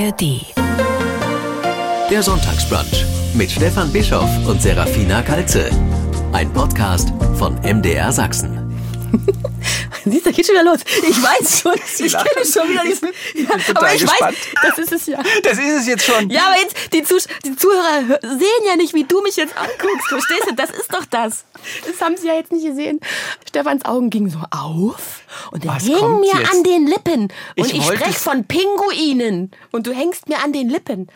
ARD. Der Sonntagsbrunch mit Stefan Bischoff und Serafina Kalze. Ein Podcast von MDR Sachsen. Siehst du, geht schon wieder los. Ich weiß schon, ich kenne schon wieder diesen. Ja, aber ich gespannt. weiß, das ist es ja. Das ist es jetzt schon. Ja, aber jetzt, die, Zuh die Zuhörer hö- sehen ja nicht, wie du mich jetzt anguckst. Verstehst du? Das ist doch das. Das haben sie ja jetzt nicht gesehen. Stefans Augen gingen so auf und er Was mir jetzt? an den Lippen. Und Ich ich, spreche es- von Pinguinen. Und du hängst mir an den Lippen.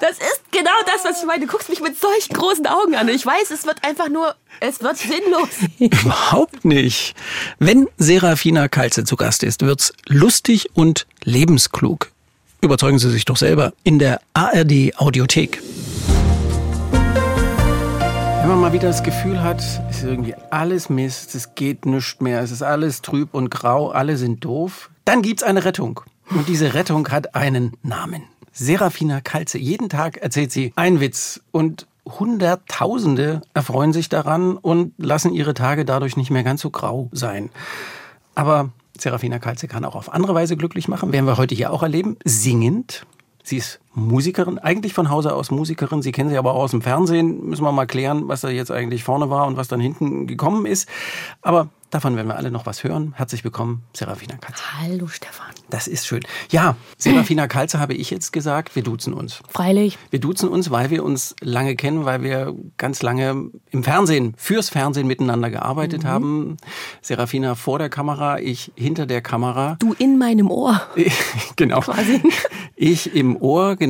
Das ist genau das, was ich meine. Du guckst mich mit solchen großen Augen an. Und ich weiß, es wird einfach nur, es wird sinnlos. Überhaupt nicht. Wenn Serafina Kalze zu Gast ist, wird's lustig und lebensklug. Überzeugen Sie sich doch selber in der ARD Audiothek. Wenn man mal wieder das Gefühl hat, es ist irgendwie alles Mist, es geht nichts mehr, es ist alles trüb und grau, alle sind doof, dann gibt's eine Rettung. Und diese Rettung hat einen Namen. Serafina Kalze. Jeden Tag erzählt sie einen Witz und Hunderttausende erfreuen sich daran und lassen ihre Tage dadurch nicht mehr ganz so grau sein. Aber Serafina Kalze kann auch auf andere Weise glücklich machen. Werden wir heute hier auch erleben. Singend. Sie ist Musikerin, eigentlich von Hause aus Musikerin. Sie kennen sie aber auch aus dem Fernsehen. Müssen wir mal klären, was da jetzt eigentlich vorne war und was dann hinten gekommen ist. Aber davon werden wir alle noch was hören. Herzlich willkommen, Serafina Kalze. Hallo, Stefan. Das ist schön. Ja, Serafina Kalze habe ich jetzt gesagt, wir duzen uns. Freilich. Wir duzen uns, weil wir uns lange kennen, weil wir ganz lange im Fernsehen, fürs Fernsehen miteinander gearbeitet haben. Serafina vor der Kamera, ich hinter der Kamera. Du in meinem Ohr. genau. Quasi. Ich im Ohr, genau.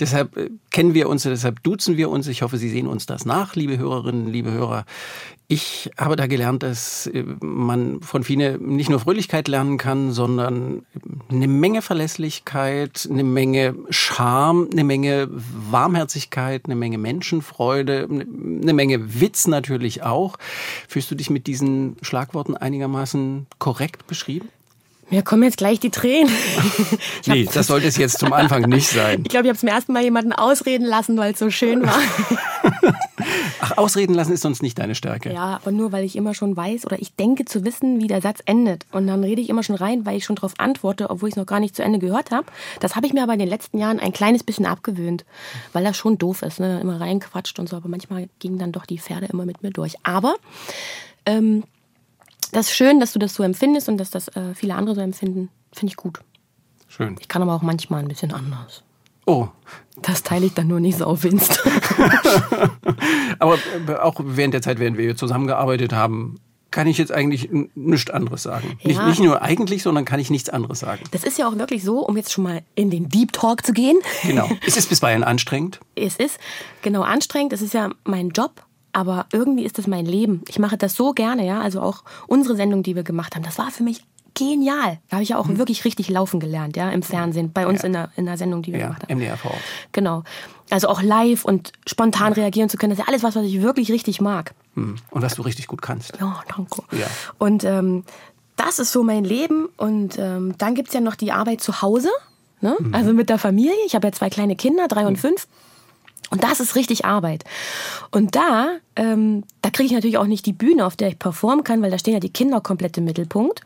Deshalb äh, kennen wir uns, deshalb duzen wir uns. Ich hoffe, Sie sehen uns das nach, liebe Hörerinnen, liebe Hörer. Ich habe da gelernt, dass äh, man von Fine nicht nur Fröhlichkeit lernen kann, sondern eine Menge Verlässlichkeit, eine Menge Charme, eine Menge Warmherzigkeit, eine Menge Menschenfreude, eine eine Menge Witz natürlich auch. Fühlst du dich mit diesen Schlagworten einigermaßen korrekt beschrieben? Mir kommen jetzt gleich die Tränen. Nee, das sollte es jetzt zum Anfang nicht sein. Ich glaube, ich habe zum ersten Mal jemanden ausreden lassen, weil es so schön war. Ach, ausreden lassen ist sonst nicht deine Stärke. Ja, aber nur, weil ich immer schon weiß oder ich denke zu wissen, wie der Satz endet. Und dann rede ich immer schon rein, weil ich schon darauf antworte, obwohl ich es noch gar nicht zu Ende gehört habe. Das habe ich mir aber in den letzten Jahren ein kleines bisschen abgewöhnt, weil das schon doof ist, ne? immer reinquatscht und so. Aber manchmal gingen dann doch die Pferde immer mit mir durch. Aber ähm, das ist schön, dass du das so empfindest und dass das äh, viele andere so empfinden. Finde ich gut. Schön. Ich kann aber auch manchmal ein bisschen anders. Oh, Das teile ich dann nur nicht so auf Insta. aber äh, auch während der Zeit, während wir zusammengearbeitet haben, kann ich jetzt eigentlich nichts anderes sagen. Nicht, Ja. nicht nur eigentlich, sondern kann ich nichts anderes sagen. Das ist ja auch wirklich so, um jetzt schon mal in den Deep Talk zu gehen. Genau. Ist es bisweilen anstrengend? Es ist genau anstrengend, es ist ja mein Job, aber irgendwie ist das mein Leben. Ich mache das so gerne, ja. Also auch unsere Sendung, die wir gemacht haben, das war für mich genial. Da habe ich ja auch wirklich richtig laufen gelernt, ja, im Fernsehen, bei uns in, der, in der Sendung, die wir Ja, gemacht haben. MDR vor Ort. Genau. Also auch live und spontan reagieren zu können, das ist ja alles was, was ich wirklich richtig mag. Hm. Und was du richtig gut kannst. Ja, danke. Ja. Und ähm, das ist so mein Leben. Und ähm, dann gibt's ja noch die Arbeit zu Hause, ne? Mhm. also mit der Familie. Ich habe ja zwei kleine Kinder, drei und fünf. Und das ist richtig Arbeit. Und da, ähm, da kriege ich natürlich auch nicht die Bühne, auf der ich performen kann, weil da stehen ja die Kinder komplett im Mittelpunkt.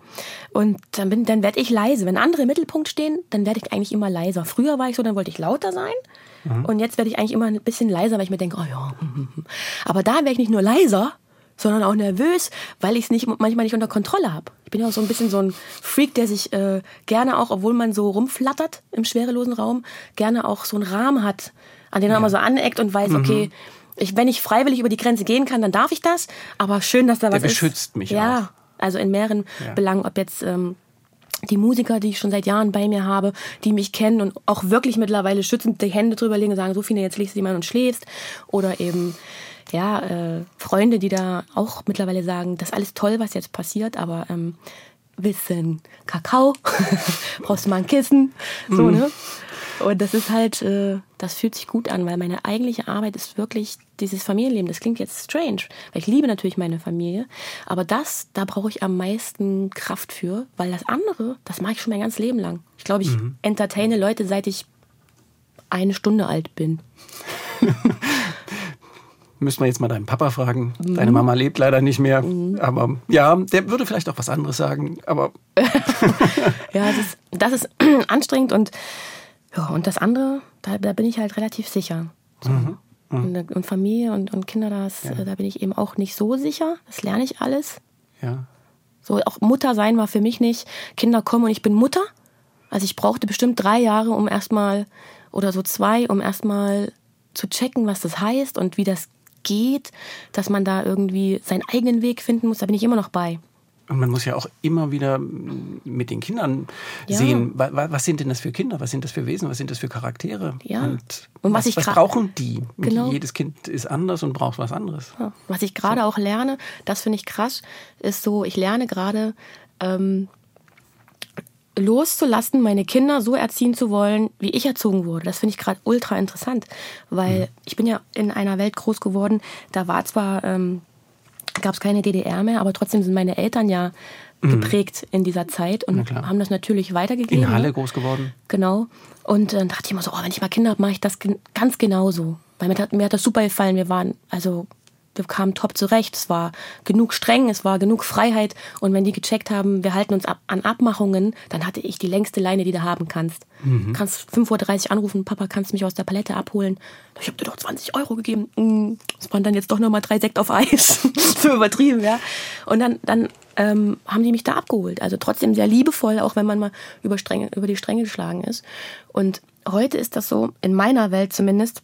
Und dann, bin, dann werde ich leise. Wenn andere im Mittelpunkt stehen, dann werde ich eigentlich immer leiser. Früher war ich so, dann wollte ich lauter sein. Und jetzt werde ich eigentlich immer ein bisschen leiser, weil ich mir denke, oh ja. hm, hm, hm. Aber da werde ich nicht nur leiser, sondern auch nervös, weil ich es nicht manchmal nicht unter Kontrolle habe. Ich bin ja auch so ein bisschen so ein Freak, der sich äh, gerne auch, obwohl man so rumflattert im schwerelosen Raum, gerne auch so einen Rahmen hat, an den er immer so aneckt und weiß, okay, ich, wenn ich freiwillig über die Grenze gehen kann, dann darf ich das. Aber schön, dass da was Der ist. beschützt mich Ja, also in mehreren Ja. Belangen, ob jetzt ähm, die Musiker, die ich schon seit Jahren bei mir habe, die mich kennen und auch wirklich mittlerweile schützend die Hände drüber legen und sagen, Sophie, jetzt legst du mal und schläfst. Oder eben, ja, äh, Freunde, die da auch mittlerweile sagen, das ist alles toll, was jetzt passiert, aber ähm, einen Kakao? Brauchst du mal ein Kissen? So, ne? Und das ist halt, äh, das fühlt sich gut an, weil meine eigentliche Arbeit ist wirklich dieses Familienleben. Das klingt jetzt strange, weil ich liebe natürlich meine Familie, aber das, da brauche ich am meisten Kraft für, weil das andere, das mache ich schon mein ganzes Leben lang. Ich glaube, ich entertaine Leute, seit ich eine Stunde alt bin. Müssen wir jetzt mal deinen Papa fragen. Deine Mama lebt leider nicht mehr. Aber ja, der würde vielleicht auch was anderes sagen. Aber Ja, das ist, das ist anstrengend und Ja, und das andere, da, da bin ich halt relativ sicher. So. Mhm. Und, und Familie und, und Kinder, das, äh, da bin ich eben auch nicht so sicher. Das lerne ich alles. Ja. So auch Mutter sein war für mich nicht, Kinder kommen und ich bin Mutter. Also ich brauchte bestimmt drei Jahre, um erstmal, oder so zwei, um erstmal zu checken, was das heißt und wie das geht, dass man da irgendwie seinen eigenen Weg finden muss. Da bin ich immer noch bei. Und man muss ja auch immer wieder mit den Kindern Ja. sehen, wa- wa- was sind denn das für Kinder, was sind das für Wesen, was sind das für Charaktere? Ja. Und, Und was was, ich was brauchen die? Genau. Jedes Kind ist anders und braucht was anderes. Ja. Was ich gerade auch lerne, das finde ich krass, ist so, ich lerne gerade ähm, loszulassen, meine Kinder so erziehen zu wollen, wie ich erzogen wurde. Das finde ich gerade ultra interessant, weil ich bin ja in einer Welt groß geworden, da war zwar, ähm, gab es keine DDR mehr, aber trotzdem sind meine Eltern ja geprägt in dieser Zeit und haben das natürlich weitergegeben. In Halle ne? groß geworden. Genau. Und dann dachte ich immer so, oh, wenn ich mal Kinder habe, mache ich das ganz genauso. Weil mir hat, mir hat das super gefallen. Wir waren, also wir kamen top zurecht. Es war genug streng, es war genug Freiheit. Und wenn die gecheckt haben, wir halten uns ab, an Abmachungen, dann hatte ich die längste Leine, die du haben kannst. Kannst 5.30 Uhr anrufen, Papa, kannst du mich aus der Palette abholen? Ich habe dir doch 20 Euro gegeben. Mm, Das waren dann jetzt doch nochmal drei Sekt auf Eis. so übertrieben, ja. Und dann, dann ähm, haben die mich da abgeholt. Also trotzdem sehr liebevoll, auch wenn man mal über, Stränge, über die Stränge geschlagen ist. Und heute ist das so, in meiner Welt zumindest,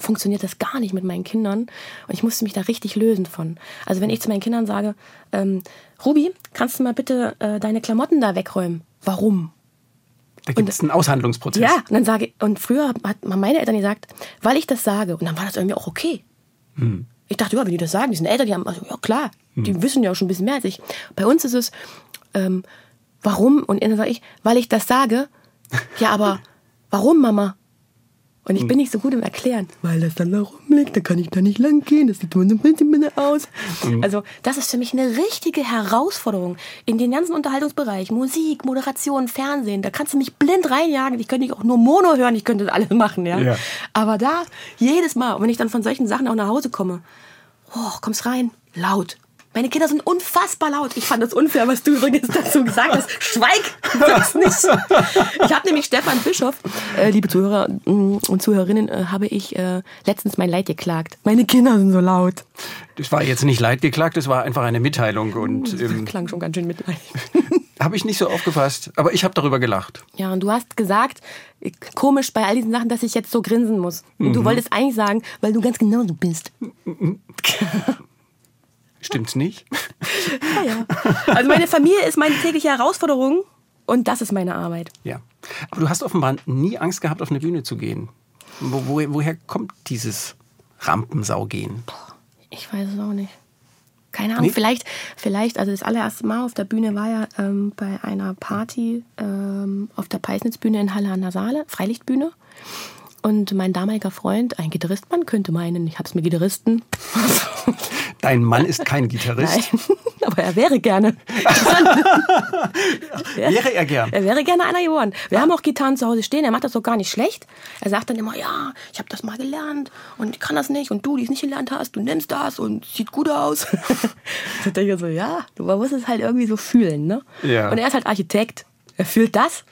funktioniert das gar nicht mit meinen Kindern. Und ich musste mich da richtig lösen von. Also wenn ich zu meinen Kindern sage, ähm, Ruby, kannst du mal bitte äh, deine Klamotten da wegräumen? Warum? Da gibt es einen Aushandlungsprozess. Ja, und dann sage ich, und früher hat meine Eltern gesagt, weil ich das sage, und dann war das irgendwie auch okay. Ich dachte, ja, wenn die das sagen, die sind älter, die haben, also, ja klar, die wissen ja auch schon ein bisschen mehr als ich. Bei uns ist es, ähm, warum? Und dann sage ich, weil ich das sage, ja, aber warum, Mama? Und ich bin nicht so gut im Erklären, weil das dann da rumliegt, da kann ich da nicht lang gehen, das sieht ein bisschen aus. Also das ist für mich eine richtige Herausforderung in den ganzen Unterhaltungsbereich, Musik, Moderation, Fernsehen, da kannst du mich blind reinjagen, ich könnte dich auch nur Mono hören, ich könnte das alles machen, ja. Ja. Aber da, jedes Mal, und wenn ich dann von solchen Sachen auch nach Hause komme, oh, kommst rein, laut. Meine Kinder sind unfassbar laut. Ich fand das unfair, was du übrigens dazu gesagt hast. Schweig! Das nicht. Ich habe nämlich Stefan Bischof, äh, liebe Zuhörer mm, und Zuhörerinnen, äh, habe ich äh, letztens mein Leid geklagt. Meine Kinder sind so laut. Das war jetzt nicht leidgeklagt, das war einfach eine Mitteilung. Und Das ähm, klang schon ganz schön mitleid. habe ich nicht so aufgefasst. Aber ich habe darüber gelacht. Ja, und du hast gesagt, äh, komisch bei all diesen Sachen, dass ich jetzt so grinsen muss. Und du wolltest eigentlich sagen, weil du ganz genau so bist. Stimmt's nicht? Ja, ja. Also meine Familie ist meine tägliche Herausforderung und das ist meine Arbeit. Ja. Aber du hast offenbar nie Angst gehabt, auf eine Bühne zu gehen. Wo, wo, woher kommt dieses Rampensaugehen? Ich weiß es auch nicht. Keine Ahnung, Nee? vielleicht, vielleicht, also das allererste Mal auf der Bühne war ja ähm, bei einer Party ähm, auf der Peisnitzbühne in Halle an der Saale, Freilichtbühne. Und mein damaliger Freund, ein Gitarrist, man könnte meinen, ich habe es mit Gitarristen. Dein Mann ist kein Gitarrist. Nein, aber er wäre gerne. Wäre er gern. Er wäre gerne einer geworden. Wir haben auch Gitarren zu Hause stehen, er macht das auch gar nicht schlecht. Er sagt dann immer, ja, ich habe das mal gelernt und ich kann das nicht und du, die es nicht gelernt hast, du nimmst das und sieht gut aus. da denke ich so, ja, du man muss es halt irgendwie so fühlen, ne? Ja. Und er ist halt Architekt. Er fühlt das.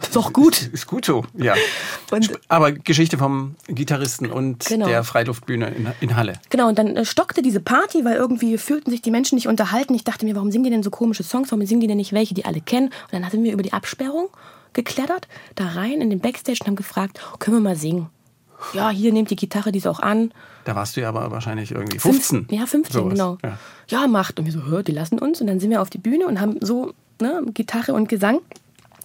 Ist doch gut. Ist gut so, ja. Und Aber Geschichte vom Gitarristen und Genau. der Freiluftbühne in, in Halle. Genau, und dann äh, stockte diese Party, weil irgendwie fühlten sich die Menschen nicht unterhalten. Ich dachte mir, warum singen die denn so komische Songs? Warum singen die denn nicht welche, die alle kennen? Und dann sind wir über die Absperrung geklettert, da rein in den Backstage und haben gefragt, können wir mal singen? Ja, hier nehmt die Gitarre, die ist auch an. Da warst du ja aber wahrscheinlich irgendwie 15. Ja, 15, Sowas. genau. Ja. Ja. macht. Und wir so, hör, die lassen uns. Und dann sind wir auf die Bühne und haben so ne, Gitarre und Gesang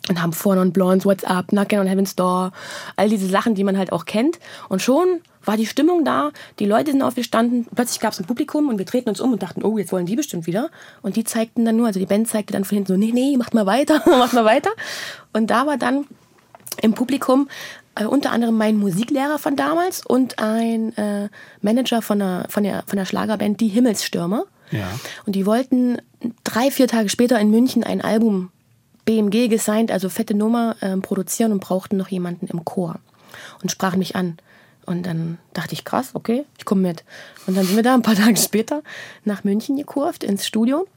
und haben vorne und Blondes, What's Up, Knockin' on Heaven's Door, all diese Sachen, die man halt auch kennt. Und schon war die Stimmung da, die Leute sind aufgestanden, plötzlich gab es ein Publikum und wir drehten uns um und dachten, oh, jetzt wollen die bestimmt wieder. Und die zeigten dann nur, also die Band zeigte dann von hinten so, nee, nee, macht mal weiter, macht mal weiter. Und da war dann im Publikum äh, unter anderem mein Musiklehrer von damals und ein äh, Manager von der, von, der, von der Schlagerband Die Himmelsstürmer. Ja. Und die wollten drei, vier Tage später in München ein Album BMG gesigned, also fette Nummer, ähm, produzieren und brauchten noch jemanden im Chor. Und sprachen mich an. Und dann dachte ich, krass, okay, ich komme mit. Und dann sind wir da ein paar Tage später nach München gekurft ins Studio.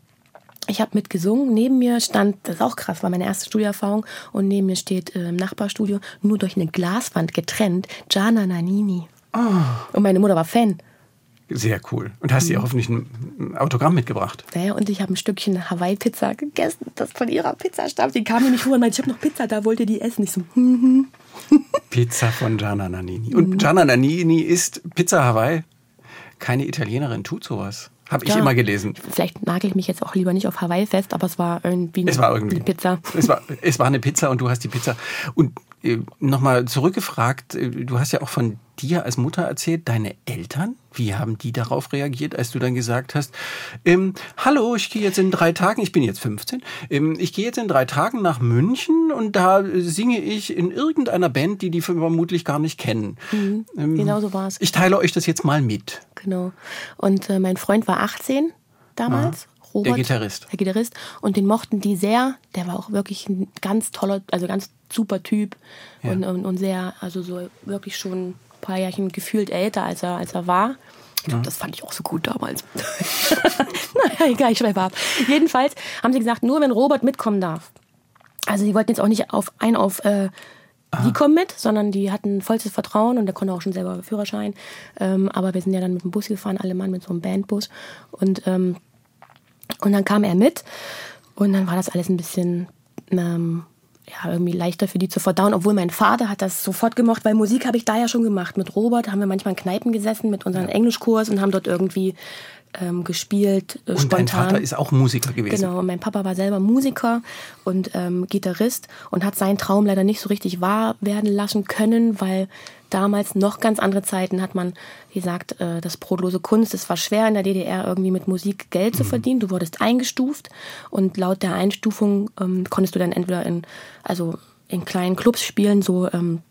ich habe mitgesungen. Neben mir stand, das ist auch krass, war meine erste Studioerfahrung. Und neben mir steht äh, im Nachbarstudio, nur durch eine Glaswand getrennt, Gianna Nannini. Und meine Mutter war Fan. Sehr cool. Und hast ihr hoffentlich ein Autogramm mitgebracht. Naja, und ich habe ein Stückchen Hawaii-Pizza gegessen, das von ihrer Pizza stammt. Die kam nämlich rüber und meinte, ich habe noch Pizza, da wollt ihr die essen. Ich so, hm, hm. Pizza von Gianna Nannini. Und Gianna Nannini ist Pizza Hawaii. Keine Italienerin tut sowas. Habe ich Ja. immer gelesen. Vielleicht nagel ich mich jetzt auch lieber nicht auf Hawaii fest, aber es war irgendwie eine, Es war irgendwie eine Pizza. Es war, es war eine Pizza und du hast die Pizza. Und äh, nochmal zurückgefragt, äh, du hast ja auch von dir als Mutter erzählt, deine Eltern, wie haben die darauf reagiert, als du dann gesagt hast, ähm, hallo, ich gehe jetzt in drei Tagen, ich bin jetzt 15, ähm, ich gehe jetzt in drei Tagen nach München und da äh, singe ich in irgendeiner Band, die die vermutlich gar nicht kennen. Ähm, Genau so war es. Ich teile euch das jetzt mal mit. Genau. Und äh, mein Freund war 18 damals. Robert, Der Gitarrist. Der Gitarrist. Und den mochten die sehr. Der war auch wirklich ein ganz toller, also ganz super Typ. Ja. Und, und, und sehr, also so wirklich schon paar Jährchen gefühlt älter, als er, als er war. Ich glaube, das fand ich auch so gut damals. naja, egal, ich schweife ab. Jedenfalls haben sie gesagt, nur wenn Robert mitkommen darf. Also die wollten jetzt auch nicht auf ein auf äh, die kommen mit, sondern die hatten vollstes Vertrauen und der konnte auch schon selber Führerschein. Ähm, aber wir sind ja dann mit dem Bus gefahren, alle Mann mit so einem Bandbus. Und, ähm, und dann kam er mit und dann war das alles ein bisschen ähm, ja, irgendwie leichter für die zu verdauen. Obwohl mein Vater hat das sofort gemacht, weil Musik habe ich da ja schon gemacht. Mit Robert haben wir manchmal in Kneipen gesessen mit unserem Englischkurs und haben dort irgendwie ähm, gespielt, äh, Und spontan. dein Vater ist auch Musiker gewesen. Genau, und mein Papa war selber Musiker und ähm, Gitarrist und hat seinen Traum leider nicht so richtig wahr werden lassen können, weil damals noch ganz andere Zeiten hat man gesagt, äh, das brotlose Kunst, es war schwer in der DDR irgendwie mit Musik Geld zu verdienen. Du wurdest eingestuft und laut der Einstufung ähm, konntest du dann entweder in, also in kleinen Clubs spielen, so ähm,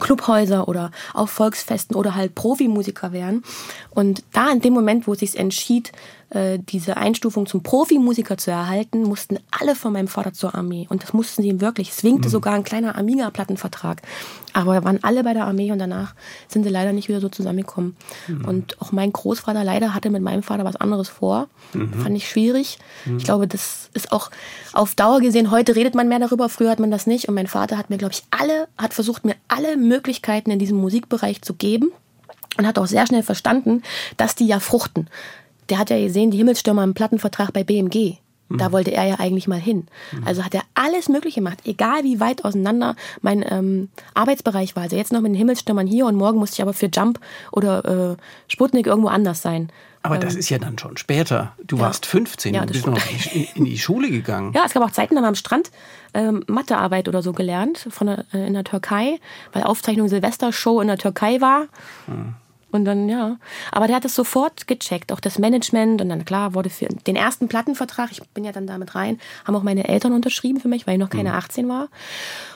Clubhäuser oder auf Volksfesten oder halt Profimusiker werden. Und da in dem Moment, wo es sich entschied, äh, diese Einstufung zum Profimusiker zu erhalten, mussten alle von meinem Vater zur Armee. Und das mussten sie ihm wirklich. Es winkte sogar ein kleiner Amiga-Plattenvertrag. Aber wir waren alle bei der Armee und danach sind sie leider nicht wieder so zusammengekommen. Und auch mein Großvater leider hatte mit meinem Vater was anderes vor. Fand ich schwierig. Ich glaube, das ist auch auf Dauer gesehen, heute redet man mehr darüber, früher hat man das nicht. Und mein Vater hat mir, glaube ich, alle, hat versucht, mir alle Möglichkeiten in diesem Musikbereich zu geben und hat auch sehr schnell verstanden, dass die ja fruchten. Der hat ja gesehen, die Himmelsstürmer im Plattenvertrag bei BMG. Da wollte er ja eigentlich mal hin. Also hat er alles Mögliche gemacht, egal wie weit auseinander mein ähm, Arbeitsbereich war. Also jetzt noch mit den Himmelsstürmern hier und morgen musste ich aber für Jump oder äh, Sputnik irgendwo anders sein. Aber das ist ja dann schon später. Du warst 15, Ja, du bist noch in, in die Schule gegangen. Ja, es gab auch Zeiten, da haben wir am Strand ähm, Mathearbeit oder so gelernt von der, äh, in der Türkei, weil Aufzeichnung Silvestershow in der Türkei war. Und dann, ja. Aber der hat es sofort gecheckt, auch das Management. Und dann, klar, wurde für den ersten Plattenvertrag, ich bin ja dann damit rein, haben auch meine Eltern unterschrieben für mich, weil ich noch keine 18 war.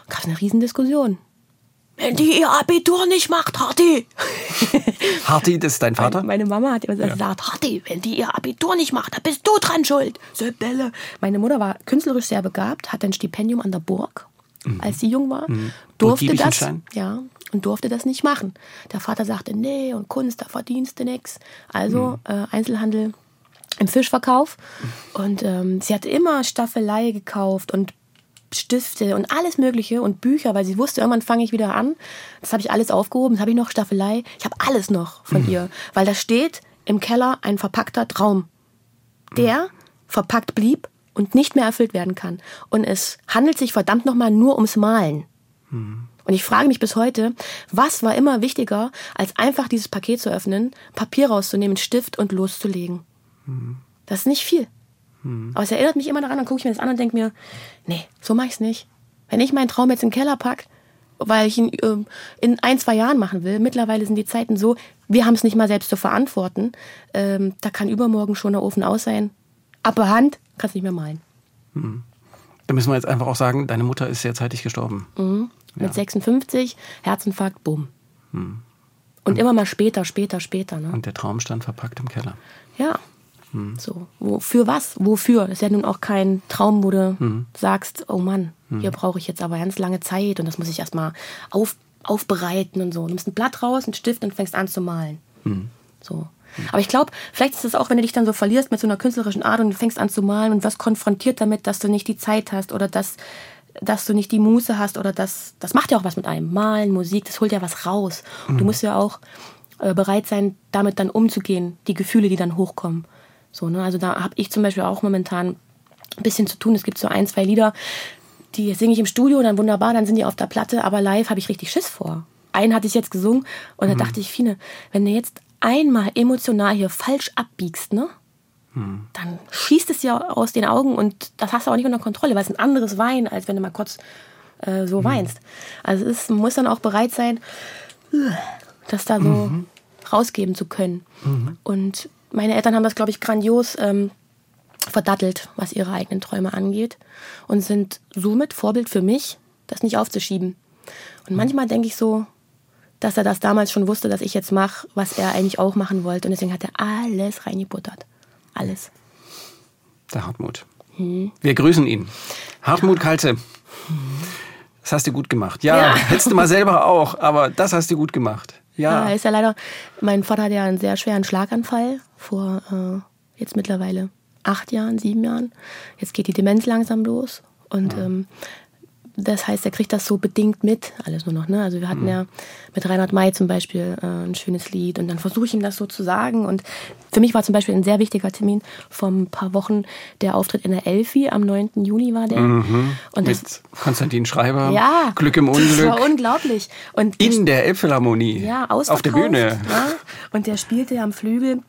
Gab es eine Riesendiskussion. Wenn die ihr Abitur nicht macht, Harti! Harti, das ist dein Vater? Meine Mama hat immer gesagt, Harti, wenn die ihr Abitur nicht macht, dann bist du dran schuld. Sibylle. Meine Mutter war künstlerisch sehr begabt, hatte ein Stipendium an der Burg, als sie jung war. Burg Durfte das, ja, und durfte das nicht machen. Der Vater sagte, nee, und Kunst, da verdienst du nix. Also äh, Einzelhandel im Fischverkauf. Und ähm, sie hatte immer Staffelei gekauft und Stifte und alles Mögliche und Bücher, weil sie wusste, irgendwann fange ich wieder an. Das habe ich alles aufgehoben. Das habe ich noch Staffelei. Ich habe alles noch von ihr, weil da steht im Keller ein verpackter Traum, der verpackt blieb und nicht mehr erfüllt werden kann. Und es handelt sich verdammt nochmal nur ums Malen. Und ich frage mich bis heute, was war immer wichtiger, als einfach dieses Paket zu öffnen, Papier rauszunehmen, Stift und loszulegen. Das ist nicht viel. Aber es erinnert mich immer daran, dann gucke ich mir das an und denke mir, nee, so mache ich's nicht. Wenn ich meinen Traum jetzt in den Keller pack, weil ich ihn ähm, in ein, zwei Jahren machen will, mittlerweile sind die Zeiten so, wir haben es nicht mal selbst zu verantworten. Ähm, da kann übermorgen schon der Ofen aus sein. Ab der Hand kannst nicht mehr malen. Da müssen wir jetzt einfach auch sagen, deine Mutter ist sehr zeitig gestorben. Mit 56, Herzinfarkt, bumm. Und immer mal später, später, später. Ne? Und der Traum stand verpackt im Keller. Ja. So, wofür was? Wofür? Das ist ja nun auch kein Traum, wo du sagst, oh Mann, hier brauche ich jetzt aber ganz lange Zeit und das muss ich erstmal auf, aufbereiten und so. Du nimmst ein Blatt raus, einen Stift und fängst an zu malen. So. Aber ich glaube, vielleicht ist es auch, wenn du dich dann so verlierst mit so einer künstlerischen Art und du fängst an zu malen und wirst konfrontiert damit, dass du nicht die Zeit hast oder dass, dass du nicht die Muße hast oder das, das macht ja auch was mit einem. Malen, Musik, das holt ja was raus. Und du musst ja auch äh, bereit sein, damit dann umzugehen, die Gefühle, die dann hochkommen. So, ne? Also da habe ich zum Beispiel auch momentan ein bisschen zu tun. Es gibt so ein, zwei Lieder, die singe ich im Studio, dann wunderbar, dann sind die auf der Platte, aber live habe ich richtig Schiss vor. Einen hatte ich jetzt gesungen und da Mhm. dachte ich, Fine, wenn du jetzt einmal emotional hier falsch abbiegst, ne? Mhm. Dann schießt es ja aus den Augen und das hast du auch nicht unter Kontrolle, weil es ein anderes Wein, als wenn du mal kurz äh, Mhm. so weinst. Also es ist, man muss dann auch bereit sein, das da so Mhm. rausgeben zu können. Und meine Eltern haben das, glaube ich, grandios ähm, verdattelt, was ihre eigenen Träume angeht und sind somit Vorbild für mich, das nicht aufzuschieben. Und manchmal denke ich so, dass er das damals schon wusste, dass ich jetzt mache, was er eigentlich auch machen wollte. Und deswegen hat er alles reingebuttert. Alles. Der Hartmut. Mhm. Wir grüßen ihn. Hartmut Kalze. Das hast du gut gemacht. Ja, Ja. hättest du mal selber auch, aber das hast du gut gemacht. Ja, Ja. ist ja leider, mein Vater hat ja einen sehr schweren Schlaganfall vor äh, jetzt mittlerweile acht Jahren, sieben Jahren. Jetzt geht die Demenz langsam los. Und ähm, das heißt, er kriegt das so bedingt mit, alles nur noch. Ne? Also wir hatten ja mit Reinhard May zum Beispiel äh, ein schönes Lied und dann versuche ich ihm das so zu sagen. Und für mich war zum Beispiel ein sehr wichtiger Termin vor ein paar Wochen der Auftritt in der Elfi. Am 9. Juni war der. Und das, Mit Konstantin Schreiber. ja, Glück im Das Unglück. war unglaublich. Und In der Elbphilharmonie. ja, Auf der Bühne. Ja. Und der spielte ja am Flügel.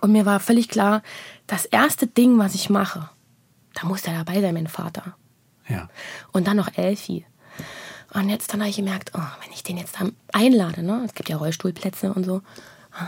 Und mir war völlig klar, das erste Ding, was ich mache, da muss der dabei sein, mein Vater. Ja. Und dann noch Elfi. Und jetzt dann habe ich gemerkt, oh, wenn ich den jetzt dann einlade, ne? es gibt ja Rollstuhlplätze und so,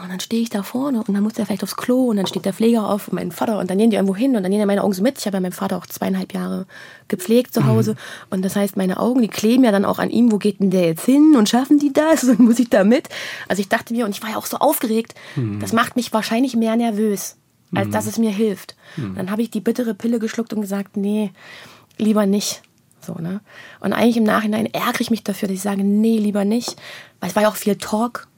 und dann stehe ich da vorne und dann muss der vielleicht aufs Klo und dann steht der Pfleger auf und mein Vater und dann gehen die irgendwo hin und dann gehen ja meine Augen so mit. Ich habe ja meinen Vater auch zweieinhalb Jahre gepflegt zu Hause und das heißt, meine Augen, die kleben ja dann auch an ihm, wo geht denn der jetzt hin und schaffen die das und muss ich da mit? Also ich dachte mir, und ich war ja auch so aufgeregt, das macht mich wahrscheinlich mehr nervös, als dass es mir hilft. Dann habe ich die bittere Pille geschluckt und gesagt, nee, lieber nicht. So, ne? Und eigentlich im Nachhinein ärgere ich mich dafür, dass ich sage, nee, lieber nicht. Weil es war ja auch viel Talk.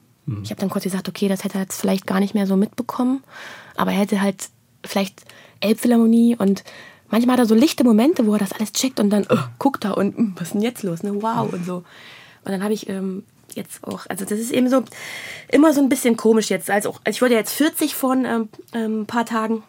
Ich habe dann kurz gesagt, okay, das hätte er jetzt vielleicht gar nicht mehr so mitbekommen. Aber er hätte halt vielleicht Elbphilharmonie und manchmal hat er so lichte Momente, wo er das alles checkt und dann oh, guckt er und "Hm, was ist denn jetzt los? Ne? Wow und so. Und dann habe ich ähm, jetzt auch, also das ist eben so immer so ein bisschen komisch jetzt. Also, auch, also ich wurde jetzt 40 vor ähm, ähm, ein paar Tagen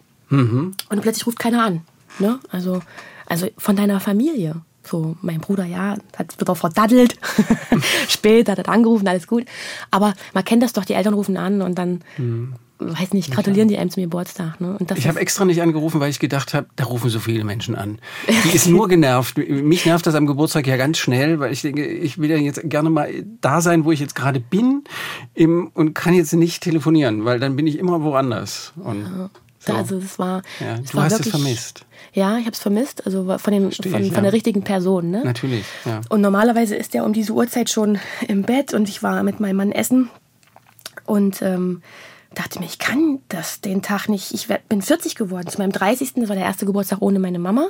und plötzlich ruft keiner an. Ne? Also, also von deiner Familie. So, mein Bruder, ja, hat auch verdaddelt. Später hat er angerufen, alles gut. Aber man kennt das doch, die Eltern rufen an und dann, weiß nicht, gratulieren die einem zum Geburtstag. Ne? Und das Ich habe extra nicht angerufen, weil ich gedacht habe, da rufen so viele Menschen an. Die ist nur genervt. Mich nervt das am Geburtstag ja ganz schnell, weil ich denke, ich will ja jetzt gerne mal da sein, wo ich jetzt gerade bin im, und kann jetzt nicht telefonieren, weil dann bin ich immer woanders. Und so. Also es war, Ja, es du war hast es wirklich, vermisst. Ja, ich habe es vermisst, also von, dem, Verstehe von, ich, von ja. der richtigen Person. Ne? Natürlich, ja. Und normalerweise ist er um diese Uhrzeit schon im Bett und ich war mit meinem Mann essen und ähm, dachte mir, ich kann das den Tag nicht. Ich werd, bin 40 geworden. Zu meinem 30. Das war der erste Geburtstag ohne meine Mama.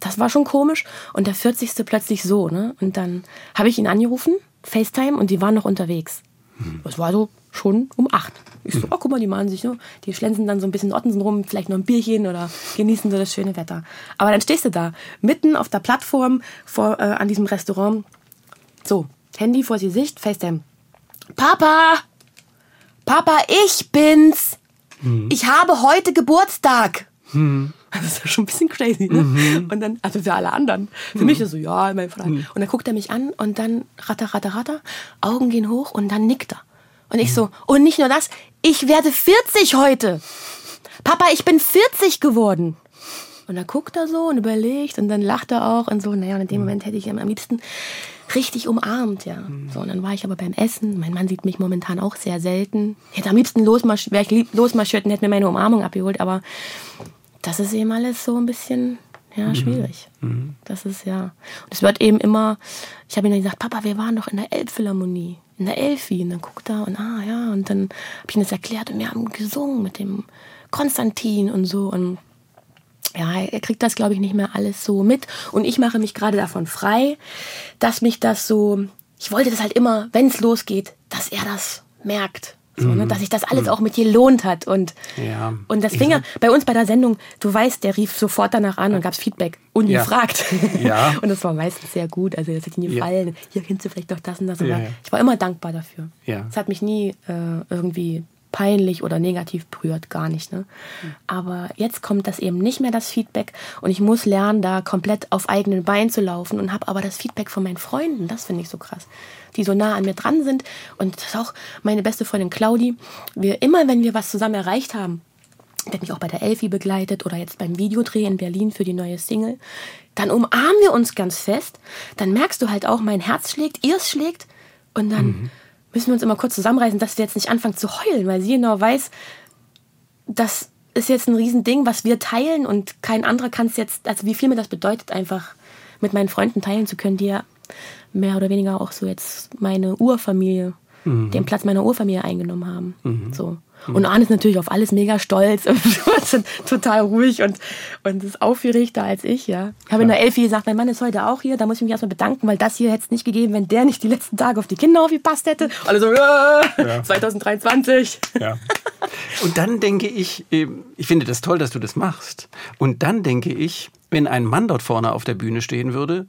Das war schon komisch. Und der 40. plötzlich so. Ne? Und dann habe ich ihn angerufen, FaceTime, und die waren noch unterwegs. Es war so schon um acht. Ich so, oh, guck mal, die machen sich, ne? die schlänzen dann so ein bisschen Ottensen rum, vielleicht noch ein Bierchen oder genießen so das schöne Wetter. Aber dann stehst du da, mitten auf der Plattform vor, äh, an diesem Restaurant. So, Handy vor Gesicht, FaceTime. Papa! Papa, ich bin's! Ich habe heute Geburtstag! Das ist ja schon ein bisschen crazy, ne? Und dann, also für alle anderen. Für mich ist so, ja, mein Vater. Und dann guckt er mich an und dann ratter, ratter, ratter, Augen gehen hoch und dann nickt er. Und ich so, und nicht nur das, ich werde 40 heute. Papa, ich bin 40 geworden. Und dann guckt er so und überlegt und dann lacht er auch und so. Naja, und in dem Moment hätte ich ihn am liebsten richtig umarmt, ja. So, und dann war ich aber beim Essen. Mein Mann sieht mich momentan auch sehr selten. Ich hätte am liebsten losmarschiert, wäre ich losmarschiert und hätte mir meine Umarmung abgeholt, aber das ist eben alles so ein bisschen ja, schwierig. Das ist ja. Und es wird eben immer, ich habe ihm dann gesagt, Papa, wir waren doch in der Elbphilharmonie, in der Elfi. Und dann guckt er und ah ja, und dann habe ich ihm das erklärt und wir haben gesungen mit dem Konstantin und so. Und ja, er kriegt das, glaube ich, nicht mehr alles so mit. Und ich mache mich gerade davon frei, dass mich das so. Ich wollte das halt immer, wenn es losgeht, dass er das merkt. So, ne, dass sich das alles auch mit dir lohnt hat. Und, Ja. und das fing ja bei uns bei der Sendung, du weißt, der rief sofort danach an und gab's Feedback. Ungefragt. Ja. und das war meistens sehr gut. Also das hat Ja. gefallen. Hier kennst du vielleicht doch das und das. Ja, ja. Ich war immer dankbar dafür. Ja. Es hat mich nie äh, irgendwie peinlich oder negativ berührt, gar nicht. Ne? Aber jetzt kommt das eben nicht mehr das Feedback und ich muss lernen, da komplett auf eigenen Beinen zu laufen und habe aber das Feedback von meinen Freunden, das finde ich so krass, die so nah an mir dran sind und das ist auch meine beste Freundin Claudi. Wir immer, wenn wir was zusammen erreicht haben, der hat mich auch bei der Elfi begleitet oder jetzt beim Videodreh in Berlin für die neue Single. Dann umarmen wir uns ganz fest. Dann merkst du halt auch, mein Herz schlägt, ihrs schlägt. Und dann müssen wir uns immer kurz zusammenreißen, dass wir jetzt nicht anfangen zu heulen, weil sie genau weiß, das ist jetzt ein Riesending, was wir teilen und kein anderer kann es jetzt, also wie viel mir das bedeutet, einfach mit meinen Freunden teilen zu können, die ja mehr oder weniger auch so jetzt meine Urfamilie, den Platz meiner Urfamilie eingenommen haben. So. Und Arne ist natürlich auf alles mega stolz und total ruhig und, und ist aufgeregter als ich, ja. Ich habe in der Elfi gesagt, mein Mann ist heute auch hier, da muss ich mich erstmal bedanken, weil das hier hätte es nicht gegeben, wenn der nicht die letzten Tage auf die Kinder aufgepasst hätte. Alle so, äh, 2023. Ja. Und dann denke ich, ähm, ich finde das toll, dass du das machst. Und dann denke ich, wenn ein Mann dort vorne auf der Bühne stehen würde,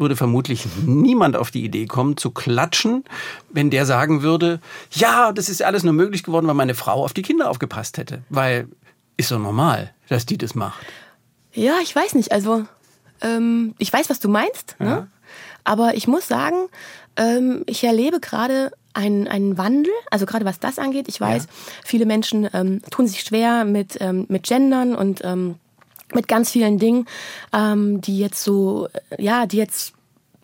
würde vermutlich niemand auf die Idee kommen, zu klatschen, wenn der sagen würde, ja, das ist alles nur möglich geworden, weil meine Frau auf die Kinder aufgepasst hätte. Weil ist doch normal, dass die das macht. Ja, ich weiß nicht. Also, ähm, ich weiß, was du meinst. Ja. Ne? Aber ich muss sagen, ähm, ich erlebe gerade einen, einen Wandel. Also gerade was das angeht. Ich weiß, viele Menschen ähm, tun sich schwer mit, ähm, mit Gendern und ähm, mit ganz vielen Dingen, ähm, die jetzt so, äh, ja, die jetzt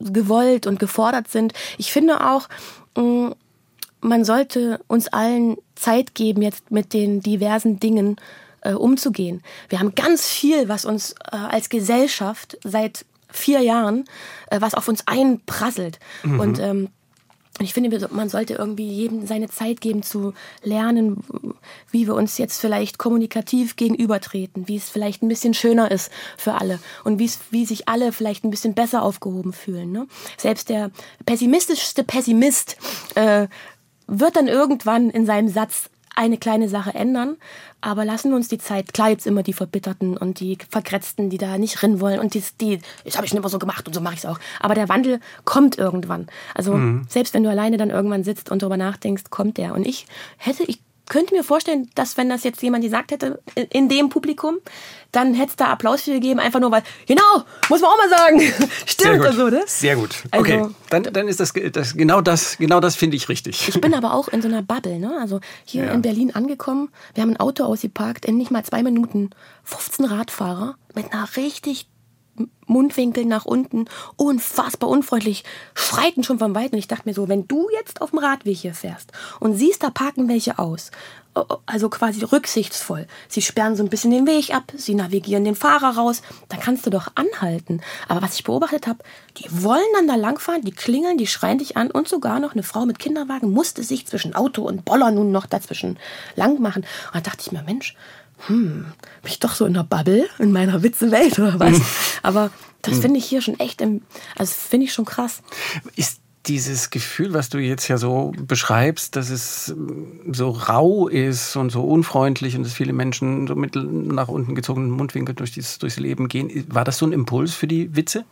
gewollt und gefordert sind. Ich finde auch, mh, man sollte uns allen Zeit geben, jetzt mit den diversen Dingen äh, umzugehen. Wir haben ganz viel, was uns äh, als Gesellschaft seit vier Jahren, äh, was auf uns einprasselt. Und ähm, ich finde, man sollte irgendwie jedem seine Zeit geben zu lernen, wie wir uns jetzt vielleicht kommunikativ gegenübertreten, wie es vielleicht ein bisschen schöner ist für alle und wie es, wie sich alle vielleicht ein bisschen besser aufgehoben fühlen. Ne? Selbst der pessimistischste Pessimist äh, wird dann irgendwann in seinem Satz eine kleine Sache ändern, aber lassen wir uns die Zeit. Klar, jetzt immer die Verbitterten und die Verkratzten, die da nicht rin wollen und die, die das habe ich schon immer so gemacht und so mache ich es auch. Aber der Wandel kommt irgendwann. Also selbst wenn du alleine dann irgendwann sitzt und darüber nachdenkst, kommt der. Und ich hätte, ich könnte mir vorstellen, dass wenn das jetzt jemand gesagt hätte in- dem Publikum, dann hätte es da Applaus für gegeben, einfach nur weil, genau, muss man auch mal sagen, stimmt gut. also, ne? Sehr gut. Also- okay, dann, dann ist das, das genau das, genau das finde ich richtig. Ich bin aber auch in so einer Bubble, ne? Also hier Ja. in Berlin angekommen, wir haben ein Auto ausgeparkt, in nicht mal zwei Minuten 15 Radfahrer mit einer richtig Mundwinkel nach unten, unfassbar unfreundlich, schreiten schon vom Weiten. Und ich dachte mir so, wenn du jetzt auf dem Radweg hier fährst und siehst, da parken welche aus, oh, oh, also quasi rücksichtsvoll, sie sperren so ein bisschen den Weg ab, sie navigieren den Fahrer raus, dann kannst du doch anhalten. Aber was ich beobachtet habe, die wollen dann da langfahren, die klingeln, die schreien dich an und sogar noch eine Frau mit Kinderwagen musste sich zwischen Auto und Boller nun noch dazwischen lang machen. Und da dachte ich mir, Mensch, hm, bin ich doch so in der Bubble, in meiner Witzewelt oder was? Aber das finde ich hier schon echt, im, also finde ich schon krass. Ist dieses Gefühl, was du jetzt ja so beschreibst, dass es mm, so rau ist und so unfreundlich und dass viele Menschen so mit nach unten gezogenen Mundwinkel durch dieses, durchs Leben gehen, war das so ein Impuls für die Witze?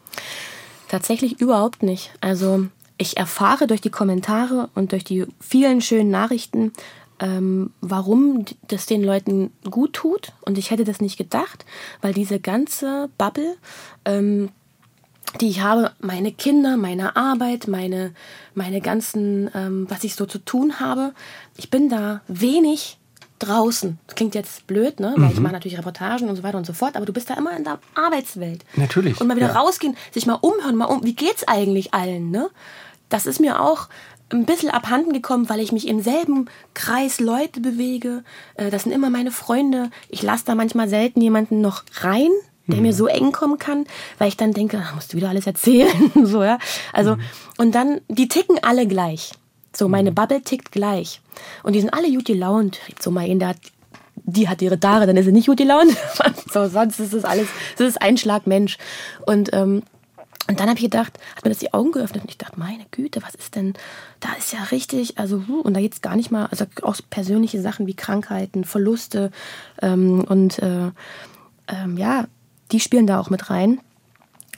Tatsächlich überhaupt nicht. Also ich erfahre durch die Kommentare und durch die vielen schönen Nachrichten, ähm, warum das den Leuten gut tut. Und ich hätte das nicht gedacht, weil diese ganze Bubble, ähm, die ich habe, meine Kinder, meine Arbeit, meine, meine ganzen, ähm, was ich so zu tun habe, ich bin da wenig draußen. Das klingt jetzt blöd, ne? Weil ich mache natürlich Reportagen und so weiter und so fort, aber du bist da immer in der Arbeitswelt. Natürlich, Und mal wieder ja. rausgehen, sich mal umhören, mal um, wie geht's eigentlich allen, ne? Das ist mir auch ein bisschen abhanden gekommen, weil ich mich im selben Kreis Leute bewege. Äh, Das sind immer meine Freunde. Ich lasse da manchmal selten jemanden noch rein, der mir so eng kommen kann, weil ich dann denke, ah, musst du wieder alles erzählen, so, ja. Also, und dann, die ticken alle gleich. So, meine Bubble tickt gleich. Und die sind alle gut gelaunt. So mal in der hat die hat ihre Tare, dann ist sie nicht gut gelaunt. so, sonst ist es alles, das ist ein Schlag Mensch. Und ähm, Und dann habe ich gedacht, hat mir das die Augen geöffnet und ich dachte, meine Güte, was ist denn, da ist ja richtig, also, und da geht es gar nicht mal, also auch persönliche Sachen wie Krankheiten, Verluste ähm, und äh, ähm, ja, die spielen da auch mit rein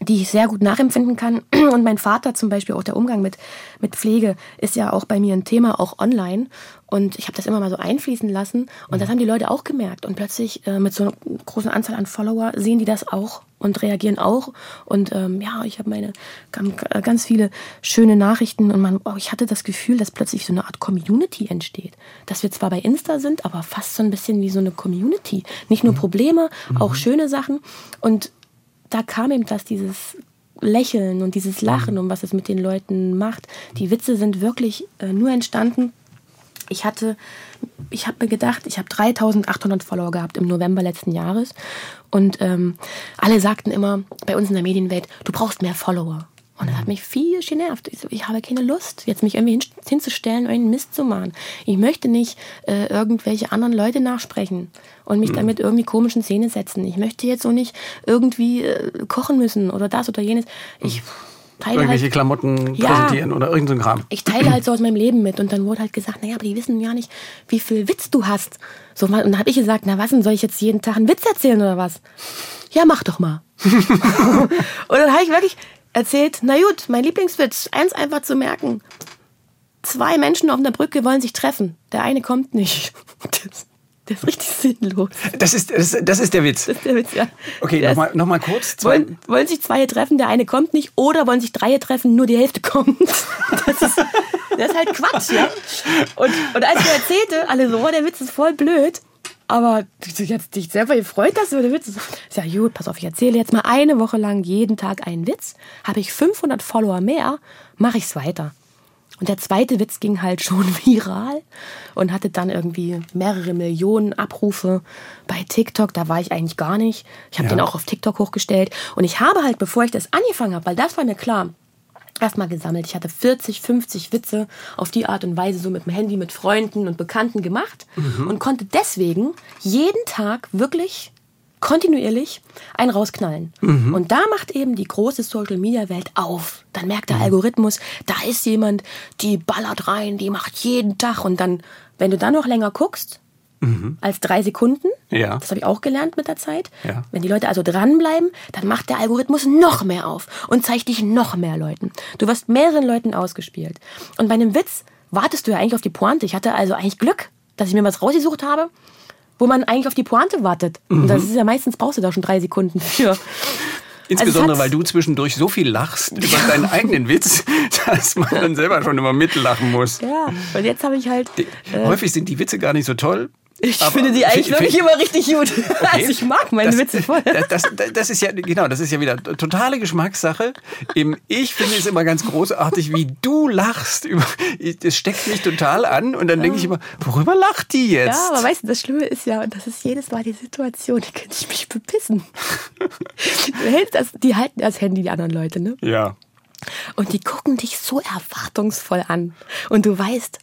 die ich sehr gut nachempfinden kann. Und mein Vater zum Beispiel, auch der Umgang mit, mit Pflege, ist ja auch bei mir ein Thema, auch online. Und ich habe das immer mal so einfließen lassen. Und das haben die Leute auch gemerkt. Und plötzlich äh, mit so einer großen Anzahl an Follower sehen die das auch und reagieren auch. Und ähm, ja, ich habe meine ganz viele schöne Nachrichten. Und man, oh, ich hatte das Gefühl, dass plötzlich so eine Art Community entsteht. Dass wir zwar bei Insta sind, aber fast so ein bisschen wie so eine Community. Nicht nur mhm. Probleme, mhm. auch schöne Sachen. Und da kam ihm das, dieses Lächeln und dieses Lachen mhm. und was es mit den Leuten macht. Die Witze sind wirklich äh, nur entstanden. Ich hatte, ich habe mir gedacht, ich habe 3800 Follower gehabt im November letzten Jahres und ähm, alle sagten immer bei uns in der Medienwelt, du brauchst mehr Follower. Und das hat mich viel genervt. Ich, so, ich habe keine Lust, jetzt mich irgendwie hin, hinzustellen und einen Mist zu machen. Ich möchte nicht äh, irgendwelche anderen Leute nachsprechen und mich mhm. damit irgendwie komischen Szene setzen. Ich möchte jetzt so nicht irgendwie äh, kochen müssen oder das oder jenes. Ich teile Irgendwelche halt, Klamotten ja, präsentieren oder irgendein so Kram. Ich teile halt so aus meinem Leben mit. Und dann wurde halt gesagt, naja, aber die wissen ja nicht, wie viel Witz du hast. So, und dann habe ich gesagt, na was denn, soll ich jetzt jeden Tag einen Witz erzählen oder was? Ja, mach doch mal. und dann habe ich wirklich erzählt, na gut, mein Lieblingswitz, eins einfach zu merken. Zwei Menschen auf einer Brücke wollen sich treffen. Der eine kommt nicht. Das, ist richtig sinnlos. Das ist, das, das ist der Witz. Das ist der Witz, ja. Okay, nochmal noch mal kurz. Zwei. Wollen, wollen sich zwei treffen, der eine kommt nicht, oder wollen sich drei treffen, nur die Hälfte kommt. Das ist, das ist halt Quatsch, ja. Und, und als ich erzählte, alle so, oh, der Witz ist voll blöd, aber jetzt dich selber gefreut, dass du den Witz. Ist ja gut, pass auf, ich erzähle jetzt mal eine Woche lang jeden Tag einen Witz. Habe ich 500 Follower mehr, mache ich es weiter. Und der zweite Witz ging halt schon viral und hatte dann irgendwie mehrere Millionen Abrufe bei TikTok. Da war ich eigentlich gar nicht. Ich habe ja. den auch auf TikTok hochgestellt. Und ich habe halt, bevor ich das angefangen habe, weil das war mir klar, erstmal gesammelt. Ich hatte 40, 50 Witze auf die Art und Weise so mit dem Handy mit Freunden und Bekannten gemacht mhm. und konnte deswegen jeden Tag wirklich kontinuierlich einen rausknallen. Mhm. Und da macht eben die große Social Media Welt auf. Dann merkt der mhm. Algorithmus, da ist jemand, die ballert rein, die macht jeden Tag und dann, wenn du dann noch länger guckst, mhm. als drei Sekunden. Ja. Das habe ich auch gelernt mit der Zeit. Ja. Wenn die Leute also dranbleiben, dann macht der Algorithmus noch mehr auf und zeigt dich noch mehr Leuten. Du wirst mehreren Leuten ausgespielt. Und bei einem Witz wartest du ja eigentlich auf die Pointe. Ich hatte also eigentlich Glück, dass ich mir was rausgesucht habe, wo man eigentlich auf die Pointe wartet. Mhm. Und das ist ja meistens brauchst du da schon drei Sekunden für. Insbesondere, also weil du zwischendurch so viel lachst über deinen eigenen Witz, dass man dann selber schon immer mitlachen muss. Ja, und jetzt habe ich halt. Äh, häufig sind die Witze gar nicht so toll, ich aber finde die eigentlich wirklich immer richtig gut. Okay. Also ich mag meine das, Witze voll. Das, das, das, ist ja, genau, das ist ja wieder totale Geschmackssache. Ich finde es immer ganz großartig, wie du lachst. Das steckt mich total an und dann denke ich immer, worüber lacht die jetzt? Ja, aber weißt du, das Schlimme ist ja, und das ist jedes Mal die Situation, die könnte ich mich bepissen. Die halten das Handy, die anderen Leute, ne? Ja. Und die gucken dich so erwartungsvoll an. Und du weißt,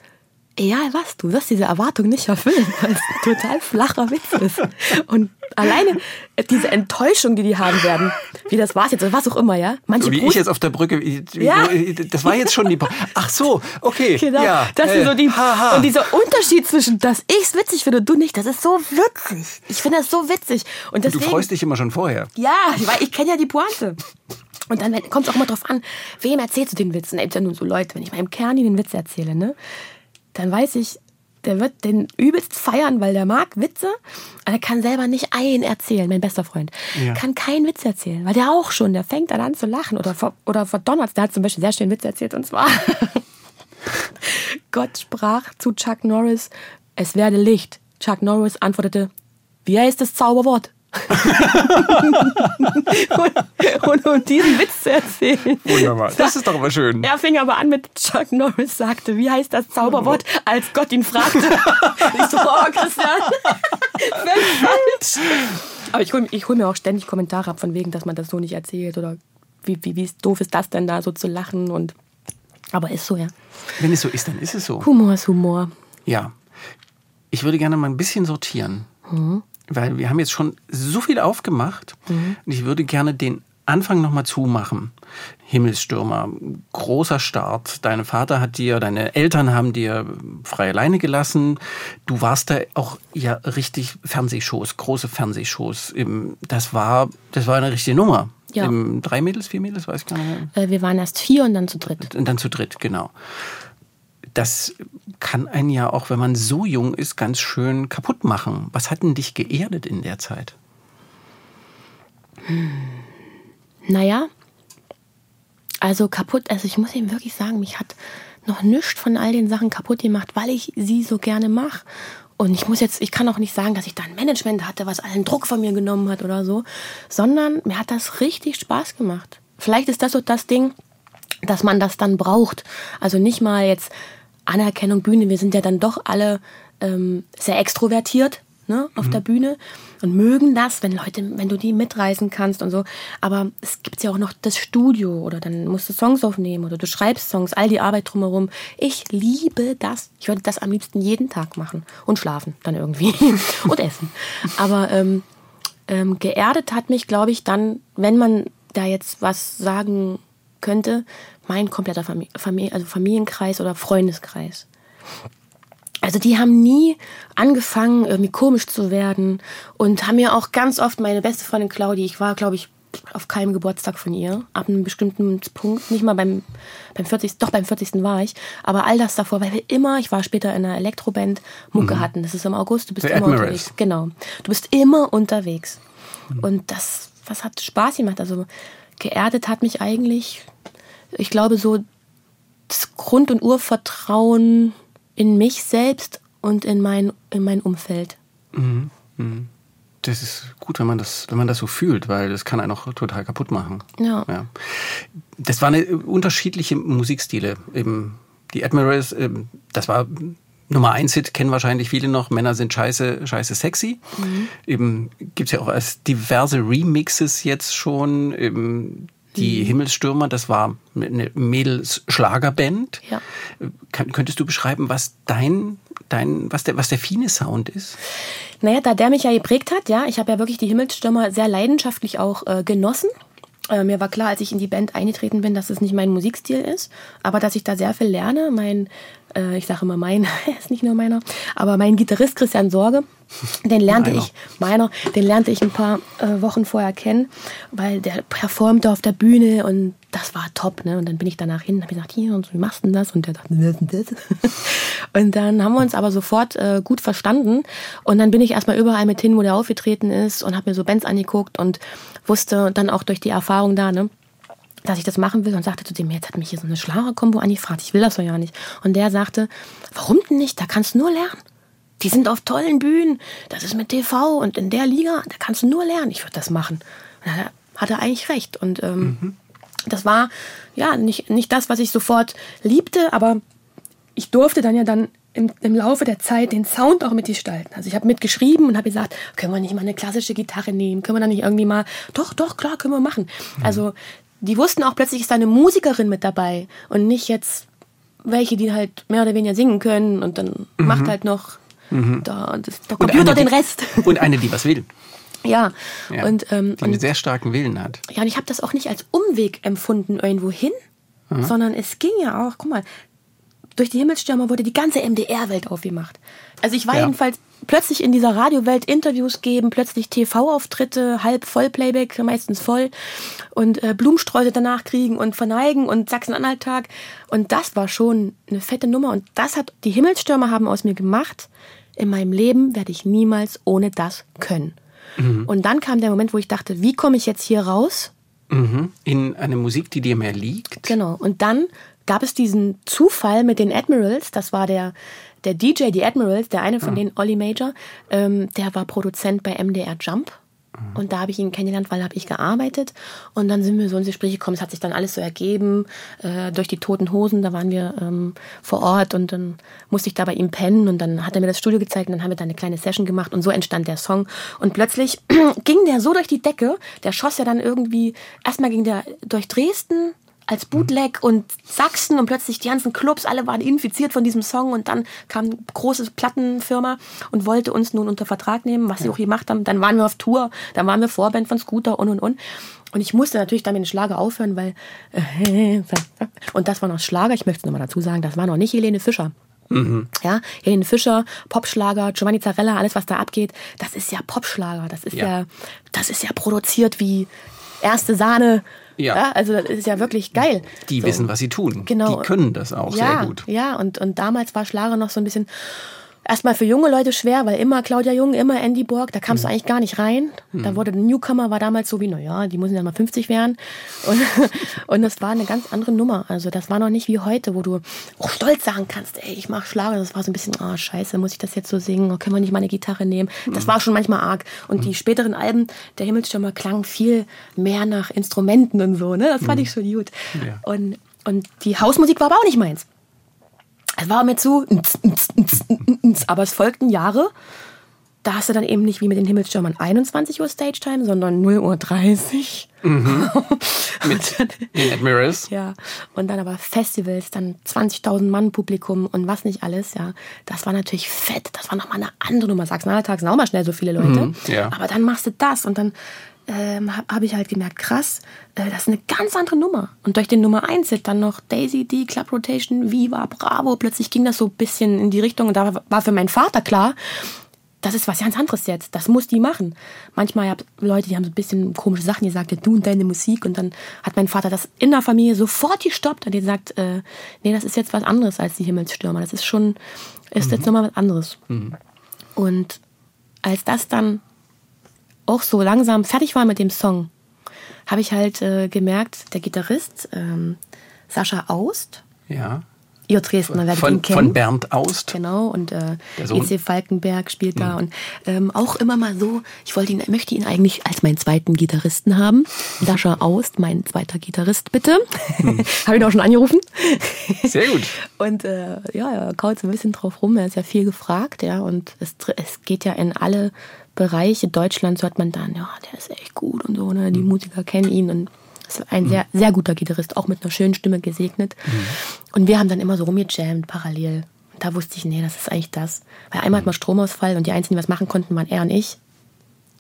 Egal was, du wirst diese Erwartung nicht erfüllen, weil es ein total flacher Witz ist. Und alleine diese Enttäuschung, die die haben werden, wie das war's jetzt, was auch immer, ja? Manche wie ich jetzt auf der Brücke, wie, ja? das war jetzt schon die, ach so, okay, genau, ja. Das hey. so die, und dieser Unterschied zwischen, dass ich's witzig finde und du nicht, das ist so witzig. Ich finde das so witzig. Und deswegen, du freust dich immer schon vorher. Ja, weil ich kenne ja die Pointe. Und dann kommt es auch immer drauf an, wem erzählst du den Witz? Und da ja nun so Leute, wenn ich meinem Kerni den Witz erzähle, ne? Dann weiß ich, der wird den übelst feiern, weil der mag Witze, aber er kann selber nicht einen erzählen, mein bester Freund. Ja. Kann keinen Witz erzählen, weil der auch schon, der fängt dann an zu lachen oder, oder verdonnert. Der hat zum Beispiel sehr schön Witz erzählt und zwar Gott sprach zu Chuck Norris, es werde Licht. Chuck Norris antwortete, wie heißt das Zauberwort? Und, und, um diesen Witz zu erzählen. Wunderbar. Das ist doch aber schön. Er fing aber an mit Chuck Norris sagte, wie heißt das Zauberwort, als Gott ihn fragte. ich so, oh Christian, falsch. Aber ich hole hol mir auch ständig Kommentare ab, von wegen, dass man das so nicht erzählt oder wie, wie, wie doof ist das denn da, so zu lachen und aber ist so, ja. Wenn es so ist, dann ist es so. Humor ist Humor. Ja. Ich würde gerne mal ein bisschen sortieren. Mhm weil wir haben jetzt schon so viel aufgemacht mhm. und ich würde gerne den Anfang nochmal zumachen. Himmelsstürmer, großer Start. Dein Vater hat dir, deine Eltern haben dir freie Leine gelassen. Du warst da auch ja richtig Fernsehshows, große Fernsehshows. Das war, das war eine richtige Nummer. Ja. drei Mädels, vier Mädels, weiß ich gar nicht mehr. Äh, wir waren erst vier und dann zu dritt. Und dann zu dritt, genau. Das kann einen ja auch, wenn man so jung ist, ganz schön kaputt machen. Was hat denn dich geerdet in der Zeit? Hm. Naja, also kaputt, also ich muss ihm wirklich sagen, mich hat noch nichts von all den Sachen kaputt gemacht, weil ich sie so gerne mache. Und ich muss jetzt, ich kann auch nicht sagen, dass ich da ein Management hatte, was allen Druck von mir genommen hat oder so, sondern mir hat das richtig Spaß gemacht. Vielleicht ist das so das Ding, dass man das dann braucht. Also nicht mal jetzt Anerkennung, Bühne. Wir sind ja dann doch alle ähm, sehr extrovertiert ne, auf mhm. der Bühne und mögen das, wenn Leute, wenn du die mitreisen kannst und so. Aber es gibt ja auch noch das Studio oder dann musst du Songs aufnehmen oder du schreibst Songs, all die Arbeit drumherum. Ich liebe das. Ich würde das am liebsten jeden Tag machen und schlafen dann irgendwie und essen. Aber ähm, ähm, geerdet hat mich, glaube ich, dann, wenn man da jetzt was sagen könnte, mein kompletter Famili Familie, also Familienkreis oder Freundeskreis. Also die haben nie angefangen, irgendwie komisch zu werden und haben mir auch ganz oft meine beste Freundin Claudi, ich war, glaube ich, auf keinem Geburtstag von ihr, ab einem bestimmten Punkt, nicht mal beim, beim 40. Doch beim 40. war ich, aber all das davor, weil wir immer, ich war später in einer Elektroband, Mucke mhm. hatten, das ist im August, du bist The immer Admirals. unterwegs. Genau. Du bist immer unterwegs. Mhm. Und das, was hat Spaß gemacht? Also geerdet hat mich eigentlich, ich glaube, so das Grund- und Urvertrauen in mich selbst und in mein, in mein Umfeld. Mhm. Mhm. Das ist gut, wenn man das, wenn man das so fühlt, weil das kann einen auch total kaputt machen. Ja. ja. Das waren unterschiedliche Musikstile. Eben die Admirals, ähm, das war Nummer eins Hit, kennen wahrscheinlich viele noch, Männer sind scheiße, scheiße sexy. Mhm. Eben gibt's ja auch als diverse Remixes jetzt schon. Eben die mhm. Himmelsstürmer, das war eine Mädels-Schlagerband. Ja. Könntest du beschreiben, was dein, dein, was der, was der fine Sound ist? Naja, da der mich ja geprägt hat, ja, ich habe ja wirklich die Himmelsstürmer sehr leidenschaftlich auch äh, genossen. Äh, mir war klar, als ich in die Band eingetreten bin, dass es nicht mein Musikstil ist, aber dass ich da sehr viel lerne. Mein, äh, ich sage immer mein, ist nicht nur meiner, aber mein Gitarrist Christian Sorge, den lernte meiner. ich, meiner, den lernte ich ein paar äh, Wochen vorher kennen, weil der performte auf der Bühne und das war top, ne? Und dann bin ich danach hin und habe gesagt, hier und so, wie machst du denn das? Und der dachte, das und das. und dann haben wir uns aber sofort äh, gut verstanden und dann bin ich erstmal überall mit hin, wo der aufgetreten ist und habe mir so Bands angeguckt und wusste dann auch durch die Erfahrung da, ne? Dass ich das machen will und sagte zu dem, jetzt hat mich hier so eine Schlager-Kombo angefragt, ich will das doch ja nicht. Und der sagte, warum denn nicht? Da kannst du nur lernen. Die sind auf tollen Bühnen, das ist mit TV und in der Liga, da kannst du nur lernen. Ich würde das machen. Und da hat er eigentlich recht. Und ähm, mhm. das war ja nicht, nicht das, was ich sofort liebte, aber ich durfte dann ja dann im, im Laufe der Zeit den Sound auch mitgestalten. Also ich habe mitgeschrieben und habe gesagt, können wir nicht mal eine klassische Gitarre nehmen? Können wir da nicht irgendwie mal, doch, doch, klar, können wir machen. Mhm. Also die wussten auch plötzlich ist da eine Musikerin mit dabei und nicht jetzt welche, die halt mehr oder weniger singen können und dann mhm. macht halt noch mhm. da, das, der Computer eine, den Rest. Und eine, die was will. Ja, ja, und ähm, die einen sehr starken Willen hat. Ja, und ich habe das auch nicht als Umweg empfunden irgendwo hin, mhm. sondern es ging ja auch, guck mal, durch die Himmelsstürmer wurde die ganze MDR-Welt aufgemacht. Also ich war ja. jedenfalls plötzlich in dieser Radiowelt Interviews geben, plötzlich TV-Auftritte, halb Vollplayback, meistens voll und äh, Blumensträuße danach kriegen und verneigen und Sachsen-Anhalt-Tag. Und das war schon eine fette Nummer und das hat die Himmelsstürmer haben aus mir gemacht. In meinem Leben werde ich niemals ohne das können. Mhm. Und dann kam der Moment, wo ich dachte, wie komme ich jetzt hier raus? Mhm. In eine Musik, die dir mehr liegt. Genau. Und dann gab es diesen Zufall mit den Admirals. Das war der, der DJ, die Admirals, der eine von mhm. denen, Ollie Major, ähm, der war Produzent bei MDR Jump. Mhm. Und da habe ich ihn kennengelernt, weil habe ich gearbeitet. Und dann sind wir so ins Gespräch gekommen. Es hat sich dann alles so ergeben äh, durch die toten Hosen. Da waren wir ähm, vor Ort und dann musste ich da bei ihm pennen. Und dann hat er mir das Studio gezeigt und dann haben wir da eine kleine Session gemacht. Und so entstand der Song. Und plötzlich ging der so durch die Decke. Der schoss ja dann irgendwie, erstmal ging der durch Dresden, als Bootleg und Sachsen und plötzlich die ganzen Clubs, alle waren infiziert von diesem Song und dann kam eine große Plattenfirma und wollte uns nun unter Vertrag nehmen, was sie auch gemacht haben. Dann waren wir auf Tour, dann waren wir Vorband von Scooter und und und. Und ich musste natürlich dann mit dem Schlager aufhören, weil äh, und das war noch Schlager, ich möchte es nochmal dazu sagen, das war noch nicht Helene Fischer. Ja, Helene Fischer, Popschlager, Giovanni Zarella, alles was da abgeht, das ist ja Popschlager, das ist ja, Ja. das ist ja produziert wie erste Sahne. Ja. also das ist ja wirklich geil. Die So. wissen, was sie tun. Genau. Die können das auch ja, sehr gut. Ja, und, und damals war Schlager noch so ein bisschen erstmal für junge Leute schwer, weil immer Claudia Jung, immer Andy Borg, da kamst du eigentlich gar nicht rein. Da wurde der Newcomer war damals so wie, naja, die müssen ja mal 50 werden. Und, und das war eine ganz andere Nummer. Also das war noch nicht wie heute, wo du auch stolz sagen kannst, ey, ich mach Schlager. Das war so ein bisschen, ah, scheiße, muss ich das jetzt so singen? Oh, können wir nicht mal eine Gitarre nehmen? Das war schon manchmal arg. Und die späteren Alben, der Himmelsstürmer klang viel mehr nach Instrumenten und so, ne? Das fand ich schon gut. Ja. Und, und die Hausmusik war aber auch nicht meins. Es war mir zu, aber es folgten Jahre. Da hast du dann eben nicht wie mit den Himmelsstürmern 21 Uhr Stage Time, sondern 0 Uhr 30. Mit den Admirals. Ja, und dann aber Festivals, dann 20.000 Mann Publikum und was nicht alles, ja. Das war natürlich fett. Das war nochmal eine andere Nummer. Sachsen-Anhalt sind auch mal schnell so viele Leute. Mhm, ja. Aber dann machst du das und dann ähm, habe hab ich halt gemerkt, krass, äh, das ist eine ganz andere Nummer. Und durch den Nummer 1 Hit dann noch Daisy D, Club Rotation, Viva, Bravo, plötzlich ging das so ein bisschen in die Richtung und da war für meinen Vater klar, das ist was ganz anderes jetzt. Das muss die machen. Manchmal habe Leute, die haben so ein bisschen komische Sachen gesagt, ja, du und deine Musik. Und dann hat mein Vater das in der Familie sofort gestoppt und gesagt, äh, nee, das ist jetzt was anderes als die Himmelsstürmer. Das ist schon, ist jetzt nochmal was anderes. Und als das dann auch so langsam fertig war mit dem Song, habe ich halt äh, gemerkt, der Gitarrist ähm, Sascha Aust, Ja. ihr Dresdner werdet Von, ihn kennen. von Bernd Aust. Genau, und äh. EC Falkenberg spielt da und ähm, auch immer mal so, ich wollte ihn, möchte ihn eigentlich als meinen zweiten Gitarristen haben. Sascha Aust, mein zweiter Gitarrist, bitte. Habe ihn auch schon angerufen. Sehr gut. Und äh, ja, er kaut so ein bisschen drauf rum, er ist ja viel gefragt, ja, und es, es geht ja in alle Bereiche Deutschlands, hört man dann, ja, der ist echt gut und so, ne? die Musiker kennen ihn und ist ein sehr, sehr guter Gitarrist, auch mit einer schönen Stimme gesegnet. Und wir haben dann immer so rumgejammt parallel. Und da wusste ich, nee, das ist eigentlich das. Weil einmal hat man Stromausfall und die Einzigen, die was machen konnten, waren er und ich.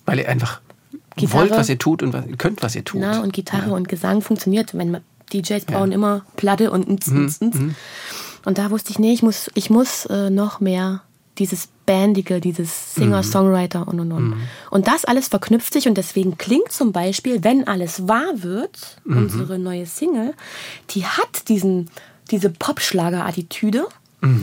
Weil ihr einfach Gitarre. wollt, was ihr tut und was, könnt, was ihr tut. Na, und Gitarre und Gesang funktioniert. Wenn DJs brauchen immer Platte und ns, ns, ns. Und da wusste ich, nee, ich muss, ich muss äh, noch mehr dieses Bandige, dieses Singer-Songwriter und und und. Und das alles verknüpft sich und deswegen klingt zum Beispiel, wenn alles wahr wird, unsere neue Single, die hat diesen, diese Popschlager-Attitüde.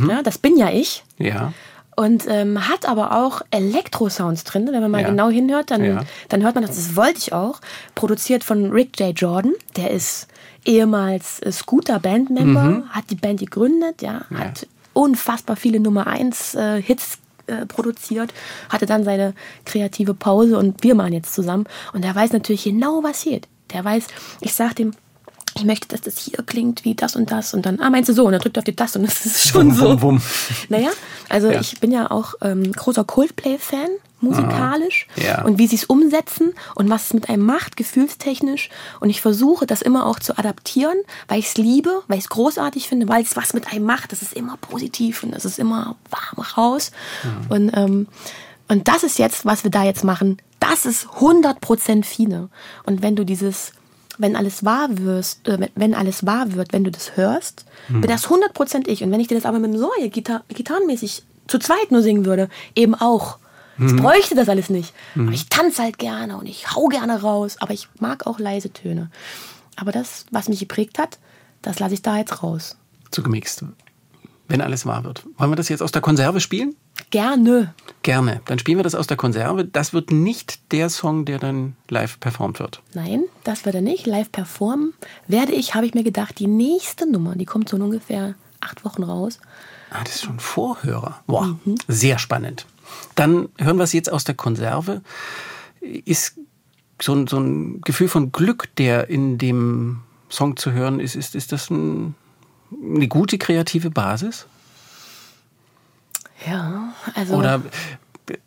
Ja, das bin ja ich. Ja. Und ähm, hat aber auch Elektro-Sounds drin. Wenn man mal Ja. genau hinhört, dann, Ja. dann hört man das. Das wollte ich auch. Produziert von Rick J. Jordan. Der ist ehemals äh, Scooter-Bandmember, hat die Band gegründet, ja, hat unfassbar viele Nummer 1 äh, Hits äh, produziert, hatte dann seine kreative Pause und wir machen jetzt zusammen. Und er weiß natürlich genau, was geht. Der weiß, ich sag dem, ich möchte, dass das hier klingt wie das und das und dann, ah, meinst du so? Und er drückt auf die Taste und das ist schon so. wum, wum. Naja, also Ja. ich bin ja auch ähm, großer Coldplay-Fan, musikalisch. Ja. Und wie sie es umsetzen und was es mit einem macht, gefühlstechnisch. Und ich versuche das immer auch zu adaptieren, weil ich es liebe, weil ich es großartig finde, weil es was mit einem macht. Das ist immer positiv und das ist immer warm raus. Und, ähm, und das ist jetzt, was wir da jetzt machen, das ist 100% Fine. Und wenn du dieses wenn alles wahr wirst, äh, wenn- alles wahr wird, wenn du das hörst, bin das 100% ich. Und wenn ich dir das aber mit dem Säue Gitar gitarrenmäßig zu zweit nur singen würde, eben auch. Ich bräuchte das alles nicht. Aber ich tanze halt gerne und ich hau gerne raus. Aber ich mag auch leise Töne. Aber das, was mich geprägt hat, das lasse ich da jetzt raus. Zugemixt. Wenn alles wahr wird. Wollen wir das jetzt aus der Konserve spielen? Gerne. Gerne. Dann spielen wir das aus der Konserve. Das wird nicht der Song, der dann live performt wird. Nein, das wird er nicht. Live performen werde ich, habe ich mir gedacht, die nächste Nummer, die kommt so in ungefähr acht Wochen raus. Ah, das ist schon Vorhörer. Boah, sehr spannend. Dann hören wir es jetzt aus der Konserve. Ist so ein, so ein Gefühl von Glück, der in dem Song zu hören ist, ist, ist das ein, eine gute kreative Basis? Ja, also. Oder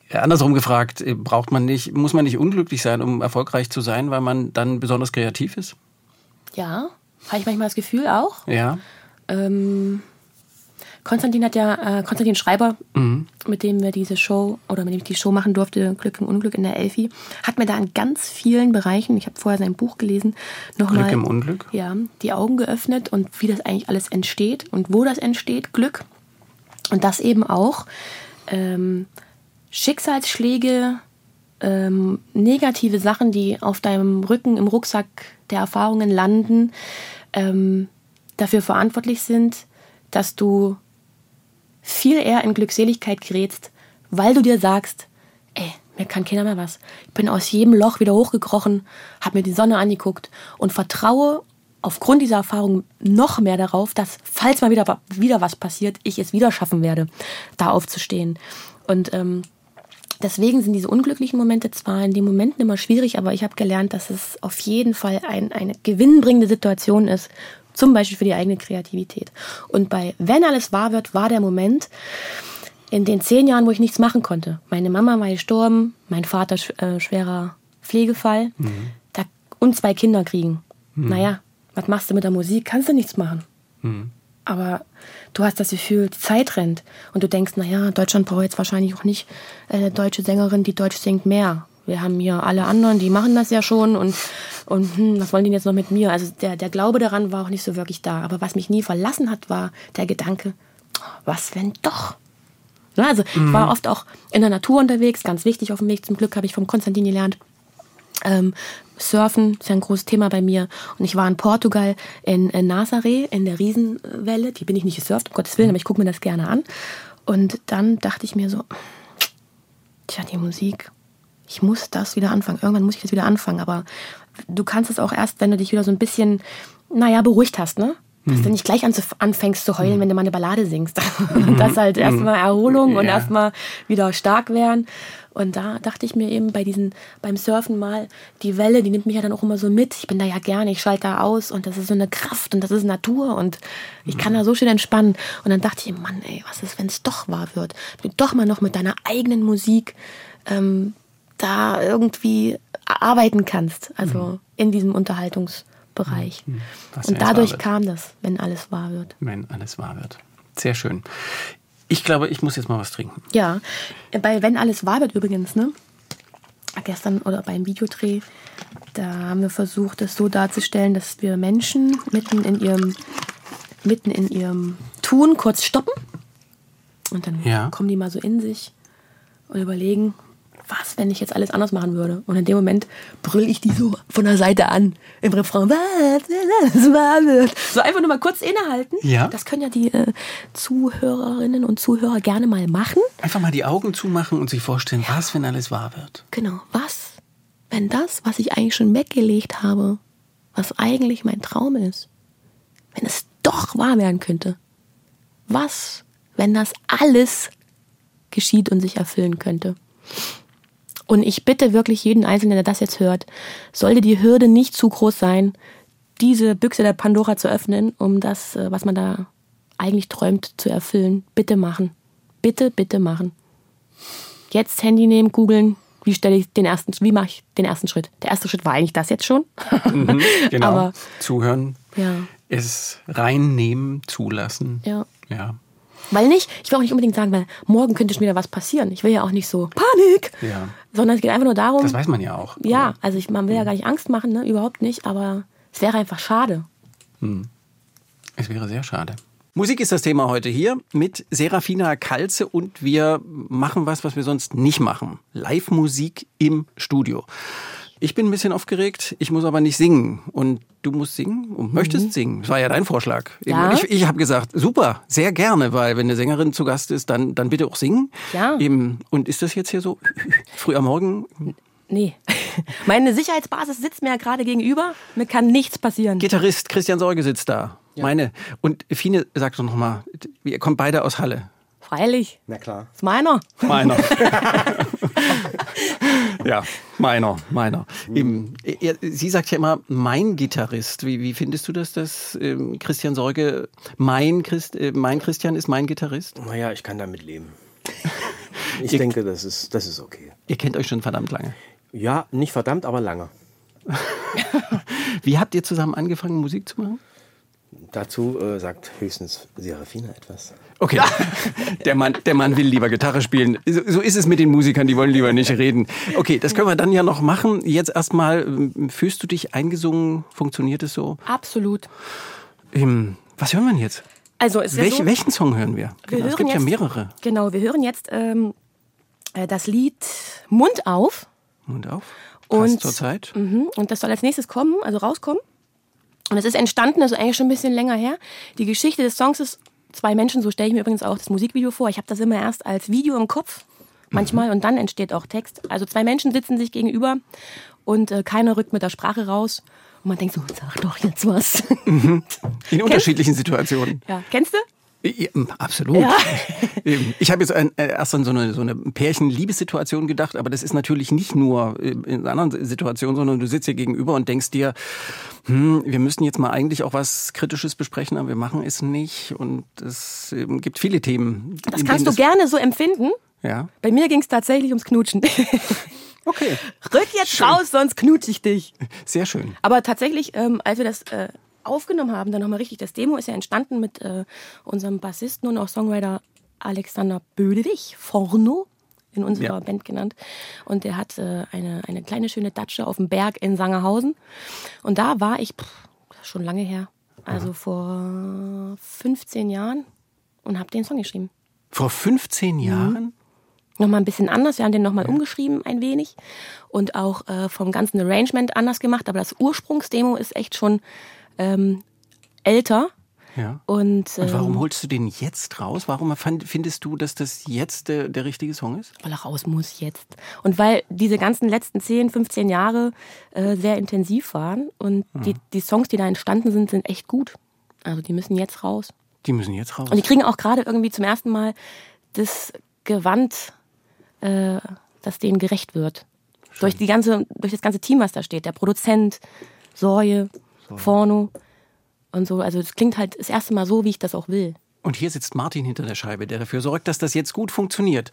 äh, andersrum gefragt, äh, braucht man nicht, muss man nicht unglücklich sein, um erfolgreich zu sein, weil man dann besonders kreativ ist? Ja, Habe ich manchmal das Gefühl auch. Ja. Ähm, Konstantin hat ja, äh, Konstantin Schreiber, mit dem wir diese Show oder mit dem ich die Show machen durfte, Glück im Unglück in der Elfi, hat mir da in ganz vielen Bereichen, ich habe vorher sein Buch gelesen, nochmal Glück im Unglück? Ja, die Augen geöffnet und wie das eigentlich alles entsteht und wo das entsteht, Glück. Und dass eben auch ähm, Schicksalsschläge, ähm, negative Sachen, die auf deinem Rücken im Rucksack der Erfahrungen landen, ähm, dafür verantwortlich sind, dass du viel eher in Glückseligkeit gerätst, weil du dir sagst, ey, mir kann keiner mehr was. Ich bin aus jedem Loch wieder hochgekrochen, habe mir die Sonne angeguckt und vertraue aufgrund dieser Erfahrung noch mehr darauf, dass, falls mal wieder, wieder was passiert, ich es wieder schaffen werde, da aufzustehen. Und ähm, deswegen sind diese unglücklichen Momente zwar in den Momenten immer schwierig, aber ich habe gelernt, dass es auf jeden Fall ein, eine gewinnbringende Situation ist, zum Beispiel für die eigene Kreativität. Und bei Wenn alles wahr wird, war der Moment in den zehn Jahren, wo ich nichts machen konnte. Meine Mama war gestorben, mein Vater äh, schwerer Pflegefall da, und zwei Kinder kriegen. Naja, was machst du mit der Musik? Kannst du nichts machen. Aber du hast das Gefühl, die Zeit rennt. Und du denkst, naja, Deutschland braucht jetzt wahrscheinlich auch nicht äh, eine deutsche Sängerin, die Deutsch singt, mehr. Wir haben hier alle anderen, die machen das ja schon und, und hm, was wollen die jetzt noch mit mir? Also der, der Glaube daran war auch nicht so wirklich da. Aber was mich nie verlassen hat, war der Gedanke, was wenn doch? Ja, also ich war oft auch in der Natur unterwegs, ganz wichtig auf dem Weg. Zum Glück habe ich vom Konstantin gelernt. Ähm, Surfen ist ja ein großes Thema bei mir. Und ich war in Portugal in, in Nazaré, in der Riesenwelle. Die bin ich nicht gesurft, um Gottes Willen, aber ich gucke mir das gerne an. Und dann dachte ich mir so, tja, die Musik, ich muss das wieder anfangen. Irgendwann muss ich das wieder anfangen. Aber du kannst es auch erst, wenn du dich wieder so ein bisschen, naja, beruhigt hast, ne? Dass du nicht gleich anfängst zu heulen, wenn du mal eine Ballade singst. das halt erstmal Erholung und Ja. erstmal wieder stark werden. Und da dachte ich mir eben bei diesen, beim Surfen mal, die Welle, die nimmt mich ja dann auch immer so mit. Ich bin da ja gerne, ich schalte da aus und das ist so eine Kraft und das ist Natur und ich kann da so schön entspannen. Und dann dachte ich, Mann, ey, was ist, wenn es doch wahr wird? Wenn du doch mal noch mit deiner eigenen Musik ähm, da irgendwie arbeiten kannst. Also in diesem Unterhaltungsbereich. Was Und dadurch kam das, wenn alles wahr wird. Wenn alles wahr wird. Sehr schön. Ich glaube, ich muss jetzt mal was trinken. Ja, bei Wenn alles wahr wird übrigens, ne? Gestern oder beim Videodreh, da haben wir versucht, das so darzustellen, dass wir Menschen mitten in ihrem, mitten in ihrem Tun kurz stoppen. Und dann Ja. kommen die mal so in sich und überlegen, was, wenn ich jetzt alles anders machen würde? Und in dem Moment brüll ich die so von der Seite an im Refrain, was, wenn alles wahr wird? So einfach nur mal kurz innehalten. Ja. Das können ja die äh, Zuhörerinnen und Zuhörer gerne mal machen. Einfach mal die Augen zumachen und sich vorstellen, was, wenn alles wahr wird. Genau. Was, wenn das, was ich eigentlich schon weggelegt habe, was eigentlich mein Traum ist, wenn es doch wahr werden könnte? Was, wenn das alles geschieht und sich erfüllen könnte? Und ich bitte wirklich jeden Einzelnen, der das jetzt hört, sollte die Hürde nicht zu groß sein, diese Büchse der Pandora zu öffnen, um das, äh, was man da eigentlich träumt, zu erfüllen. Bitte machen. Bitte, bitte machen. Jetzt Handy nehmen, googeln, wie stelle ich den ersten, wie mache ich den ersten Schritt? Der erste Schritt war eigentlich das jetzt schon. Genau. Aber Zuhören, ja, es reinnehmen, zulassen. ja. Ja. Weil nicht, ich will auch nicht unbedingt sagen, weil morgen könnte schon wieder was passieren. Ich will ja auch nicht so Panik, Ja. sondern es geht einfach nur darum, Das weiß man ja auch. ja, also ich, man will ja gar nicht Angst machen, ne? überhaupt nicht, aber es wäre einfach schade. Es wäre sehr schade. Musik ist das Thema heute hier mit Serafina Kalze und wir machen was, was wir sonst nicht machen. Live-Musik im Studio. Ich bin ein bisschen aufgeregt, ich muss aber nicht singen. Und du musst singen und möchtest singen. Das war ja dein Vorschlag. Mhm. Ja. Ich, ich habe gesagt, super, sehr gerne, weil wenn eine Sängerin zu Gast ist, dann, dann bitte auch singen. Ja. Eben, und ist das jetzt hier so früh am Morgen? Nee. Meine Sicherheitsbasis sitzt mir ja gerade gegenüber. Mir kann nichts passieren. Gitarrist Christian Sorge sitzt da. Meine. Und Fine, sag doch nochmal, ihr kommt beide aus Halle. Freilich. Na klar. Ist meiner. Meiner. ja, meiner, meiner. Er, sie sagt ja immer, mein Gitarrist. Wie, wie findest du das, dass ähm, Christian Sorge mein, Christ, äh, mein Christian ist mein Gitarrist? Naja, ich kann damit leben. Ich Ihr- denke, das ist, das ist okay. Ihr kennt euch schon verdammt lange. Ja, nicht verdammt, aber lange. Wie habt ihr zusammen angefangen, Musik zu machen? Dazu äh, sagt höchstens Serafina etwas. Okay, der Mann, der Mann will lieber Gitarre spielen. So, so ist es mit den Musikern, die wollen lieber nicht reden. Okay, das können wir dann ja noch machen. Jetzt erstmal, ähm, fühlst du dich eingesungen? Funktioniert es so? Absolut. Ähm, was hören wir denn jetzt? Also es ist ja Welch, so, welchen Song hören wir? wir Genau, es hören gibt ja jetzt, mehrere. Genau, wir hören jetzt ähm, äh, das Lied Mund auf. Mund auf. Und- Passt zur Zeit. Mhm. Und das soll als nächstes kommen, also rauskommen. Und es ist entstanden, also eigentlich schon ein bisschen länger her. Die Geschichte des Songs ist zwei Menschen, so stelle ich mir übrigens auch das Musikvideo vor. Ich habe das immer erst als Video im Kopf, manchmal, und dann entsteht auch Text. Also zwei Menschen sitzen sich gegenüber und äh, keiner rückt mit der Sprache raus. Und man denkt so, sag doch jetzt was. In unterschiedlichen Situationen. ja, kennst du? Ja, absolut. Ja. Ich habe jetzt ein, äh, erst an so eine, so eine Pärchen-Liebessituation gedacht, aber das ist natürlich nicht nur äh, in anderen Situationen, sondern du sitzt hier gegenüber und denkst dir, hm, wir müssten jetzt mal eigentlich auch was Kritisches besprechen, aber wir machen es nicht. Und es ähm, gibt viele Themen. Das kannst du gerne so empfinden. Ja. Bei mir ging es tatsächlich ums Knutschen. Okay. Rück jetzt raus, sonst knutsch ich dich. Sehr schön. Aber tatsächlich, ähm, als wir das äh, aufgenommen haben, dann nochmal richtig, das Demo ist ja entstanden mit äh, unserem Bassisten und auch Songwriter Alexander Bödewig, Forno, in unserer Ja. Band genannt. Und der hat äh, eine, eine kleine schöne Datsche auf dem Berg in Sangerhausen. Und da war ich, pff, schon lange her, also vor 15 Jahren und habe den Song geschrieben. Vor 15 Mhm. Jahren? Nochmal ein bisschen anders. Wir haben den nochmal umgeschrieben ein wenig und auch äh, vom ganzen Arrangement anders gemacht. Aber das Ursprungsdemo ist echt schon ähm, älter. Ja. Und, Und warum ähm, holst du den jetzt raus? Warum findest du, dass das jetzt der, der richtige Song ist? weil er raus muss jetzt. Und weil diese ganzen letzten 10, 15 Jahre äh, sehr intensiv waren und die, die Songs, die da entstanden sind, sind echt gut. Also die müssen jetzt raus. Die müssen jetzt raus. Und die kriegen auch gerade irgendwie zum ersten Mal das Gewand, äh, das denen gerecht wird. Durch, die ganze, durch das ganze Team, was da steht. Der Produzent, Sorge, Forno und so. Also es klingt halt das erste Mal so, wie ich das auch will. Und hier sitzt Martin hinter der Scheibe, der dafür sorgt, dass das jetzt gut funktioniert.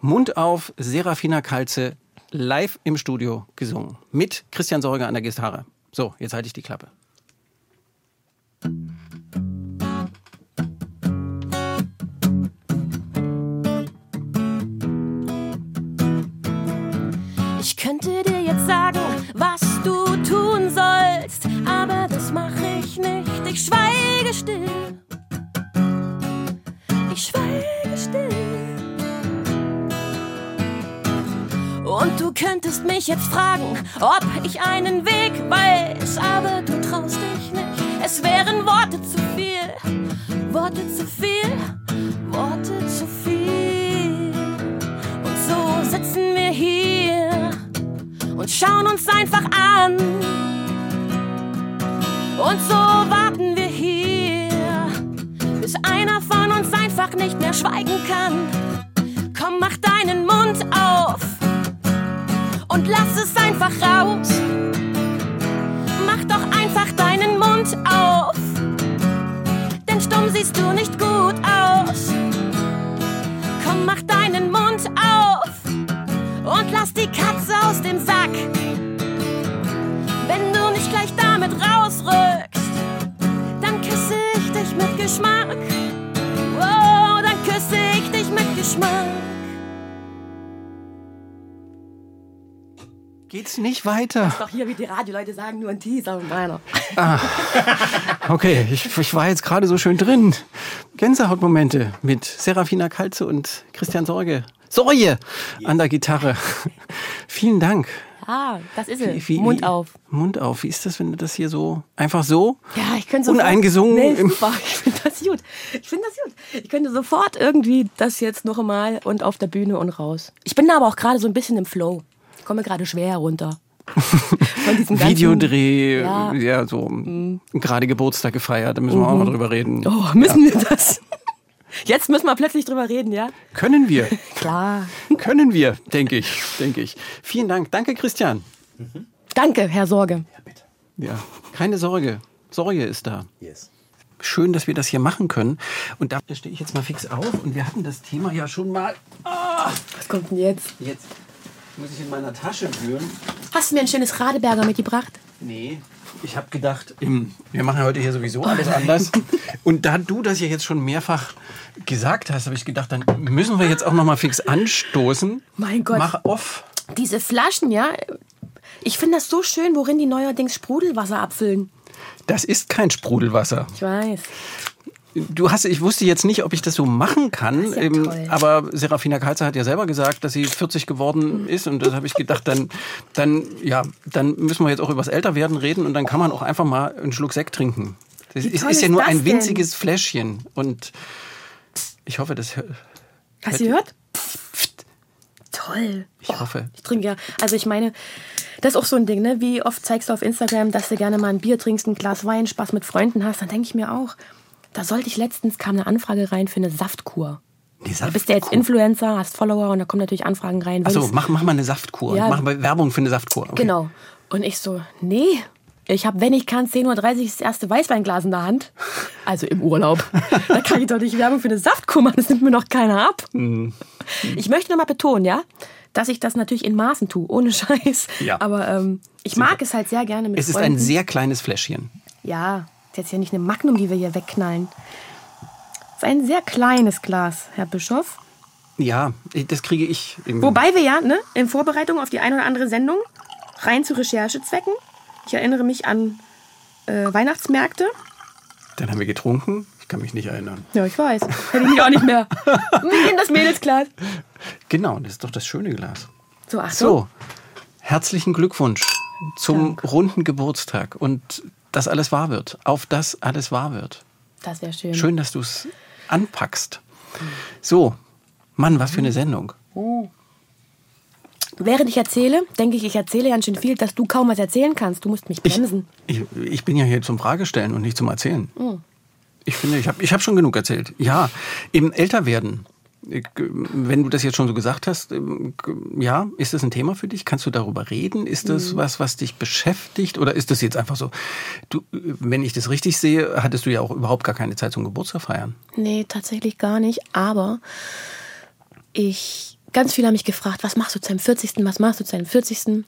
Mund auf, Serafina Kalze, live im Studio gesungen. Mit Christian Sorge an der Gitarre. So, jetzt halte ich die Klappe. Ich nicht. Ich schweige still. Ich schweige still. Und du könntest mich jetzt fragen, ob ich einen Weg weiß, aber du traust dich nicht. Es wären Worte zu viel, Worte zu viel, Worte zu viel. Und so sitzen wir hier und schauen uns einfach an. Und so einfach nicht mehr schweigen kann. Komm, mach deinen Mund auf und lass es einfach raus. Mach doch einfach deinen Mund auf, denn stumm siehst du nicht gut aus. Komm, mach deinen Mund auf und lass die Katze aus dem Sack. Wenn du nicht gleich damit rausrückst, dann küsse ich dich mit Geschmack. Geschmack. Geht's nicht weiter? Doch hier, wie die Radioleute sagen, nur ein Teaser und meiner. Okay, ich, ich war jetzt gerade so schön drin. Gänsehautmomente mit Serafina Kalze und Christian Sorge. Sorge an der Gitarre. Vielen Dank. Ah, das ist es. Wie- Mund wie- auf. Mund auf. Wie ist das, wenn du das hier so einfach so? Ja, ich könnte Uneingesungen Nee, super. Ich finde das gut. Ich finde das gut. Ich könnte sofort irgendwie das jetzt noch einmal und auf der Bühne und raus. Ich bin da aber auch gerade so ein bisschen im Flow. Ich komme gerade schwer herunter. Von diesem ganzen- Videodreh, Ja. Mhm. ja, so gerade Geburtstag gefeiert, da müssen wir auch mal drüber reden. Oh, müssen wir das? Jetzt müssen wir plötzlich drüber reden, ja? Können wir, Klar. können wir, denke ich, denke ich. Vielen Dank, danke Christian. Danke, Herr Sorge. Ja, keine Sorge, Sorge ist da. Yes. Schön, dass wir das hier machen können. Und da stehe ich jetzt mal fix auf. Und wir hatten das Thema ja schon mal. Ah, Was kommt denn jetzt? jetzt muss ich in meiner Tasche wühlen. Hast du mir ein schönes Radeberger mitgebracht? Nee, Ich habe gedacht, im- wir machen heute hier sowieso alles anders. Und da du das ja jetzt schon mehrfach gesagt hast, habe ich gedacht, dann müssen wir jetzt auch noch mal fix anstoßen. Mein Gott. Mach off. Diese Flaschen, ja. Ich finde das so schön, worin die neuerdings Sprudelwasser abfüllen. Das ist kein Sprudelwasser. Ich weiß. Du hast, ich wusste jetzt nicht, ob ich das so machen kann, Das ja ähm, aber Serafina Kalzer hat ja selber gesagt, dass sie 40 geworden ist und das habe ich gedacht, dann, dann, ja, dann müssen wir jetzt auch übers Älterwerden reden und dann kann man auch einfach mal einen Schluck Sekt trinken. Das Wie ist, ist ja nur das ein denn? winziges Fläschchen und ich hoffe, das hört. Hast du gehört? Toll. Ich hoffe. Ich trinke ja. Also ich meine, das ist auch so ein Ding, ne? Wie oft zeigst du auf Instagram, dass du gerne mal ein Bier trinkst, ein Glas Wein, Spaß mit Freunden hast. Dann denke ich mir auch, da sollte ich letztens, kam eine Anfrage rein für eine Saftkur. Die Da bist du jetzt Influencer, hast Follower und da kommen natürlich Anfragen rein. Achso, mach, mach mal eine Saftkur. Ja. Mach mal Werbung für eine Saftkur. Okay. Genau. Und ich so, nee. Ich habe, wenn ich kann, 10.30 Uhr das erste Weißweinglas in der Hand. Also im Urlaub. da kann ich doch nicht Werbung für eine Saftkur machen. Das nimmt mir noch keiner ab. Mhm. Ich möchte noch mal betonen, ja, dass ich das natürlich in Maßen tue, ohne Scheiß. Ja. Aber ähm, ich mag es halt sehr gerne mit Es ist Freunden. ein sehr kleines Fläschchen. Ja, ist jetzt ja nicht eine Magnum, die wir hier wegknallen. Es ist ein sehr kleines Glas, Herr Bischof. Ja, das kriege ich. Im, Wobei wir ja, ne, in Vorbereitung auf die eine oder andere Sendung, rein zu Recherchezwecken, ich erinnere mich an äh, Weihnachtsmärkte. Dann haben wir getrunken. Ich kann mich nicht erinnern. Ja, ich weiß. Hätte ich mich auch nicht mehr. Wie in das Mädelsglas. Genau, das ist doch das schöne Glas. So, ach so. So, herzlichen Glückwunsch zum runden Geburtstag und dass alles wahr wird. Auf das alles wahr wird. Das wäre schön. Schön, dass du es anpackst. So, Mann, was für eine Sendung. Während ich erzähle, denke ich, ich erzähle ganz schön viel, dass du kaum was erzählen kannst. Du musst mich Ich, bremsen. ich, ich bin ja hier zum Fragestellen und nicht zum Erzählen. Oh. Ich finde, ich habe ich hab schon genug erzählt. Ja, eben älter werden. Ich, Wenn du das jetzt schon so gesagt hast, ähm, ja, ist das ein Thema für dich? Kannst du darüber reden? Ist das Mhm. was, was dich beschäftigt? Oder ist das jetzt einfach so? Du, wenn ich das richtig sehe, hattest du ja auch überhaupt gar keine Zeit zum Geburtstag feiern. Nee, tatsächlich gar nicht. Aber ich, ganz viele haben mich gefragt, was machst du zu deinem 40., was machst du zu deinem 40.?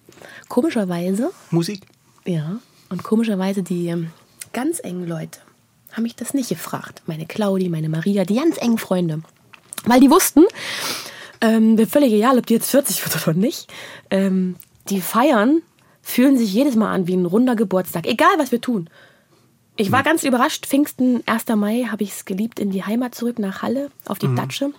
Komischerweise, Musik? ja, und komischerweise die ähm, ganz engen Leute haben mich das nicht gefragt. Meine Claudi, meine Maria, die ganz engen Freunde. Weil die wussten, ähm, völlig egal, ob die jetzt 40 wird oder nicht, ähm, die feiern, fühlen sich jedes Mal an wie ein runder Geburtstag, egal was wir tun. Ich war ganz überrascht. Pfingsten, 1. Mai, habe ich es geliebt, in die Heimat zurück nach Halle auf die Datsche.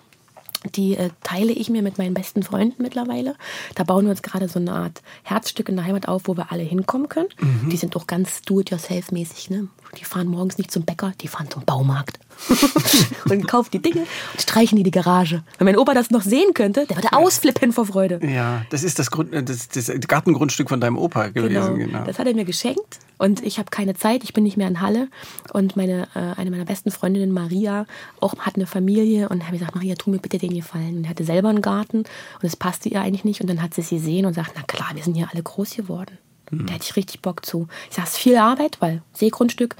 Die äh, teile ich mir mit meinen besten Freunden mittlerweile. Da bauen wir uns gerade so eine Art Herzstück in der Heimat auf, wo wir alle hinkommen können. Die sind auch ganz do-it-yourself-mäßig. Ne? Die fahren morgens nicht zum Bäcker, die fahren zum Baumarkt. und kaufen die Dinge und streichen die die Garage. Wenn mein Opa das noch sehen könnte, der würde ausflippen vor Freude. Ja, das ist das, Grund, äh, das, das Gartengrundstück von deinem Opa gewesen. Genau. Genau. Das hat er mir geschenkt und ich habe keine Zeit. Ich bin nicht mehr in Halle und meine äh, eine meiner besten Freundinnen Maria auch hat eine Familie und habe gesagt Maria, tu mir bitte den Gefallen. Und er hatte selber einen Garten und es passte ihr eigentlich nicht und dann hat sie es gesehen und sagt, na klar, wir sind hier alle groß geworden. Da hätte ich richtig Bock zu. Ich sage, es ist viel Arbeit, weil Seegrundstück.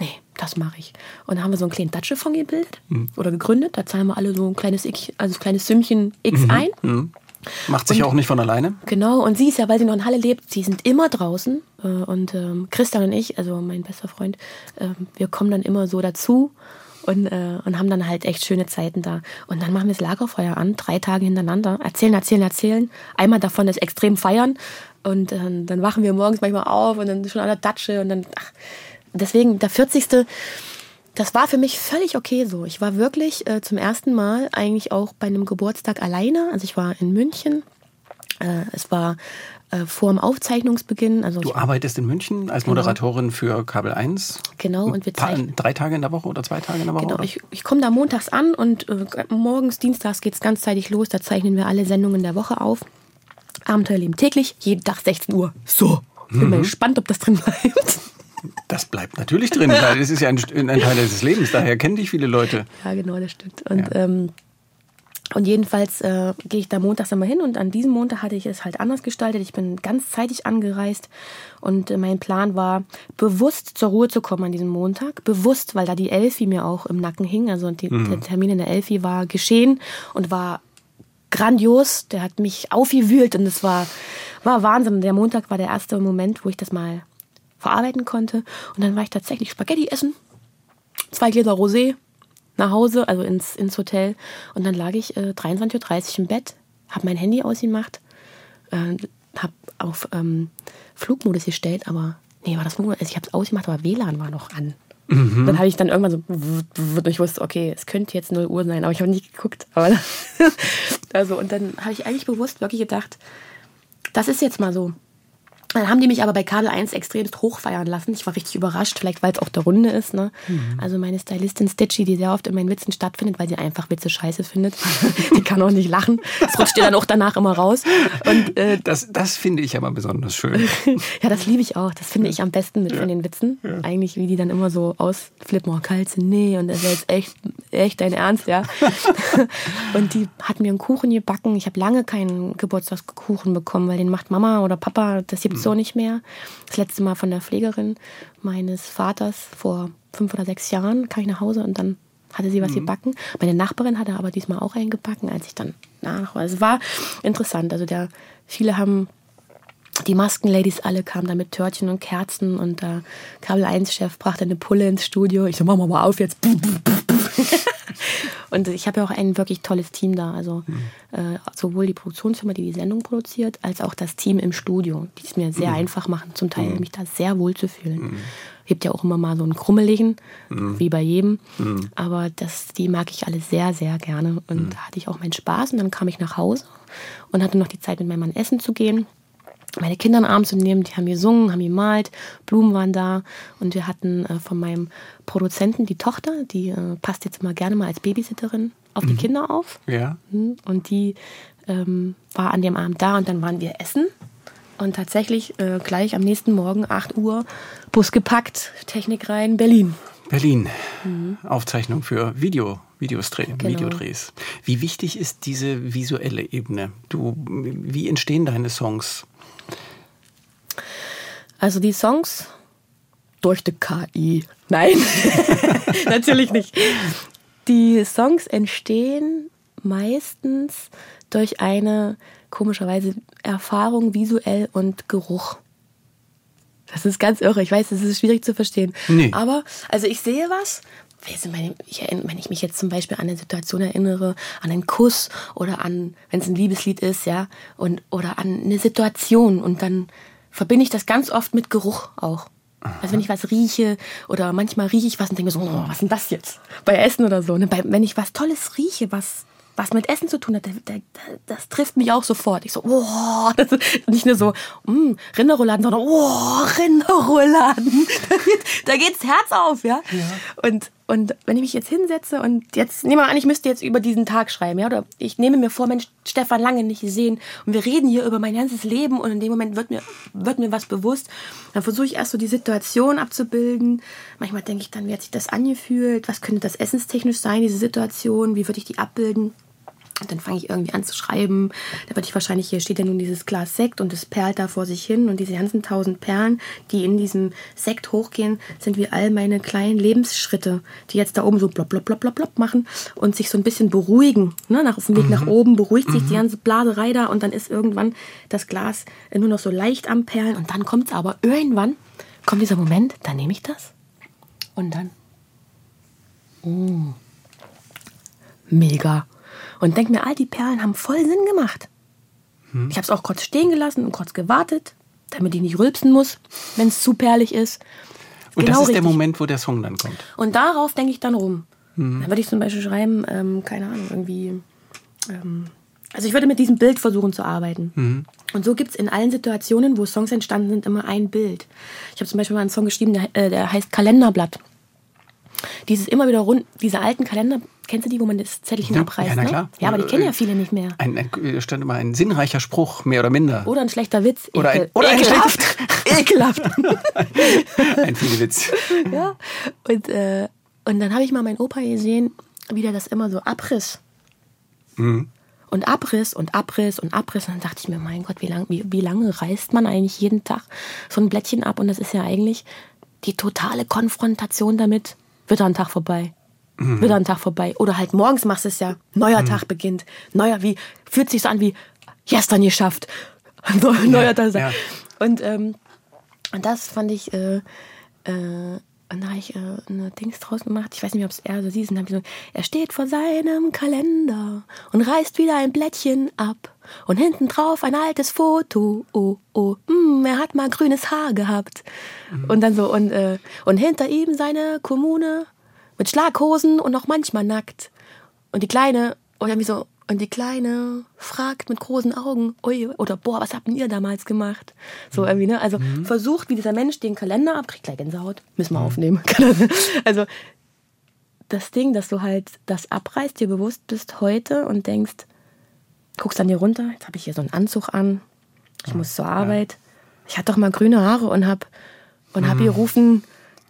Nee, das mache ich. Und dann haben wir so einen kleinen Datschefonds gebildet oder gegründet. Da zahlen wir alle so ein kleines, Ich- also ein kleines Sümmchen X ein. Macht sich auch nicht von alleine. Genau, und sie ist ja, weil sie noch in Halle lebt, sie sind immer draußen. Äh, und ähm, Christian und ich, also mein bester Freund, ähm, wir kommen dann immer so dazu und, äh, und haben dann halt echt schöne Zeiten da. Und dann machen wir das Lagerfeuer an, drei Tage hintereinander. Erzählen, erzählen, erzählen. Einmal davon ist extrem feiern. Und äh, dann wachen wir morgens manchmal auf und dann schon an der Datsche und dann, ach, deswegen der 40. Das war für mich völlig okay so. Ich war wirklich äh, zum ersten Mal eigentlich auch bei einem Geburtstag alleine. Also ich war in München. Äh, es war äh, vor dem Aufzeichnungsbeginn. Also Du arbeitest in München als Moderatorin für Kabel 1. Genau, und wir zeichnen. Drei Tage in der Woche oder zwei Tage in der Woche? Genau, oder? ich, ich komme da montags an und äh, morgens, dienstags geht's ganzzeitig los. Da zeichnen wir alle Sendungen der Woche auf. Abenteuerleben täglich, jeden Tag 16 Uhr. So. Bin Mhm. mal gespannt, ob das drin bleibt. Das bleibt natürlich drin, weil es ist ja ein, ein Teil des Lebens, daher kennen dich viele Leute. Ja, genau, das stimmt. Und, Ja. ähm, und jedenfalls äh, gehe ich da montags einmal hin und an diesem Montag hatte ich es halt anders gestaltet. Ich bin ganzzeitig angereist und äh, mein Plan war, bewusst zur Ruhe zu kommen an diesem Montag. Bewusst, weil da die Elfi mir auch im Nacken hing. Also die, der Termin in der Elfi war geschehen und war grandios. Der hat mich aufgewühlt und es war, war Wahnsinn. Der Montag war der erste Moment, wo ich das mal verarbeiten konnte. Und dann war ich tatsächlich Spaghetti essen, zwei Gläser Rosé nach Hause, also ins, ins Hotel. Und dann lag ich äh, 23.30 Uhr im Bett, habe mein Handy ausgemacht, äh, habe auf ähm, Flugmodus gestellt, aber nee, war das Flugmodus? Also ich habe es ausgemacht, aber WLAN war noch an. Dann habe ich dann irgendwann so, und ich wusste, okay, es könnte jetzt 0 Uhr sein, aber ich habe nicht geguckt. Aber also, und dann habe ich eigentlich bewusst wirklich gedacht, das ist jetzt mal so. Dann haben die mich aber bei Kabel 1 extremst hochfeiern lassen. Ich war richtig überrascht, vielleicht weil es auch der Runde ist. Ne? Mhm. Also meine Stylistin Stitchy, die sehr oft in meinen Witzen stattfindet, weil sie einfach Witze scheiße findet. die kann auch nicht lachen. Das rutscht ihr dann auch danach immer raus. Und äh, Das, das finde ich aber besonders schön. ja, das liebe ich auch. Das finde ich am besten mit von den Witzen. Eigentlich, wie die dann immer so ausflippen, oh, Kalze, nee, und das ist jetzt echt, echt dein Ernst, ja. und die hat mir einen Kuchen gebacken. Ich habe lange keinen Geburtstagskuchen bekommen, weil den macht Mama oder Papa, das gibt's so nicht mehr. Das letzte Mal von der Pflegerin meines Vaters vor fünf oder sechs Jahren kam ich nach Hause und dann hatte sie was gebacken. Meine Nachbarin hatte aber diesmal auch einen gebacken, als ich dann nach. Also es war interessant. Also der, viele haben die Maskenladies alle kamen da mit Törtchen und Kerzen und der Kabel 1 Chef brachte eine Pulle ins Studio. Ich so, mach mal auf jetzt. und ich habe ja auch ein wirklich tolles Team da. Also äh, sowohl die Produktionsfirma, die die Sendung produziert, als auch das Team im Studio, die es mir sehr einfach machen, zum Teil mich da sehr wohl zu fühlen. Gibt ja auch immer mal so einen krummeligen, wie bei jedem. Aber das, die mag ich alle sehr, sehr gerne. Und da hatte ich auch meinen Spaß. Und dann kam ich nach Hause und hatte noch die Zeit, mit meinem Mann essen zu gehen meine Kinder in den Arm zu nehmen. Die haben gesungen, haben gemalt, Blumen waren da. Und wir hatten äh, von meinem Produzenten die Tochter, die äh, passt jetzt immer gerne mal als Babysitterin auf die Kinder auf. Ja. Mhm. Und die ähm, war an dem Abend da und dann waren wir essen. Und tatsächlich äh, gleich am nächsten Morgen, 8 Uhr, Bus gepackt, Technik rein, Berlin. Berlin. Aufzeichnung für Video, Videos dreh, Genau. Videodrehs. Wie wichtig ist diese visuelle Ebene? Du, wie entstehen deine Songs? Also die Songs durch die KI. Nein, natürlich nicht. Die Songs entstehen meistens durch eine komischerweise Erfahrung visuell und Geruch. Das ist ganz irre. Ich weiß, das ist schwierig zu verstehen. Nee. Aber, also ich sehe was. Ich Wenn ich mich jetzt zum Beispiel an eine Situation erinnere, an einen Kuss oder an, wenn es ein Liebeslied ist, ja, und, oder an eine Situation und dann verbinde ich das ganz oft mit Geruch auch. Also wenn ich was rieche oder manchmal rieche ich was und denke so, oh, was ist denn das jetzt? Bei Essen oder so. Ne? Bei, wenn ich was Tolles rieche, was, was mit Essen zu tun hat, da, da, da- das trifft mich auch sofort. Ich so, oh, das ist nicht nur so, mm, Rinderrouladen, sondern oh, Rinderrouladen. Da geht, da geht's Herz auf, ja. Und, und wenn ich mich jetzt hinsetze und jetzt, nehmen wir an, ich müsste jetzt über diesen Tag schreiben, ja, oder ich nehme mir vor, Mensch, Stefan lange nicht gesehen und wir reden hier über mein ganzes Leben und in dem Moment wird mir, wird mir was bewusst. Dann versuche ich erst so die Situation abzubilden. Manchmal denke ich dann, wie hat sich das angefühlt? Was könnte das essenstechnisch sein, diese Situation? Wie würde ich die abbilden? Und dann fange ich irgendwie an zu schreiben. Da würde ich wahrscheinlich, hier steht ja nun dieses Glas Sekt und es perlt da vor sich hin. Und diese ganzen tausend Perlen, die in diesem Sekt hochgehen, sind wie all meine kleinen Lebensschritte, die jetzt da oben so blop, blop, blop, blop, blop machen und sich so ein bisschen beruhigen. Ne? Nach, auf dem Weg nach oben beruhigt sich die ganze Blaserei da und dann ist irgendwann das Glas nur noch so leicht am Perlen. Und dann kommt es aber irgendwann, kommt dieser Moment, dann nehme ich das und dann mega. Und denk mir, all die Perlen haben voll Sinn gemacht. Ich habe es auch kurz stehen gelassen und kurz gewartet, damit ich nicht rülpsen muss, wenn es zu perlig ist. Und Genau das ist der richtig. Moment, wo der Song dann kommt. Und darauf denke ich dann rum. Dann würde ich zum Beispiel schreiben, ähm, keine Ahnung, irgendwie. Ähm, also ich würde mit diesem Bild versuchen zu arbeiten. Und so gibt es in allen Situationen, wo Songs entstanden sind, immer ein Bild. Ich habe zum Beispiel mal einen Song geschrieben, der, äh, der heißt Kalenderblatt. Dieses immer wieder rund, diese alten Kalender, kennst du die, wo man das Zettelchen Ja, abreißt? ja, na ne? klar. Ja, aber die kennen ja viele nicht mehr. Ein, ein, da stand immer ein sinnreicher Spruch, mehr oder minder. Oder ein schlechter Witz. Oder ein- Ekel- oder ein ekelhaft. ekelhaft. Ein viele Witz. ja. Und, äh, und dann habe ich mal meinen Opa gesehen, wie der das immer so abriss. Und Abriss und Abriss und Abriss. Und dann dachte ich mir, mein Gott, wie, lang, wie, wie lange reißt man eigentlich jeden Tag so ein Blättchen ab? Und das ist ja eigentlich die totale Konfrontation damit. Wird da ein Tag vorbei? Wird da ein Tag vorbei? Oder halt morgens machst du es ja. Neuer Tag beginnt. Neuer, wie, fühlt sich so an wie, gestern geschafft. Neuer Tag. ja. Und ähm, Und das fand ich, äh, äh, und da habe ich äh, eine Dings draus gemacht. Ich weiß nicht, ob es er oder sie ist. Und dann hab ich so, er steht vor seinem Kalender und reißt wieder ein Blättchen ab. Und hinten drauf ein altes Foto. Oh, oh, mm, er hat mal grünes Haar gehabt. Und dann so, und, äh, und hinter ihm seine Kommune mit Schlaghosen und auch manchmal nackt. Und die Kleine, und irgendwie so, und die Kleine fragt mit großen Augen, ui, oder boah, was habt ihr damals gemacht? So irgendwie, ne? Also versucht, wie dieser Mensch den Kalender ab, kriegt gleich Gänsehaut, müssen wir aufnehmen. also das Ding, dass du halt das abreißt, dir bewusst bist heute und denkst, guckst an dir runter, jetzt habe ich hier so einen Anzug an, ich muss zur Arbeit. Ich hatte doch mal grüne Haare und hab und hab hier rufen,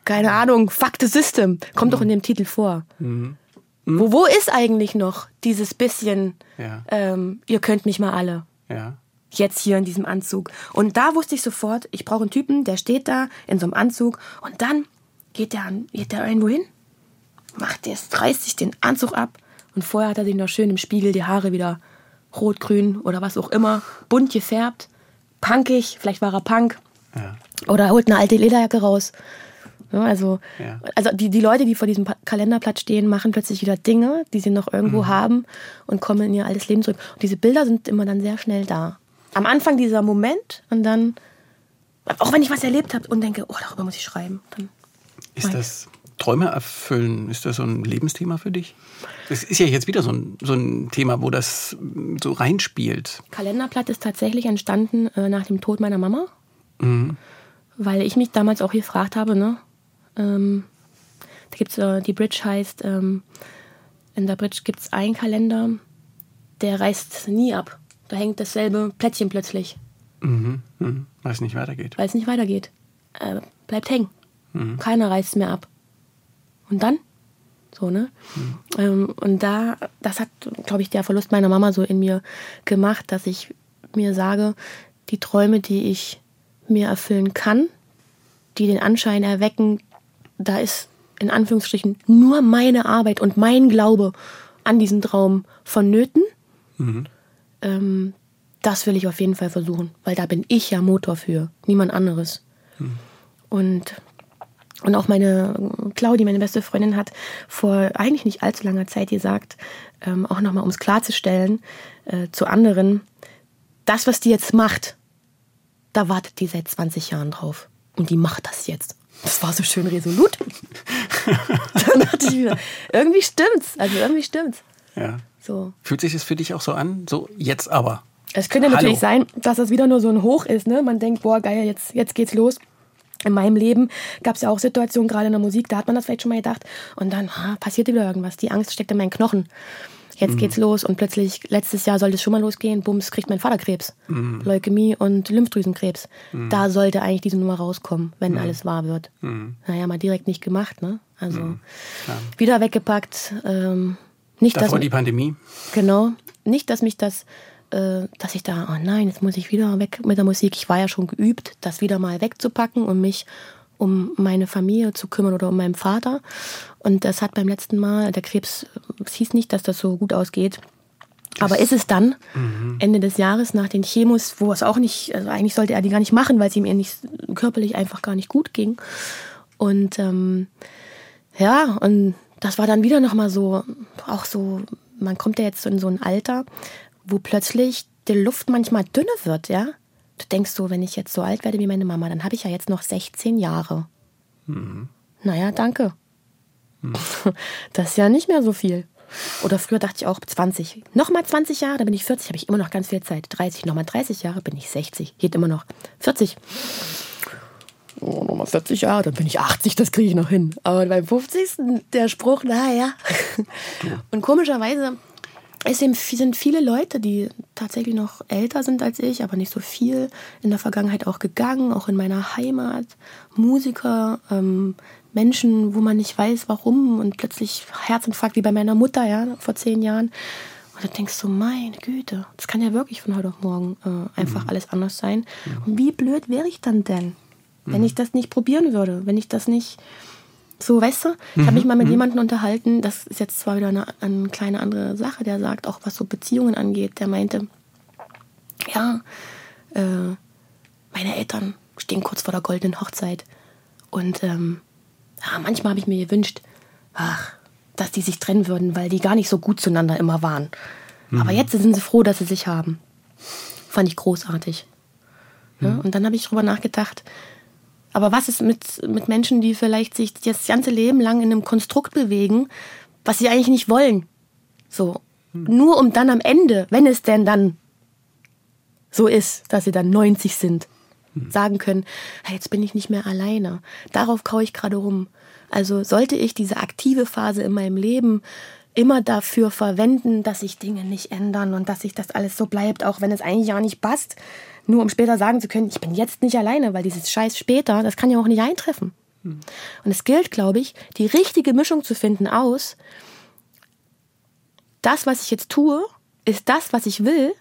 keine Ahnung, fuck the system. Kommt doch in dem Titel vor. Wo, wo ist eigentlich noch dieses bisschen, Ja. ähm, ihr könnt mich mal alle? Ja. Jetzt hier in diesem Anzug. Und da wusste ich sofort, ich brauche einen Typen, der steht da in so einem Anzug und dann geht der, an- geht der irgendwo hin, macht der, reißt sich den Anzug ab und vorher hat er sich noch schön im Spiegel die Haare wieder rot, grün oder was auch immer, bunt gefärbt, punkig, vielleicht war er Punk Ja. oder er holt eine alte Lederjacke raus. Ja, also, Ja. also die, die Leute, die vor diesem Kalenderblatt stehen, machen plötzlich wieder Dinge, die sie noch irgendwo haben und kommen in ihr altes Leben zurück. Und diese Bilder sind immer dann sehr schnell da. Am Anfang dieser Moment und dann, auch wenn ich was erlebt habe und denke, oh, darüber muss ich schreiben. Dann, Ist das Träume erfüllen, ist das so ein Lebensthema für dich? Das ist ja jetzt wieder so ein, so ein Thema, wo das so reinspielt. Kalenderblatt ist tatsächlich entstanden äh, nach dem Tod meiner Mama, Mhm. weil ich mich damals auch gefragt habe, ne? Ähm, da gibt's äh, die Bridge heißt, ähm, in der Bridge gibt es einen Kalender, der reißt nie ab. Da hängt dasselbe Plättchen plötzlich, Mhm. Mhm. Weil es nicht weitergeht. weil es nicht weitergeht. Äh, bleibt hängen. Keiner reißt es mehr ab. Und dann? So, ne? Ähm, und da, das hat, glaube ich, der Verlust meiner Mama so in mir gemacht, dass ich mir sage, die Träume, die ich mir erfüllen kann, die den Anschein erwecken, da ist in Anführungsstrichen nur meine Arbeit und mein Glaube an diesen Traum vonnöten. Ähm, das will ich auf jeden Fall versuchen, weil da bin ich ja Motor für, niemand anderes. Und, und auch meine Claudi, meine beste Freundin, hat vor eigentlich nicht allzu langer Zeit gesagt, ähm, auch nochmal, um es klarzustellen, äh, zu anderen, das, was die jetzt macht, da wartet die seit 20 Jahren drauf. Und die macht das jetzt. Das war so schön resolut. Dann dachte ich wieder, irgendwie stimmt's. Also irgendwie stimmt's. Ja. So. Fühlt sich das für dich auch so an? So, jetzt aber. Es könnte Hallo. natürlich sein, dass das wieder nur so ein Hoch ist. Ne? Man denkt, boah, geil, jetzt, jetzt geht's los. In meinem Leben gab es ja auch Situationen, gerade in der Musik, da hat man das vielleicht schon mal gedacht. Und dann ha, passierte wieder irgendwas. Die Angst steckt in meinen Knochen. Jetzt geht's los und plötzlich, letztes Jahr sollte es schon mal losgehen, bums, kriegt mein Vater Krebs. Leukämie und Lymphdrüsenkrebs. Da sollte eigentlich diese Nummer rauskommen, wenn alles wahr wird. Naja, mal direkt nicht gemacht, ne? Also wieder weggepackt. Ähm, nicht, dass, Davor die Pandemie. Genau. Nicht, dass mich das, äh, dass ich da, oh nein, jetzt muss ich wieder weg mit der Musik. Ich war ja schon geübt, das wieder mal wegzupacken und mich um meine Familie zu kümmern oder um meinen Vater. Und das hat beim letzten Mal, der Krebs, es hieß nicht, dass das so gut ausgeht. Aber ist es dann, Ende des Jahres nach den Chemos, wo es auch nicht, also eigentlich sollte er die gar nicht machen, weil es ihm eher nicht körperlich einfach gar nicht gut ging. Und ähm, ja, und das war dann wieder nochmal so, auch so, man kommt ja jetzt in so ein Alter, wo plötzlich die Luft manchmal dünne wird, ja. Du denkst so, wenn ich jetzt so alt werde wie meine Mama, dann habe ich ja jetzt noch 16 Jahre. Naja, danke. Das ist ja nicht mehr so viel. Oder früher dachte ich auch 20. Nochmal 20 Jahre, dann bin ich 40, habe ich immer noch ganz viel Zeit. 30, nochmal 30 Jahre, bin ich 60. Geht immer noch. 40. Oh, nochmal 40 Jahre, dann bin ich 80, das kriege ich noch hin. Aber beim 50. der Spruch, naja. Und komischerweise es sind sind viele Leute, die tatsächlich noch älter sind als ich, aber nicht so viel, in der Vergangenheit auch gegangen, auch in meiner Heimat. Musiker, ähm, Menschen, wo man nicht weiß, warum und plötzlich Herzinfarkt wie bei meiner Mutter, ja, vor zehn Jahren. Und dann denkst du, meine Güte, das kann ja wirklich von heute auf morgen äh, einfach alles anders sein. Und wie blöd wäre ich dann denn, wenn ich das nicht probieren würde, wenn ich das nicht so, weißt du, ich habe mich mal mit jemandem unterhalten, das ist jetzt zwar wieder eine, eine kleine andere Sache, der sagt, auch was so Beziehungen angeht, der meinte, ja, äh, meine Eltern stehen kurz vor der goldenen Hochzeit. Und ähm, ja, manchmal habe ich mir gewünscht, ach, dass die sich trennen würden, weil die gar nicht so gut zueinander immer waren. Aber jetzt sind sie froh, dass sie sich haben. Fand ich großartig. Ja, und dann habe ich drüber nachgedacht, aber was ist mit, mit Menschen, die vielleicht sich das ganze Leben lang in einem Konstrukt bewegen, was sie eigentlich nicht wollen? So. Nur um dann am Ende, wenn es denn dann so ist, dass sie dann 90 sind, sagen können, "Ah, jetzt bin ich nicht mehr alleine. Darauf kaue ich gerade rum. Also sollte ich diese aktive Phase in meinem Leben immer dafür verwenden, dass sich Dinge nicht ändern und dass sich das alles so bleibt, auch wenn es eigentlich ja nicht passt, nur um später sagen zu können, ich bin jetzt nicht alleine, weil dieses Scheiß später, das kann ja auch nicht eintreffen. Und es gilt, glaube ich, die richtige Mischung zu finden aus, das, was ich jetzt tue, ist das, was ich will.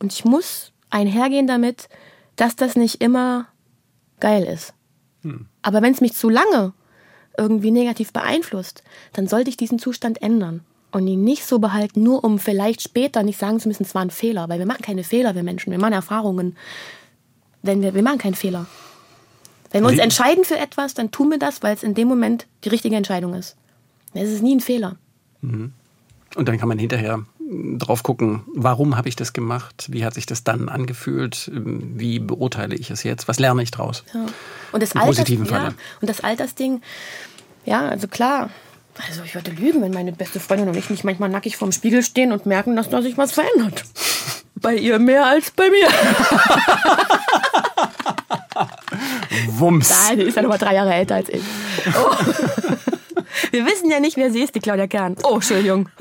Und ich muss einhergehen damit, dass das nicht immer geil ist. Aber wenn es mich zu lange irgendwie negativ beeinflusst, dann sollte ich diesen Zustand ändern und ihn nicht so behalten, nur um vielleicht später nicht sagen zu müssen, es war ein Fehler. Weil wir machen keine Fehler, wir Menschen. Wir machen Erfahrungen. Wenn wir, wir machen keinen Fehler. Wenn wir uns entscheiden für etwas, dann tun wir das, weil es in dem Moment die richtige Entscheidung ist. Es ist nie ein Fehler. Und dann kann man hinterher drauf gucken, warum habe ich das gemacht? Wie hat sich das dann angefühlt? Ähm, Wie beurteile ich es jetzt? Was lerne ich draus? Ja. Und das Im Alters, positiven ja, Falle. und das Altersding, ja, also klar. Also ich würde lügen, wenn meine beste Freundin und ich nicht manchmal nackig vorm Spiegel stehen und merken, dass da sich was verändert. Bei ihr mehr als bei mir. Wumms. Nein, die ist ja noch mal drei Jahre älter als ich. Oh. Wir wissen ja nicht, wer sie ist, die Claudia Kern. Oh, Entschuldigung.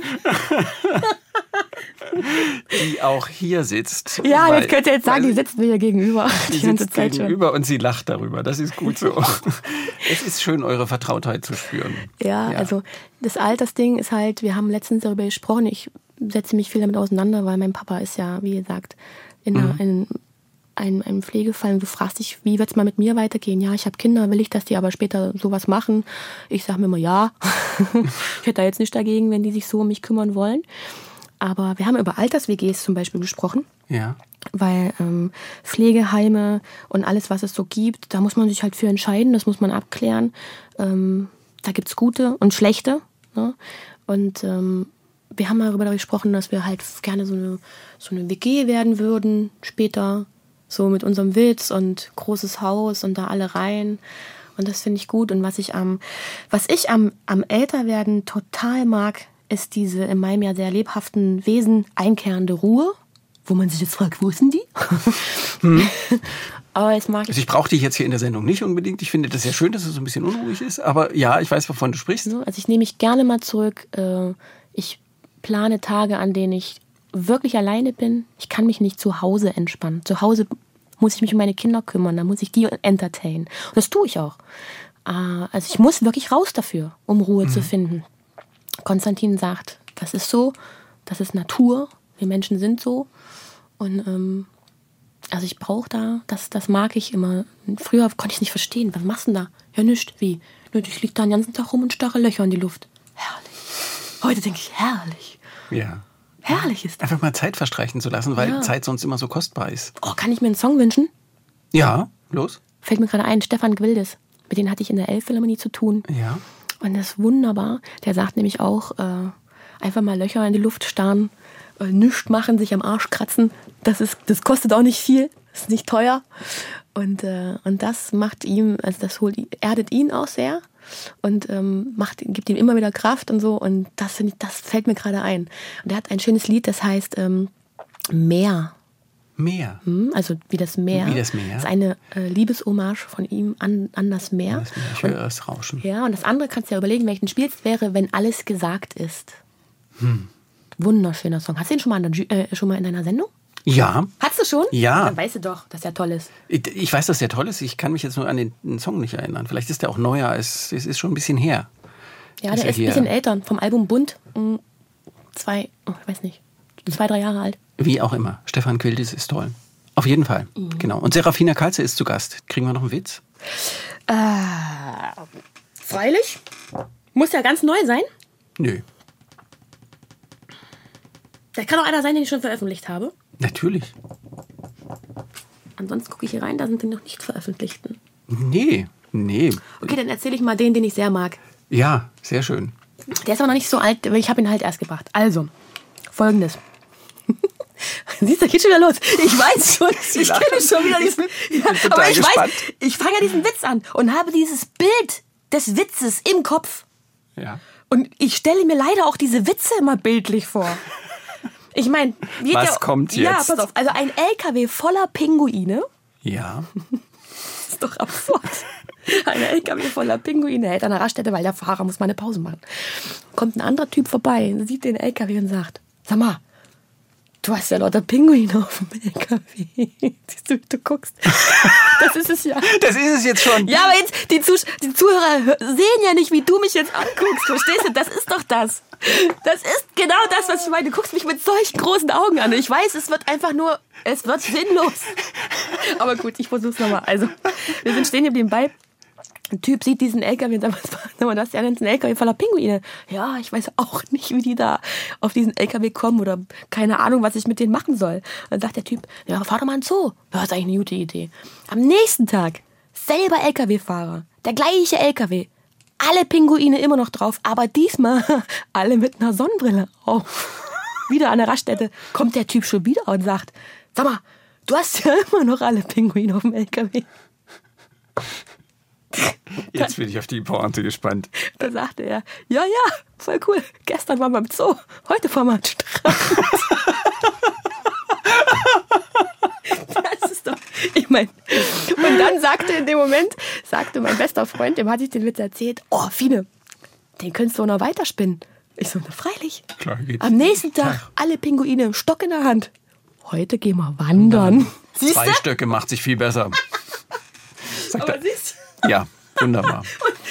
Die auch hier sitzt. Ja, jetzt könnt ihr jetzt sagen, die sitzt mir hier gegenüber. Die, Sie ganze sitzt Zeit schon. gegenüber und sie lacht darüber. Das ist gut so. es ist schön, eure Vertrautheit zu spüren. Ja, also das Altersding ist halt, wir haben letztens darüber gesprochen, ich setze mich viel damit auseinander, weil mein Papa ist ja, wie gesagt, in, einer, in einem, einem Pflegefall und du fragst dich, wie wird's mal mit mir weitergehen? Ja, ich habe Kinder, will ich, dass die aber später sowas machen? Ich sage mir immer ja. ich hätte da jetzt nicht dagegen, wenn die sich so um mich kümmern wollen. Aber wir haben über Alters-WGs zum Beispiel gesprochen Ja. weil ähm, Pflegeheime und alles, was es so gibt, da muss man sich halt für entscheiden, das muss man abklären. Ähm, da gibt's gute und schlechte. Ne? Und ähm, wir haben mal darüber gesprochen, dass wir halt gerne so eine, so eine WG werden würden später, so mit unserem Witz und großes Haus und da alle rein. Und das finde ich gut. Und was ich am, was ich am, am Älterwerden total mag, ist diese in meinem ja sehr lebhaften Wesen einkehrende Ruhe, wo man sich jetzt fragt, wo denn die? Aber es mag Also ich brauche dich jetzt hier in der Sendung nicht unbedingt. Ich finde das sehr schön, dass es so ein bisschen unruhig ist. Aber ja, ich weiß, wovon du sprichst. Ne? Also ich nehme mich gerne mal zurück. Äh, Ich plane Tage, an denen ich wirklich alleine bin. Ich kann mich nicht zu Hause entspannen. Zu Hause muss ich mich um meine Kinder kümmern, da muss ich die entertainen. Und das tue ich auch. Äh, Also ich muss wirklich raus dafür, um Ruhe zu finden. Konstantin sagt, das ist so, das ist Natur, wir Menschen sind so. Und ähm, also ich brauche da, das, das mag ich immer. Früher konnte ich es nicht verstehen. Was machst du denn da? Ja, nicht. Wie? Nö, ich liege da den ganzen Tag rum und starre Löcher in die Luft. Herrlich. Heute denke ich, herrlich. Ja. Herrlich ist das. Einfach mal Zeit verstreichen zu lassen, weil Ja. Zeit sonst immer so kostbar ist. Oh, kann ich mir einen Song wünschen? Ja, los. Fällt mir gerade ein, Stefan Gwildes. Mit dem hatte ich in der Elbphilharmonie zu tun. Ja. Und das ist wunderbar. Der sagt nämlich auch, äh, einfach mal Löcher in die Luft starren, äh, nichts machen, sich am Arsch kratzen. Das, ist, das kostet auch nicht viel, ist nicht teuer. Und, äh, und das macht ihm, also das holt, erdet ihn auch sehr und ähm, macht, gibt ihm immer wieder Kraft und so. Und das, finde ich, das fällt mir gerade ein. Und er hat ein schönes Lied, das heißt ähm, Meer. Mehr. Hm, Also wie das Meer. Wie das Meer. Das ist eine äh, Liebeshommage von ihm an, an das Meer. Das Meer. Ich höre es rauschen. Ja, und das andere kannst du ja überlegen, welchen spielst, wäre, wenn alles gesagt ist. Hm. Wunderschöner Song. Hast du den schon mal, der, äh, schon mal in deiner Sendung? Ja. Hast du schon? Ja. Dann weißt du doch, dass der toll ist. Ich, weiß, dass der toll ist. Ich kann mich jetzt nur an den, Song nicht erinnern. Vielleicht ist der auch neuer. Es, es ist schon ein bisschen her. Ja, der er ist ein bisschen älter. Vom Album Bunt. mm, Zwei, oh, ich weiß nicht, zwei, drei Jahre alt. Wie auch immer. Stefan Quildes ist toll. Auf jeden Fall. Mhm. Genau. Und Serafina Kalze ist zu Gast. Kriegen wir noch einen Witz? Freilich. Muss ja ganz neu sein. Nö. Der kann auch einer sein, den ich schon veröffentlicht habe. Natürlich. Ansonsten gucke ich hier rein, da sind die noch nicht veröffentlichten. Nee, nee. Okay, dann erzähle ich mal den, den ich sehr mag. Ja, sehr schön. Der ist aber noch nicht so alt, weil ich habe ihn halt erst gebracht. Also, folgendes. Siehst du, geht schon wieder los. Ich weiß schon, ich kenne schon wieder diesen. Ja, total aber ich gespannt. weiß, ich fange ja diesen Witz an und habe dieses Bild des Witzes im Kopf. Ja. Und ich stelle mir leider auch diese Witze immer bildlich vor. Ich meine, Was kommt Ja, jetzt? pass auf. Also ein LKW voller Pinguine. Ja. Das ist doch absurd. Ein LKW voller Pinguine hält an der Raststätte, weil der Fahrer muss mal eine Pause machen. Kommt ein anderer Typ vorbei, sieht den LKW und sagt, sag mal, du hast ja lauter Pinguine auf dem LKW. Siehst du, wie du guckst. Das ist es ja. Das ist es jetzt schon. Ja, aber jetzt, die, Zus die Zuhörer hö- sehen ja nicht, wie du mich jetzt anguckst. Verstehst du? Das ist doch das. Das ist genau das, was ich meine. Du guckst mich mit solchen großen Augen an. Und ich weiß, es wird einfach nur, es wird sinnlos. Aber gut, ich versuch's nochmal. Also, wir sind stehen geblieben bei. Ein Typ sieht diesen LKW und sagt, was das? Ja, das ist ein LKW voller Pinguine. Ja, ich weiß auch nicht, wie die da auf diesen LKW kommen oder keine Ahnung, was ich mit denen machen soll. Dann sagt der Typ, ja, fahr doch mal in den Zoo. Ja, ist eigentlich eine gute Idee. Am nächsten Tag, selber LKW-Fahrer, der gleiche LKW, alle Pinguine immer noch drauf, aber diesmal alle mit einer Sonnenbrille auf. Wieder an der Raststätte kommt der Typ schon wieder und sagt, sag mal, du hast ja immer noch alle Pinguine auf dem LKW. Jetzt bin ich auf die Pointe gespannt. Da sagte er, ja, ja, voll cool. Gestern waren wir im Zoo, heute fahren wir den Strand. Das ist doch, ich meine, und dann sagte in dem Moment, sagte mein bester Freund, dem hatte ich den Witz erzählt, oh, Fine, den könntest du noch weiterspinnen. Ich so, na freilich. Klar geht's. Am nächsten Tag alle Pinguine, Stock in der Hand. Heute gehen wir wandern. Zwei? Stöcke macht sich viel besser. Sagt Aber er. siehst du? Ja, wunderbar.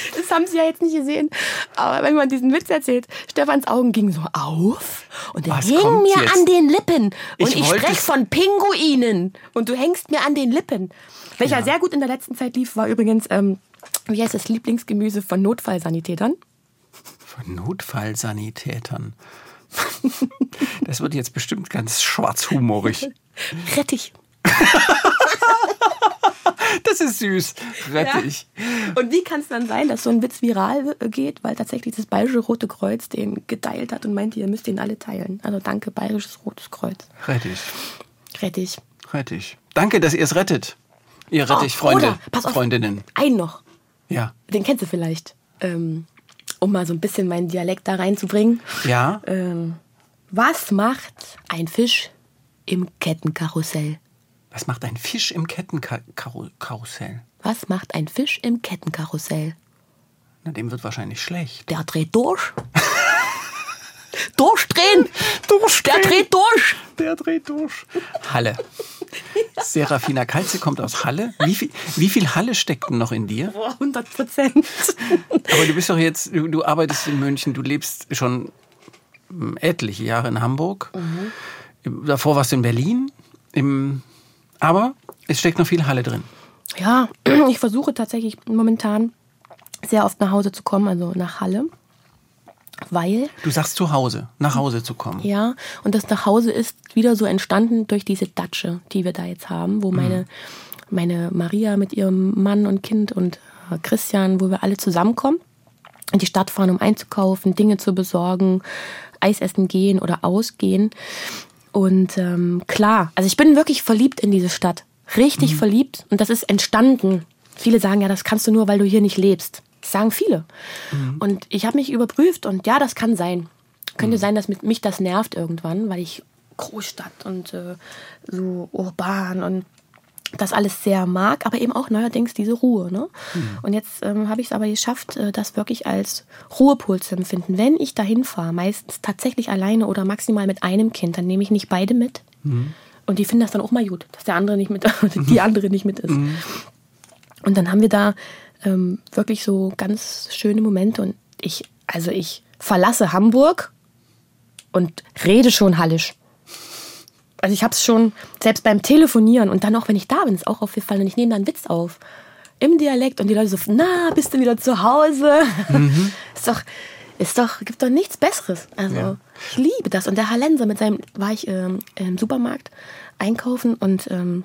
Und das haben sie ja jetzt nicht gesehen. Aber wenn man diesen Witz erzählt, Stefans Augen gingen so auf und er Was hing mir jetzt? an den Lippen. Und Ich ich, spreche von Pinguinen und du hängst mir an den Lippen. Welcher sehr gut in der letzten Zeit lief, war übrigens, ähm, wie heißt das Lieblingsgemüse von Notfallsanitätern? Von Notfallsanitätern. Das wird jetzt bestimmt ganz schwarzhumorig. Rettich. Das ist süß. Rettich. Und wie kann es dann sein, dass so ein Witz viral geht, weil tatsächlich das Bayerische Rote Kreuz den geteilt hat und meinte, ihr müsst den alle teilen. Also danke, Bayerisches Rotes Kreuz. Rettich. Rettich. Rettich. Danke, dass ihr es rettet. Ihr Rettich-Freunde, Oh, oder, pass auf, Freundinnen. Einen noch. Ja. Den kennst du vielleicht. Ähm, um mal so ein bisschen meinen Dialekt da reinzubringen. Ja. Ähm, was macht ein Fisch im Kettenkarussell? Was macht ein Fisch im Kettenkarussell? Was macht ein Fisch im Kettenkarussell? Na, dem wird wahrscheinlich schlecht. Der dreht durch. Durchdrehen! Durchdrehen. Der dreht durch! Der dreht durch. Halle. Serafina Kalze kommt aus Halle. Wie viel, wie viel Halle steckt denn noch in dir? Boah, 100 Prozent. Aber du bist doch jetzt, du, du arbeitest in München, du lebst schon mm, etliche Jahre in Hamburg. Davor warst du in Berlin. Im, aber es steckt noch viel Halle drin. Ja, ich versuche tatsächlich momentan sehr oft nach Hause zu kommen, also nach Halle. Weil Du sagst zu Hause, nach Hause zu kommen. Ja, und das Nachhause ist wieder so entstanden durch diese Datsche, die wir da jetzt haben, wo meine, meine Maria mit ihrem Mann und Kind und äh, Christian, wo wir alle zusammenkommen, in die Stadt fahren, um einzukaufen, Dinge zu besorgen, Eis essen gehen oder ausgehen. Und ähm, klar, also ich bin wirklich verliebt in diese Stadt. Richtig verliebt. Und das ist entstanden. Viele sagen ja, das kannst du nur, weil du hier nicht lebst. Das sagen viele. Und ich habe mich überprüft und ja, das kann sein. Könnte sein, dass mich das nervt irgendwann, weil ich Großstadt und äh, so urban und das alles sehr mag, aber eben auch neuerdings diese Ruhe. Ne? Und jetzt ähm, habe ich es aber geschafft, äh, das wirklich als Ruhepol zu empfinden. Wenn ich dahin fahre, meistens tatsächlich alleine oder maximal mit einem Kind, dann nehme ich nicht beide mit. Und die finden das dann auch mal gut, dass der andere nicht mit, die andere nicht mit ist. Und dann haben wir da ähm, wirklich so ganz schöne Momente. Und ich, also ich verlasse Hamburg und rede schon Hallisch. Also ich habe es schon selbst beim Telefonieren und dann auch, wenn ich da bin, ist auch aufgefallen und ich nehme da einen Witz auf. Im Dialekt und die Leute so, na, bist du wieder zu Hause? ist doch, ist doch, gibt doch nichts Besseres. Also Ja. ich liebe das. Und der Hallenser mit seinem, war ich ähm, im Supermarkt einkaufen und ähm,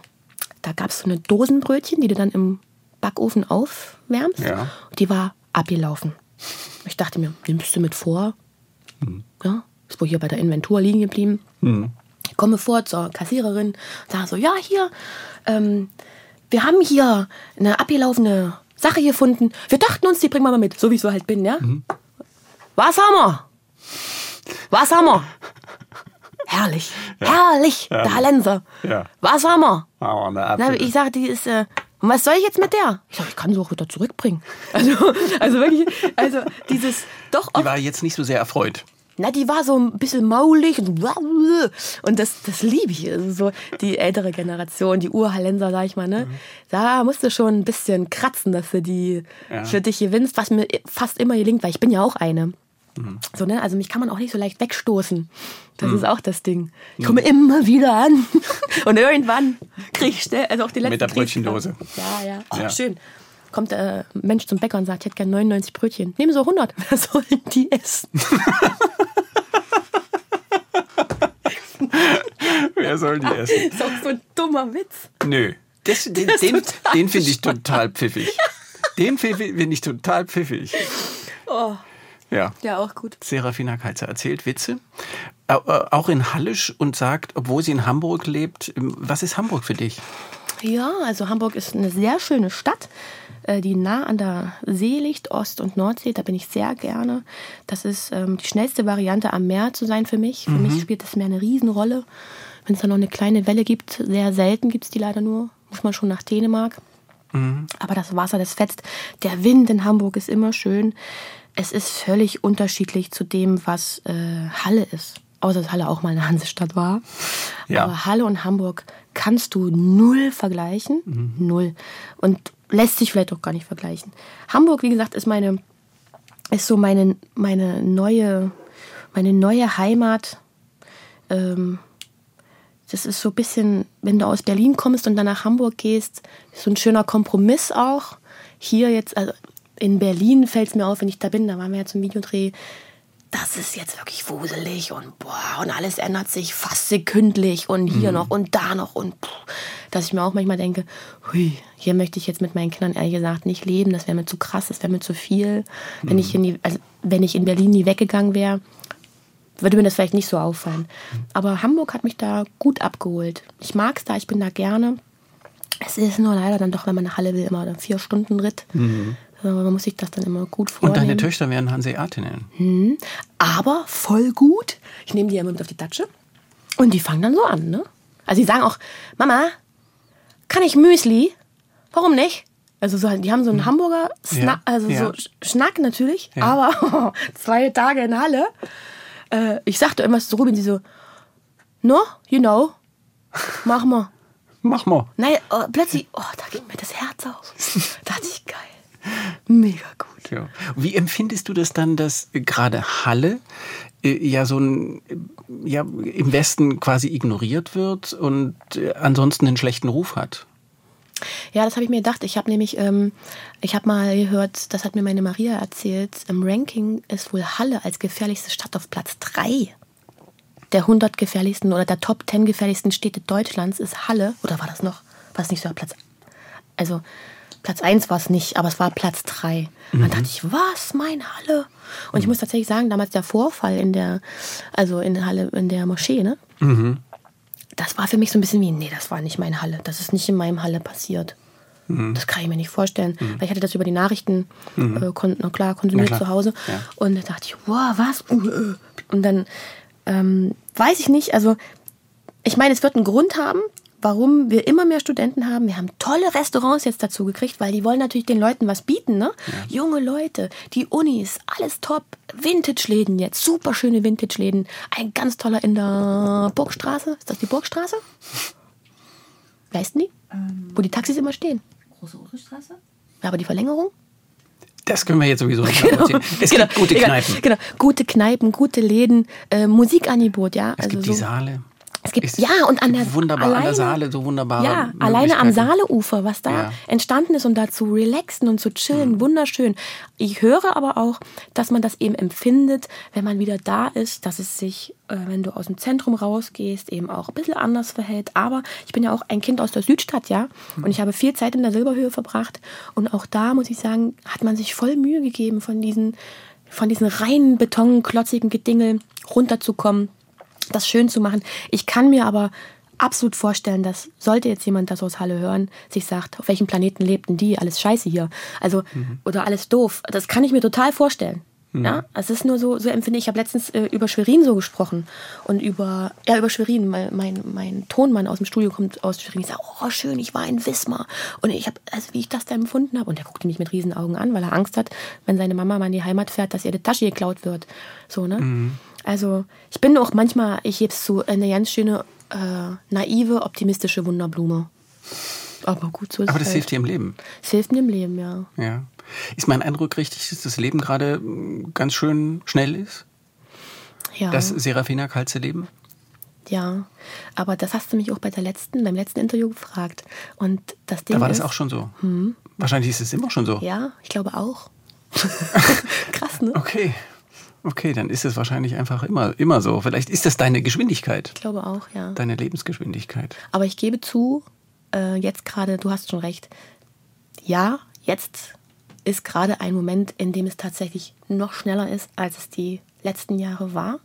da gab es so eine Dosenbrötchen, die du dann im Backofen aufwärmst. Ja. Die war abgelaufen. Ich dachte mir, nimmst du mit vor? Ja, ist wohl hier bei der Inventur liegen geblieben. Ich komme vor zur Kassiererin, sage so, ja, hier, ähm, wir haben hier eine abgelaufene Sache gefunden. Wir dachten uns, die bringen wir mal mit, so wie ich so halt bin, ja? Was haben wir? Was haben wir? Herrlich, herrlich, der Hallenser. Ja. Was haben wir? Oh, Na, ich sage, die ist. Äh, und was soll ich jetzt mit der? Ich sage, ich kann sie auch wieder zurückbringen. Also, also wirklich, also dieses doch Die oft, war jetzt nicht so sehr erfreut. Na, die war so ein bisschen maulig und, und das, das liebe ich. Also so die ältere Generation, die Urhallenser, sag ich mal, ne? Da musst du schon ein bisschen kratzen, dass du die Ja. für dich gewinnst, was mir fast immer gelingt, weil ich bin ja auch eine. So, ne? Also mich kann man auch nicht so leicht wegstoßen. Das ist auch das Ding. Ich komme immer wieder an. Und irgendwann kriege ich schnell, also auch die letzte Mit der Brötchendose. Ja, ja. Oh, Ja. schön. Kommt der Mensch zum Bäcker und sagt, ich hätte gerne 99 Brötchen. Nehmen Sie 100. Wer sollen die essen? Wer soll die essen? ist auch so ein dummer Witz. Nö. Das, den den, den finde ich total pfiffig. Den finde ich total pfiffig. Oh, Ja. ja, auch gut. Serafina Kalzer erzählt Witze, auch in Hallisch und sagt, obwohl sie in Hamburg lebt, ähm, was ist Hamburg für dich? Ja, also Hamburg ist eine sehr schöne Stadt, äh, die nah an der See liegt, Ost- und Nordsee. Da bin ich sehr gerne. Das ist ähm, die schnellste Variante am Meer zu sein für mich. Für mich spielt das Meer eine Riesenrolle. Wenn es da noch eine kleine Welle gibt, sehr selten gibt es die leider nur, muss man schon nach Dänemark. Aber das Wasser, das fetzt. Der Wind in Hamburg ist immer schön. Es ist völlig unterschiedlich zu dem, was äh, Halle ist. Außer dass Halle auch mal eine Hansestadt war. Ja. Aber Halle und Hamburg kannst du null vergleichen. Null. Und lässt sich vielleicht auch gar nicht vergleichen. Hamburg, wie gesagt, ist meine, ist so meine, meine neue, meine neue Heimat. Ähm, das ist so ein bisschen, wenn du aus Berlin kommst und dann nach Hamburg gehst, ist so ein schöner Kompromiss auch. Hier jetzt, also in Berlin fällt es mir auf, wenn ich da bin, da waren wir ja zum Videodreh, das ist jetzt wirklich wuselig und boah, und alles ändert sich fast sekündlich und hier noch und da noch und puh, dass ich mir auch manchmal denke, hui, hier möchte ich jetzt mit meinen Kindern ehrlich gesagt nicht leben, das wäre mir zu krass, das wäre mir zu viel. Wenn ich in die, also wenn ich in Berlin nie weggegangen wäre, würde mir das vielleicht nicht so auffallen. Aber Hamburg hat mich da gut abgeholt. Ich mag es da, ich bin da gerne. Es ist nur leider dann doch, wenn man nach Halle will, immer vier Stunden Ritt. Also man muss sich das dann immer gut Und vornehmen. deine Töchter wären Hanseatinnen. Aber voll gut. Ich nehme die ja immer mit auf die Tatsche. Und die fangen dann so an, ne? Also die sagen auch, Mama, kann ich Müsli? Warum nicht? Also so, die haben so einen Hamburger Snack, Ja, also ja. so Schnack natürlich, Ja. aber zwei Tage in Halle. Äh, ich sagte irgendwas zu Rubin, die so, no, you know, mach mal. Mach mal. Nein, oh, plötzlich, oh, da ging mir das Herz auf. Da dachte ich, geil. Mega gut. Ja. Wie empfindest du das dann, dass gerade Halle äh, ja so ein, äh, ja, im Westen quasi ignoriert wird und äh, ansonsten einen schlechten Ruf hat? Ja, das habe ich mir gedacht. Ich habe nämlich, ähm, ich habe mal gehört, das hat mir meine Maria erzählt, im Ranking ist wohl Halle als gefährlichste Stadt auf Platz 3 der 100 gefährlichsten oder der Top 10 gefährlichsten Städte Deutschlands ist Halle. Oder war das noch? War es nicht so Platz? Also Platz 1 war es nicht, aber es war Platz 3. Dann dachte ich, was, mein Halle? Und ich muss tatsächlich sagen, damals der Vorfall in der, also in Halle, in der Moschee, ne? Das war für mich so ein bisschen wie, nee, das war nicht mein Halle. Das ist nicht in meinem Halle passiert. Das kann ich mir nicht vorstellen. Weil ich hatte das über die Nachrichten äh, kon na klar, konsumiert Na klar. zu Hause. Ja. Und da dachte ich, wow, was? Uh, äh. Und dann ähm, weiß ich nicht, also ich meine, es wird einen Grund haben, warum wir immer mehr Studenten haben. Wir haben tolle Restaurants jetzt dazu gekriegt, weil die wollen natürlich den Leuten was bieten. Ne? Junge Leute, die Unis, alles top. Vintage-Läden jetzt, super schöne Vintage-Läden. Ein ganz toller in der Burgstraße. Ist das die Burgstraße? Weißt du die? Wo die Taxis immer stehen. Große Ulrichstraße? Ja, aber die Verlängerung? Das können wir jetzt sowieso nicht nachvollziehen. Es Genau, gibt gute egal, Kneipen. Genau, gute Kneipen, gute Läden, äh, Musikangebot, ja. Es also gibt so. die Saale. Es gibt, Ist ja, und an der, wunderbar an der alleine- Saale so wunderbare Ja, alleine am. Saaleufer, was da Ja. entstanden ist, um da zu relaxen und zu chillen, wunderschön. Ich höre aber auch, dass man das eben empfindet, wenn man wieder da ist, dass es sich, äh, wenn du aus dem Zentrum rausgehst, eben auch ein bisschen anders verhält. Aber ich bin ja auch ein Kind aus der Südstadt, ja, und ich habe viel Zeit in der Silberhöhe verbracht. Und auch da, muss ich sagen, hat man sich voll Mühe gegeben, von diesen, von diesen reinen betonklotzigen Gedingel runterzukommen das schön zu machen. Ich kann mir aber absolut vorstellen, dass sollte jetzt jemand das aus Halle hören, sich sagt, auf welchem Planeten lebten die? Alles scheiße hier. Also, oder alles doof. Das kann ich mir total vorstellen. Ja, es ist nur so, so empfinde ich. Ich habe letztens äh, über Schwerin so gesprochen und über, ja, über Schwerin, weil mein, mein Tonmann aus dem Studio kommt aus Schwerin. Ich sage, oh, schön, ich war in Wismar. Und ich habe, also wie ich das da empfunden habe, und er guckte mich mit Riesenaugen an, weil er Angst hat, wenn seine Mama mal in die Heimat fährt, dass ihr die Tasche geklaut wird. So, ne? Also, ich bin auch manchmal, ich heb's zu, eine ganz schöne, äh, naive, optimistische Wunderblume. Aber gut, so ist Aber es das halt. hilft dir im Leben. Es hilft mir im Leben, ja. Ja. Ist mein Eindruck richtig, dass das Leben gerade mm, ganz schön schnell ist? Ja, Das Serafina Kalze Leben? ja. Aber das hast du mich auch bei der letzten, beim letzten Interview gefragt. Und das Ding Da war ist, das auch schon so. Wahrscheinlich ist es immer schon so. Ja, ich glaube auch. Krass, ne? Okay. Okay, dann ist es wahrscheinlich einfach immer, immer so. Vielleicht ist das deine Geschwindigkeit, Ich glaube auch, ja. deine Lebensgeschwindigkeit. Aber ich gebe zu, äh, jetzt gerade, du hast schon recht. Ja, jetzt ist gerade ein Moment, in dem es tatsächlich noch schneller ist, als es die letzten Jahre war,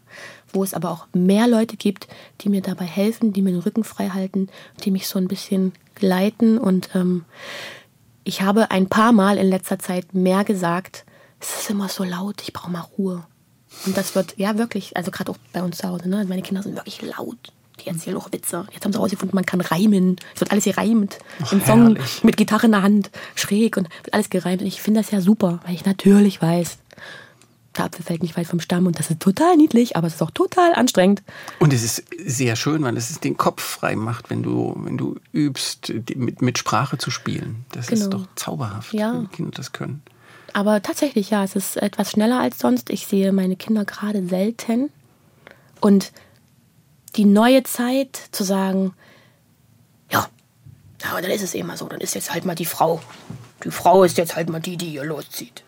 wo es aber auch mehr Leute gibt, die mir dabei helfen, die mir den Rücken frei halten, die mich so ein bisschen leiten. Und ähm, ich habe ein paar Mal in letzter Zeit mehr gesagt, es ist immer so laut, ich brauche mal Ruhe. Und das wird, ja wirklich, also gerade auch bei uns zu Hause, ne? meine Kinder sind wirklich laut. Die erzählen auch Witze. Jetzt haben sie herausgefunden, man kann reimen. Es wird alles gereimt. Ein Song herrlich. mit Gitarre in der Hand, schräg und wird alles gereimt. Und ich finde das ja super, weil ich natürlich weiß, der Apfel fällt nicht weit vom Stamm und das ist total niedlich, aber es ist auch total anstrengend. Und es ist sehr schön, weil es den Kopf frei macht, wenn du, wenn du übst, mit, mit Sprache zu spielen. Das ist Genau. doch zauberhaft, Ja. wenn Kinder das können. Aber tatsächlich, ja, es ist etwas schneller als sonst. Ich sehe meine Kinder gerade selten. Und die neue Zeit zu sagen, ja, aber dann ist es immer so, dann ist jetzt halt mal die Frau. Die Frau ist jetzt halt mal die, die hier loszieht.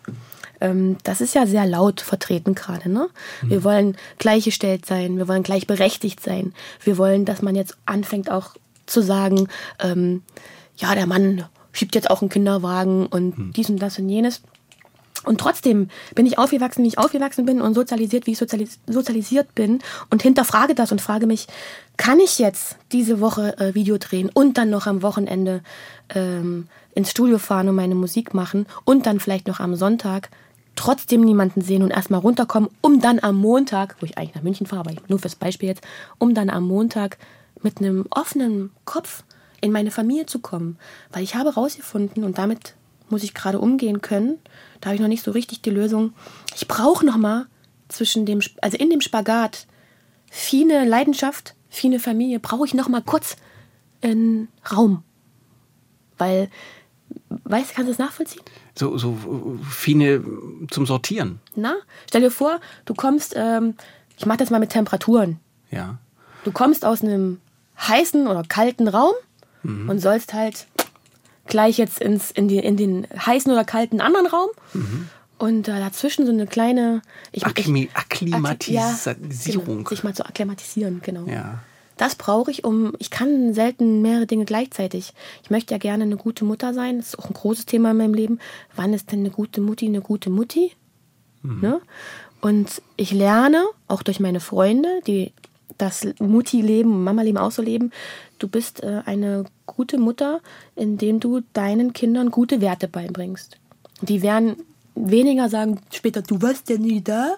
Ähm, das ist ja sehr laut vertreten gerade. Ne? Wir wollen gleichgestellt sein, wir wollen gleichberechtigt sein. Wir wollen, dass man jetzt anfängt auch zu sagen, ähm, ja, der Mann schiebt jetzt auch einen Kinderwagen und dies und das und jenes. Und trotzdem bin ich aufgewachsen, wie ich aufgewachsen bin und sozialisiert, wie ich sozialis sozialisiert bin und hinterfrage das und frage mich, kann ich jetzt diese Woche äh, Video drehen und dann noch am Wochenende ähm, ins Studio fahren und meine Musik machen und dann vielleicht noch am Sonntag trotzdem niemanden sehen und erstmal runterkommen, um dann am Montag, wo ich eigentlich nach München fahre, aber nur fürs Beispiel jetzt, um dann am Montag mit einem offenen Kopf in meine Familie zu kommen. Weil ich habe rausgefunden und damit muss ich gerade umgehen können. Da habe ich noch nicht so richtig die Lösung. Ich brauche noch mal zwischen dem, also in dem Spagat, viele Leidenschaft, viele Familie, brauche ich noch mal kurz einen Raum. Weil, weißt du, kannst du das nachvollziehen? So, so Fine zum Sortieren. Na, stell dir vor, du kommst, ähm, ich mache das mal mit Temperaturen. Ja. Du kommst aus einem heißen oder kalten Raum und sollst halt gleich jetzt ins, in, die, in den heißen oder kalten anderen Raum. Und äh, dazwischen so eine kleine ich, ich- Akklimatisierung. Ja, genau, sich mal zu akklimatisieren, genau. Ja. Das brauche ich, um. Ich kann selten mehrere Dinge gleichzeitig. Ich möchte ja gerne eine gute Mutter sein. Das ist auch ein großes Thema in meinem Leben. Wann ist denn eine gute Mutti eine gute Mutti? Ne? Und ich lerne, auch durch meine Freunde, die das Mutti-Leben und Mama-Leben auch so leben, du bist äh, eine gute Mutter, indem du deinen Kindern gute Werte beibringst. Die werden weniger sagen später, du warst ja nie da.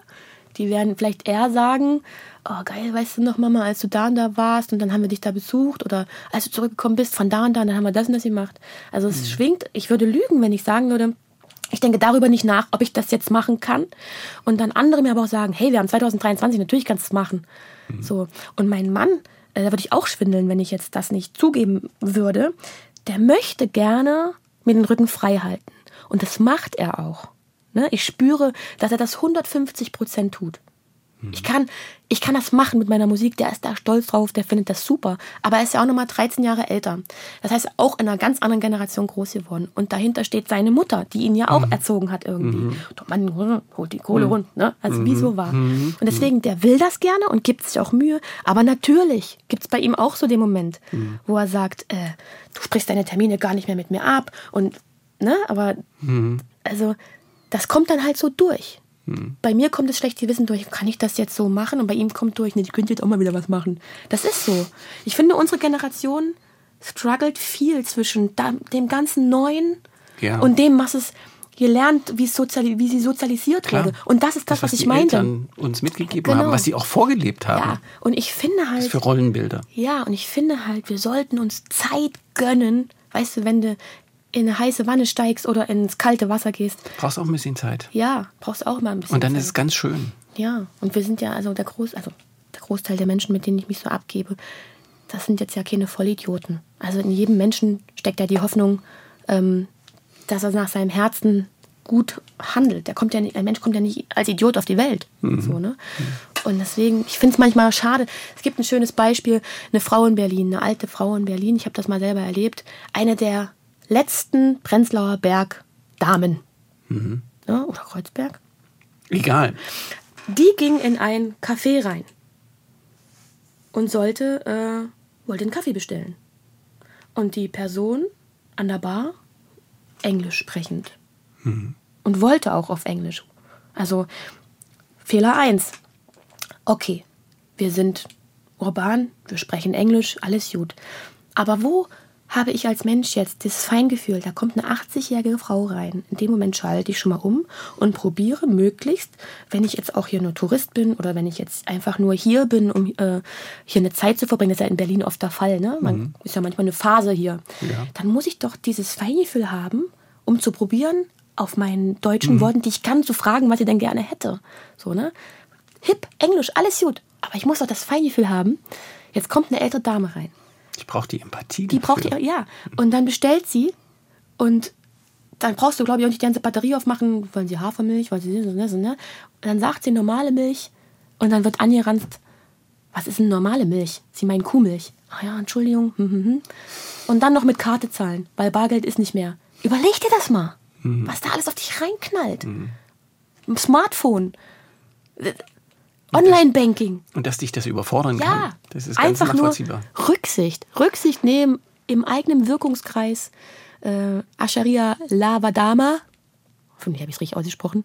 Die werden vielleicht eher sagen, oh geil, weißt du noch, Mama, als du da und da warst und dann haben wir dich da besucht oder als du zurückgekommen bist von da und da, dann haben wir das und das gemacht. Also es schwingt, ich würde lügen, wenn ich sagen würde, ich denke darüber nicht nach, ob ich das jetzt machen kann. Und dann andere mir aber auch sagen, hey, wir haben 2023, natürlich kannst du es machen. So. Und mein Mann, da würde ich auch schwindeln, wenn ich jetzt das nicht zugeben würde, der möchte gerne mir den Rücken frei halten. Und das macht er auch. Ne? Ich spüre, dass er das 150 Prozent tut. Ich kann, ich kann das machen mit meiner Musik, der ist da stolz drauf, der findet das super. Aber er ist ja auch nochmal 13 Jahre älter. Das heißt, auch in einer ganz anderen Generation groß geworden. Und dahinter steht seine Mutter, die ihn ja auch erzogen hat irgendwie. Doch man holt die Kohle rund, ne? Also wie so war. Und deswegen, der will das gerne und gibt sich auch Mühe. Aber natürlich gibt es bei ihm auch so den Moment, wo er sagt, äh, du sprichst deine Termine gar nicht mehr mit mir ab. Und, ne? Aber, also, das kommt dann halt so durch. Bei mir kommt das schlechte Gewissen durch, kann ich das jetzt so machen? Und bei ihm kommt durch, nee, ich könnte jetzt auch mal wieder was machen. Das ist so. Ich finde, unsere Generation struggelt viel zwischen dem ganzen Neuen Ja. und dem, was es gelernt, wie, soziali wie sie sozialisiert Klar. wurde. Und das ist das, was, die ich meinte. Eltern uns mitgegeben Genau. haben, was sie auch vorgelebt haben. Ja, und ich finde Was halt, für Rollenbilder. ja, und ich finde halt, wir sollten uns Zeit gönnen. Weißt du, wenn du in eine heiße Wanne steigst oder ins kalte Wasser gehst, Brauchst auch ein bisschen Zeit. ja, brauchst auch mal ein bisschen Und dann Zeit. ist es ganz schön. Ja, und wir sind ja, also der, Groß, also der Großteil der Menschen, mit denen ich mich so abgebe, das sind jetzt ja keine Vollidioten. Also in jedem Menschen steckt ja die Hoffnung, ähm, dass er nach seinem Herzen gut handelt. Der kommt ja nicht, ein Mensch kommt ja nicht als Idiot auf die Welt. So, ne? Und deswegen, ich finde es manchmal schade. Es gibt ein schönes Beispiel, eine Frau in Berlin, eine alte Frau in Berlin, ich habe das mal selber erlebt, eine der letzten Prenzlauer Berg-Damen. Ja, oder Kreuzberg. Egal. Die ging in ein Café rein und sollte, äh, wollte einen Kaffee bestellen. Und die Person an der Bar, Englisch sprechend. Und wollte auch auf Englisch. Also Fehler 1. Okay, wir sind urban, wir sprechen Englisch, alles gut. Aber wo habe ich als Mensch jetzt das Feingefühl, da kommt eine 80-jährige Frau rein. In dem Moment schalte ich schon mal um und probiere möglichst, wenn ich jetzt auch hier nur Tourist bin oder wenn ich jetzt einfach nur hier bin, um äh, hier eine Zeit zu verbringen, das ist ja in Berlin oft der Fall, ne? Man ist ja manchmal eine Phase hier. Ja. Dann muss ich doch dieses Feingefühl haben, um zu probieren, auf meinen deutschen Worten, die ich kann, zu fragen, was ich denn gerne hätte. So, ne? Hip, Englisch, alles gut. Aber ich muss doch das Feingefühl haben. Jetzt kommt eine ältere Dame rein. Ich brauche die Empathie. Die braucht dafür. ihr, ja. Und dann bestellt sie und dann brauchst du, glaube ich, auch nicht die ganze Batterie aufmachen, wollen sie Hafermilch, wollen sie so, ne, so, ne. Und dann sagt sie normale Milch und dann wird angeranzt, was ist denn normale Milch? Sie meinen Kuhmilch. Ah ja, Entschuldigung. Hm, hm, hm. Und dann noch mit Karte zahlen, weil Bargeld ist nicht mehr. Überleg dir das mal, was da alles auf dich reinknallt. Smartphone, äh, Online-Banking. Und dass dich das überfordern Ja, kann. Das ist ganz einfach nur nachvollziehbar. Rücksicht. Rücksicht nehmen im eigenen Wirkungskreis. Äh, Asharia Lavadama, hoffentlich habe ich es richtig ausgesprochen,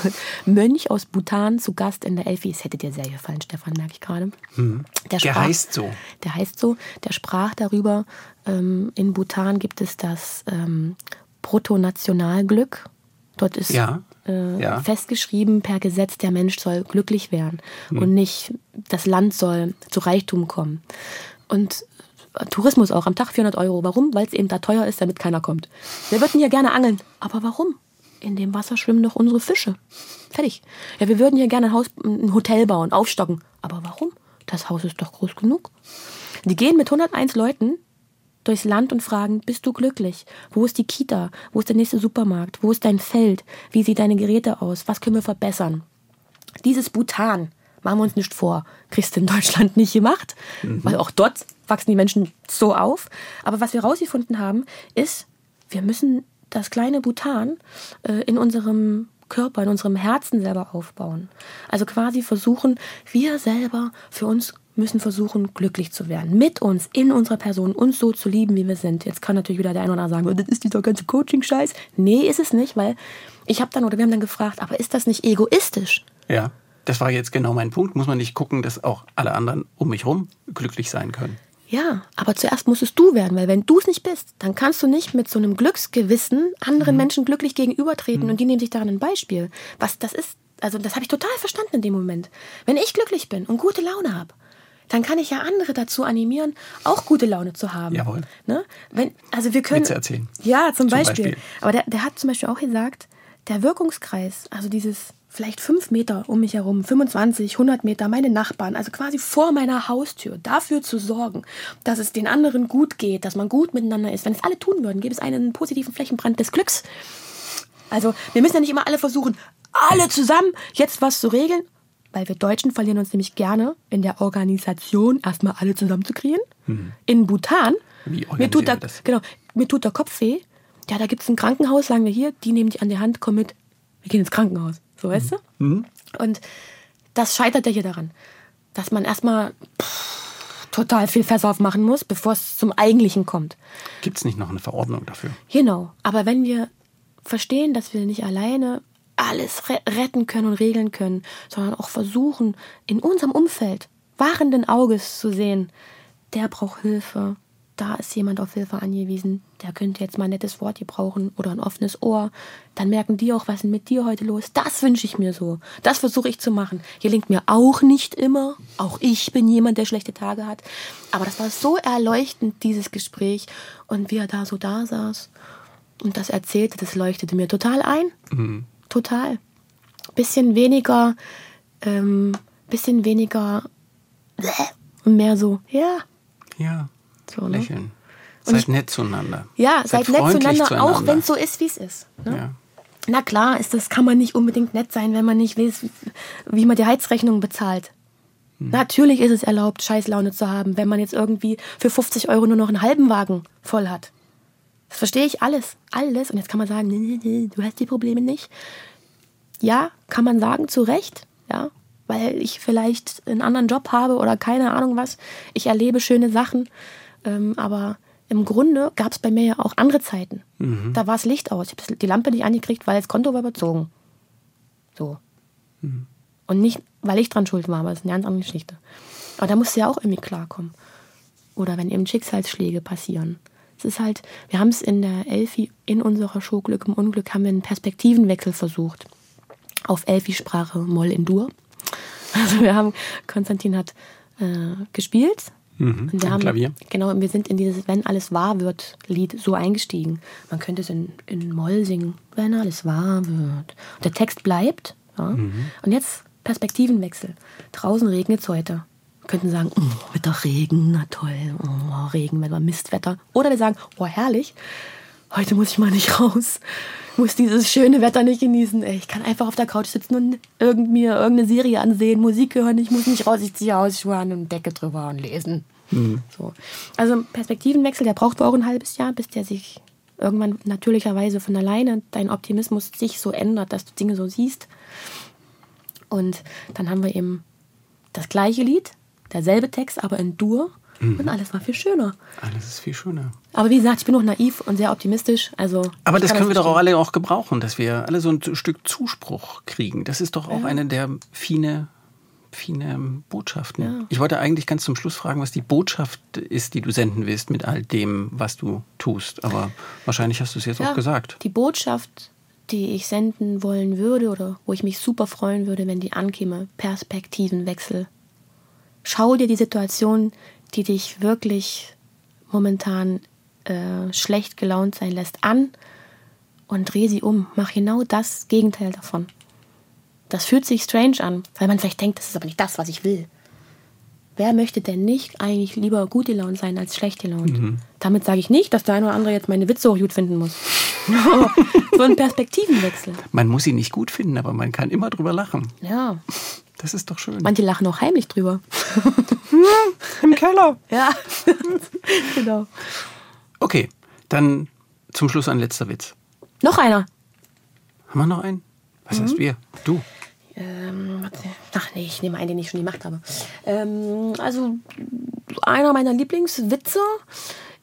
Mönch aus Bhutan zu Gast in der Elfi. Es hätte dir sehr gefallen, Stefan, merke ich gerade. Der, Hm. Der heißt so. Der heißt so. Der sprach darüber, ähm, in Bhutan gibt es das ähm, Bruttonationalglück. Dort ist Ja, äh, ja. festgeschrieben per Gesetz, der Mensch soll glücklich werden und nicht das Land soll zu Reichtum kommen. Und äh, Tourismus auch am Tag 400 Euro. Warum? Weil es eben da teuer ist, damit keiner kommt. Wir würden hier gerne angeln. Aber warum? In dem Wasser schwimmen doch unsere Fische. Fertig. Ja, wir würden hier gerne ein, Haus, ein Hotel bauen, aufstocken. Aber warum? Das Haus ist doch groß genug. Die gehen mit 101 Leuten durchs Land und fragen, bist du glücklich? Wo ist die Kita? Wo ist der nächste Supermarkt? Wo ist dein Feld? Wie sieht deine Geräte aus? Was können wir verbessern? Dieses Bhutan, machen wir uns nicht vor, kriegst du in Deutschland nicht gemacht, weil auch dort wachsen die Menschen so auf. Aber was wir herausgefunden haben, ist, wir müssen das kleine Bhutan äh, in unserem Körper, in unserem Herzen selber aufbauen. Also quasi versuchen, wir selber für uns müssen versuchen, glücklich zu werden. Mit uns, in unserer Person, uns so zu lieben, wie wir sind. Jetzt kann natürlich wieder der eine oder andere sagen, oh, das ist dieser ganze Coaching-Scheiß. Nee, ist es nicht, weil ich habe dann, oder wir haben dann gefragt, aber ist das nicht egoistisch? Ja. Das war jetzt genau mein Punkt. Muss man nicht gucken, dass auch alle anderen um mich rum glücklich sein können. Ja, aber zuerst musst es du werden, weil wenn du es nicht bist, dann kannst du nicht mit so einem Glücksgewissen anderen Menschen glücklich gegenübertreten und die nehmen sich daran ein Beispiel. Was das ist, also das habe ich total verstanden in dem Moment. Wenn ich glücklich bin und gute Laune habe, dann kann ich ja andere dazu animieren, auch gute Laune zu haben. Jawohl. Ne? Wenn, also wir können. Witze erzählen. Ja, zum, Zum Beispiel. Beispiel. Aber der, der hat zum Beispiel auch gesagt, der Wirkungskreis, also dieses vielleicht fünf Meter um mich herum, 25, 100 Meter, meine Nachbarn, also quasi vor meiner Haustür, dafür zu sorgen, dass es den anderen gut geht, dass man gut miteinander ist. Wenn es alle tun würden, gäbe es einen positiven Flächenbrand des Glücks. Also wir müssen ja nicht immer alle versuchen, alle zusammen jetzt was zu regeln. Weil wir Deutschen verlieren uns nämlich gerne in der Organisation, erstmal alle zusammenzukriegen. In Bhutan, Wie mir tut, der, genau, mir tut der Kopf weh. Ja, da gibt es ein Krankenhaus, sagen wir hier, die nehmen dich an die Hand, komm mit, wir gehen ins Krankenhaus. So, weißt du? Und das scheitert ja hier daran, dass man erstmal pff, total viel Fässer aufmachen muss, bevor es zum Eigentlichen kommt. Gibt es nicht noch eine Verordnung dafür? Genau. Aber wenn wir verstehen, dass wir nicht alleine alles re retten können und regeln können, sondern auch versuchen, in unserem Umfeld wahrenden Auges zu sehen, der braucht Hilfe, da ist jemand auf Hilfe angewiesen, der könnte jetzt mal ein nettes Wort gebrauchen oder ein offenes Ohr, dann merken die auch, was ist mit dir heute los? Das wünsche ich mir so. Das versuche ich zu machen. Gelingt mir auch nicht immer. Auch ich bin jemand, der schlechte Tage hat. Aber das war so erleuchtend, dieses Gespräch. Und wie er da so da saß und das erzählte, das leuchtete mir total ein. Total. Bisschen weniger, ähm, bisschen weniger und mehr so, ja, Ja. so, ne? Lächeln. Seid ich- nett zueinander. Ja, seid, nett freundlich zueinander, auch wenn es so ist, wie es ist. Ne? Ja. Na klar, ist das kann man nicht unbedingt nett sein, wenn man nicht weiß, wie man die Heizrechnung bezahlt. Natürlich ist es erlaubt, Scheißlaune zu haben, wenn man jetzt irgendwie für 50 Euro nur noch einen halben Wagen voll hat. Das verstehe ich alles, alles. Und jetzt kann man sagen, nee, nee, nee, du hast die Probleme nicht. Ja, kann man sagen, zu Recht, ja, weil ich vielleicht einen anderen Job habe oder keine Ahnung was. Ich erlebe schöne Sachen, ähm, aber im Grunde gab es bei mir ja auch andere Zeiten. Da war das Licht aus. Ich habe die Lampe nicht angekriegt, weil das Konto war überzogen. So. Und nicht, weil ich dran schuld war, aber das ist eine ganz andere Geschichte. Aber da musst du ja auch irgendwie klarkommen. Oder wenn eben Schicksalsschläge passieren. Es ist halt, wir haben es in der Elfi, in unserer Show Glück im Unglück, haben wir einen Perspektivenwechsel versucht. Auf Elfi-Sprache Moll in Dur. Also wir haben, Konstantin hat äh, gespielt. und wir haben, Klavier. Genau, und wir sind in dieses Wenn alles wahr wird Lied so eingestiegen. Man könnte es in, in Moll singen, wenn alles wahr wird. Und der Text bleibt. Ja? Und jetzt Perspektivenwechsel. Draußen regnet es heute. Könnten sagen, oh, Wetter Regen, na toll, oh, Regenwetter, Mistwetter. Oder wir sagen, oh herrlich, heute muss ich mal nicht raus. Muss dieses schöne Wetter nicht genießen. Ey, ich kann einfach auf der Couch sitzen und irgend mir irgendeine Serie ansehen, Musik hören. Ich muss nicht raus, ich ziehe Hausschuhe an und Decke drüber und lesen. So. Also Perspektivenwechsel, der braucht auch ein halbes Jahr, bis der sich irgendwann natürlicherweise von alleine dein Optimismus sich so ändert, dass du Dinge so siehst. Und dann haben wir eben das gleiche Lied, derselbe Text, aber in Dur. Und alles war viel schöner. Alles ist viel schöner. Aber wie gesagt, ich bin noch naiv und sehr optimistisch. Also Aber das können wir doch auch alle auch gebrauchen, dass wir alle so ein Stück Zuspruch kriegen. Das ist doch auch eine der fine, fine Botschaften. Ja. Ich wollte eigentlich ganz zum Schluss fragen, was die Botschaft ist, die du senden willst mit all dem, was du tust. Aber wahrscheinlich hast du es jetzt Ja, auch gesagt. Die Botschaft, die ich senden wollen würde oder wo ich mich super freuen würde, wenn die ankäme, Perspektivenwechsel. Schau dir die Situation, die dich wirklich momentan äh, schlecht gelaunt sein lässt, an und dreh sie um. Mach genau das Gegenteil davon. Das fühlt sich strange an, weil man vielleicht denkt, das ist aber nicht das, was ich will. Wer möchte denn nicht eigentlich lieber gut gelaunt sein als schlecht gelaunt? Damit sage ich nicht, dass der eine oder andere jetzt meine Witze auch gut finden muss. so ein Perspektivenwechsel. Man muss ihn nicht gut finden, aber man kann immer drüber lachen. Ja. Das ist doch schön. Manche lachen auch heimlich drüber. Im Keller. Ja. genau. Okay, dann zum Schluss ein letzter Witz. Noch einer. Haben wir noch einen? Was Mhm. heißt wir? Du. Ähm. Ach nee, ich nehme einen, den ich schon gemacht habe. Ähm, also, einer meiner Lieblingswitze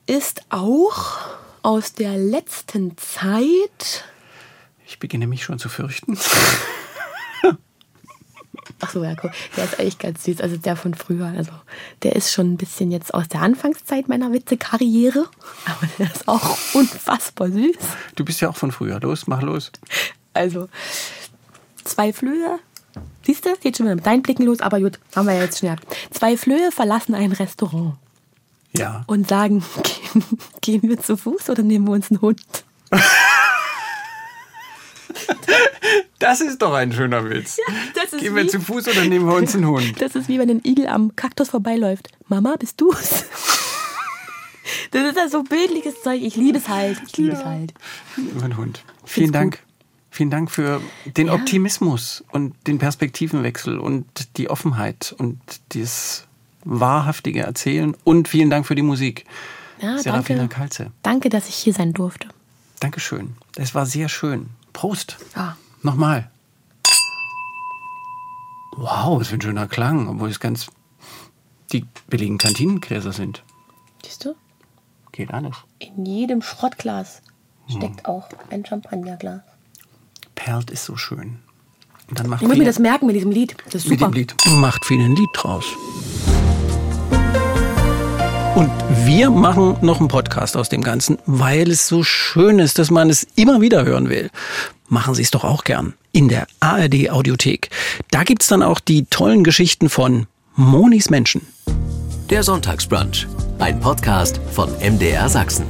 ist auch aus der letzten Zeit. Ich beginne mich schon zu fürchten. Ach so, ja, guck, der ist eigentlich ganz süß. Also der von früher. Also der ist schon ein bisschen jetzt aus der Anfangszeit meiner Witzekarriere. Aber der ist auch unfassbar süß. Du bist ja auch von früher. Los, mach los. Also zwei Flöhe. Siehst du, geht schon wieder mit deinen Blicken los, aber gut, haben wir ja jetzt schnell. Zwei Flöhe verlassen ein Restaurant Ja. und sagen, gehen, gehen wir zu Fuß oder nehmen wir uns einen Hund? Das ist doch ein schöner Witz. ist Gehen wir zu Fuß oder nehmen wir uns einen Hund? Das ist wie wenn ein Igel am Kaktus vorbeiläuft. Mama, bist du's? Das ist ja so bildliches Zeug. Ich liebe es halt. Ich liebe es halt. Einen Hund. Vielen. Dank. Vielen Dank für den ja. Optimismus und den Perspektivenwechsel und die Offenheit und das wahrhaftige Erzählen und vielen Dank für die Musik. Ja, Serafina danke, Kalze. Danke, dass ich hier sein durfte. Dankeschön. Es war sehr schön. Prost. Ja. Nochmal. Wow, was für ein schöner Klang, obwohl es ganz die billigen Kantinengräser sind. Siehst du? Geht alles. In jedem Schrottglas steckt hm. auch ein Champagnerglas. Perlt ist so schön. Und dann macht ich muss mir das merken mit diesem Lied. Das ist super. Mit dem Lied. Macht viel ein Lied draus. Und wir machen noch einen Podcast aus dem Ganzen, weil es so schön ist, dass man es immer wieder hören will. Machen Sie es doch auch gern in der ARD Audiothek. Da gibt es dann auch die tollen Geschichten von Monis Menschen. Der Sonntagsbrunch, ein Podcast von MDR Sachsen.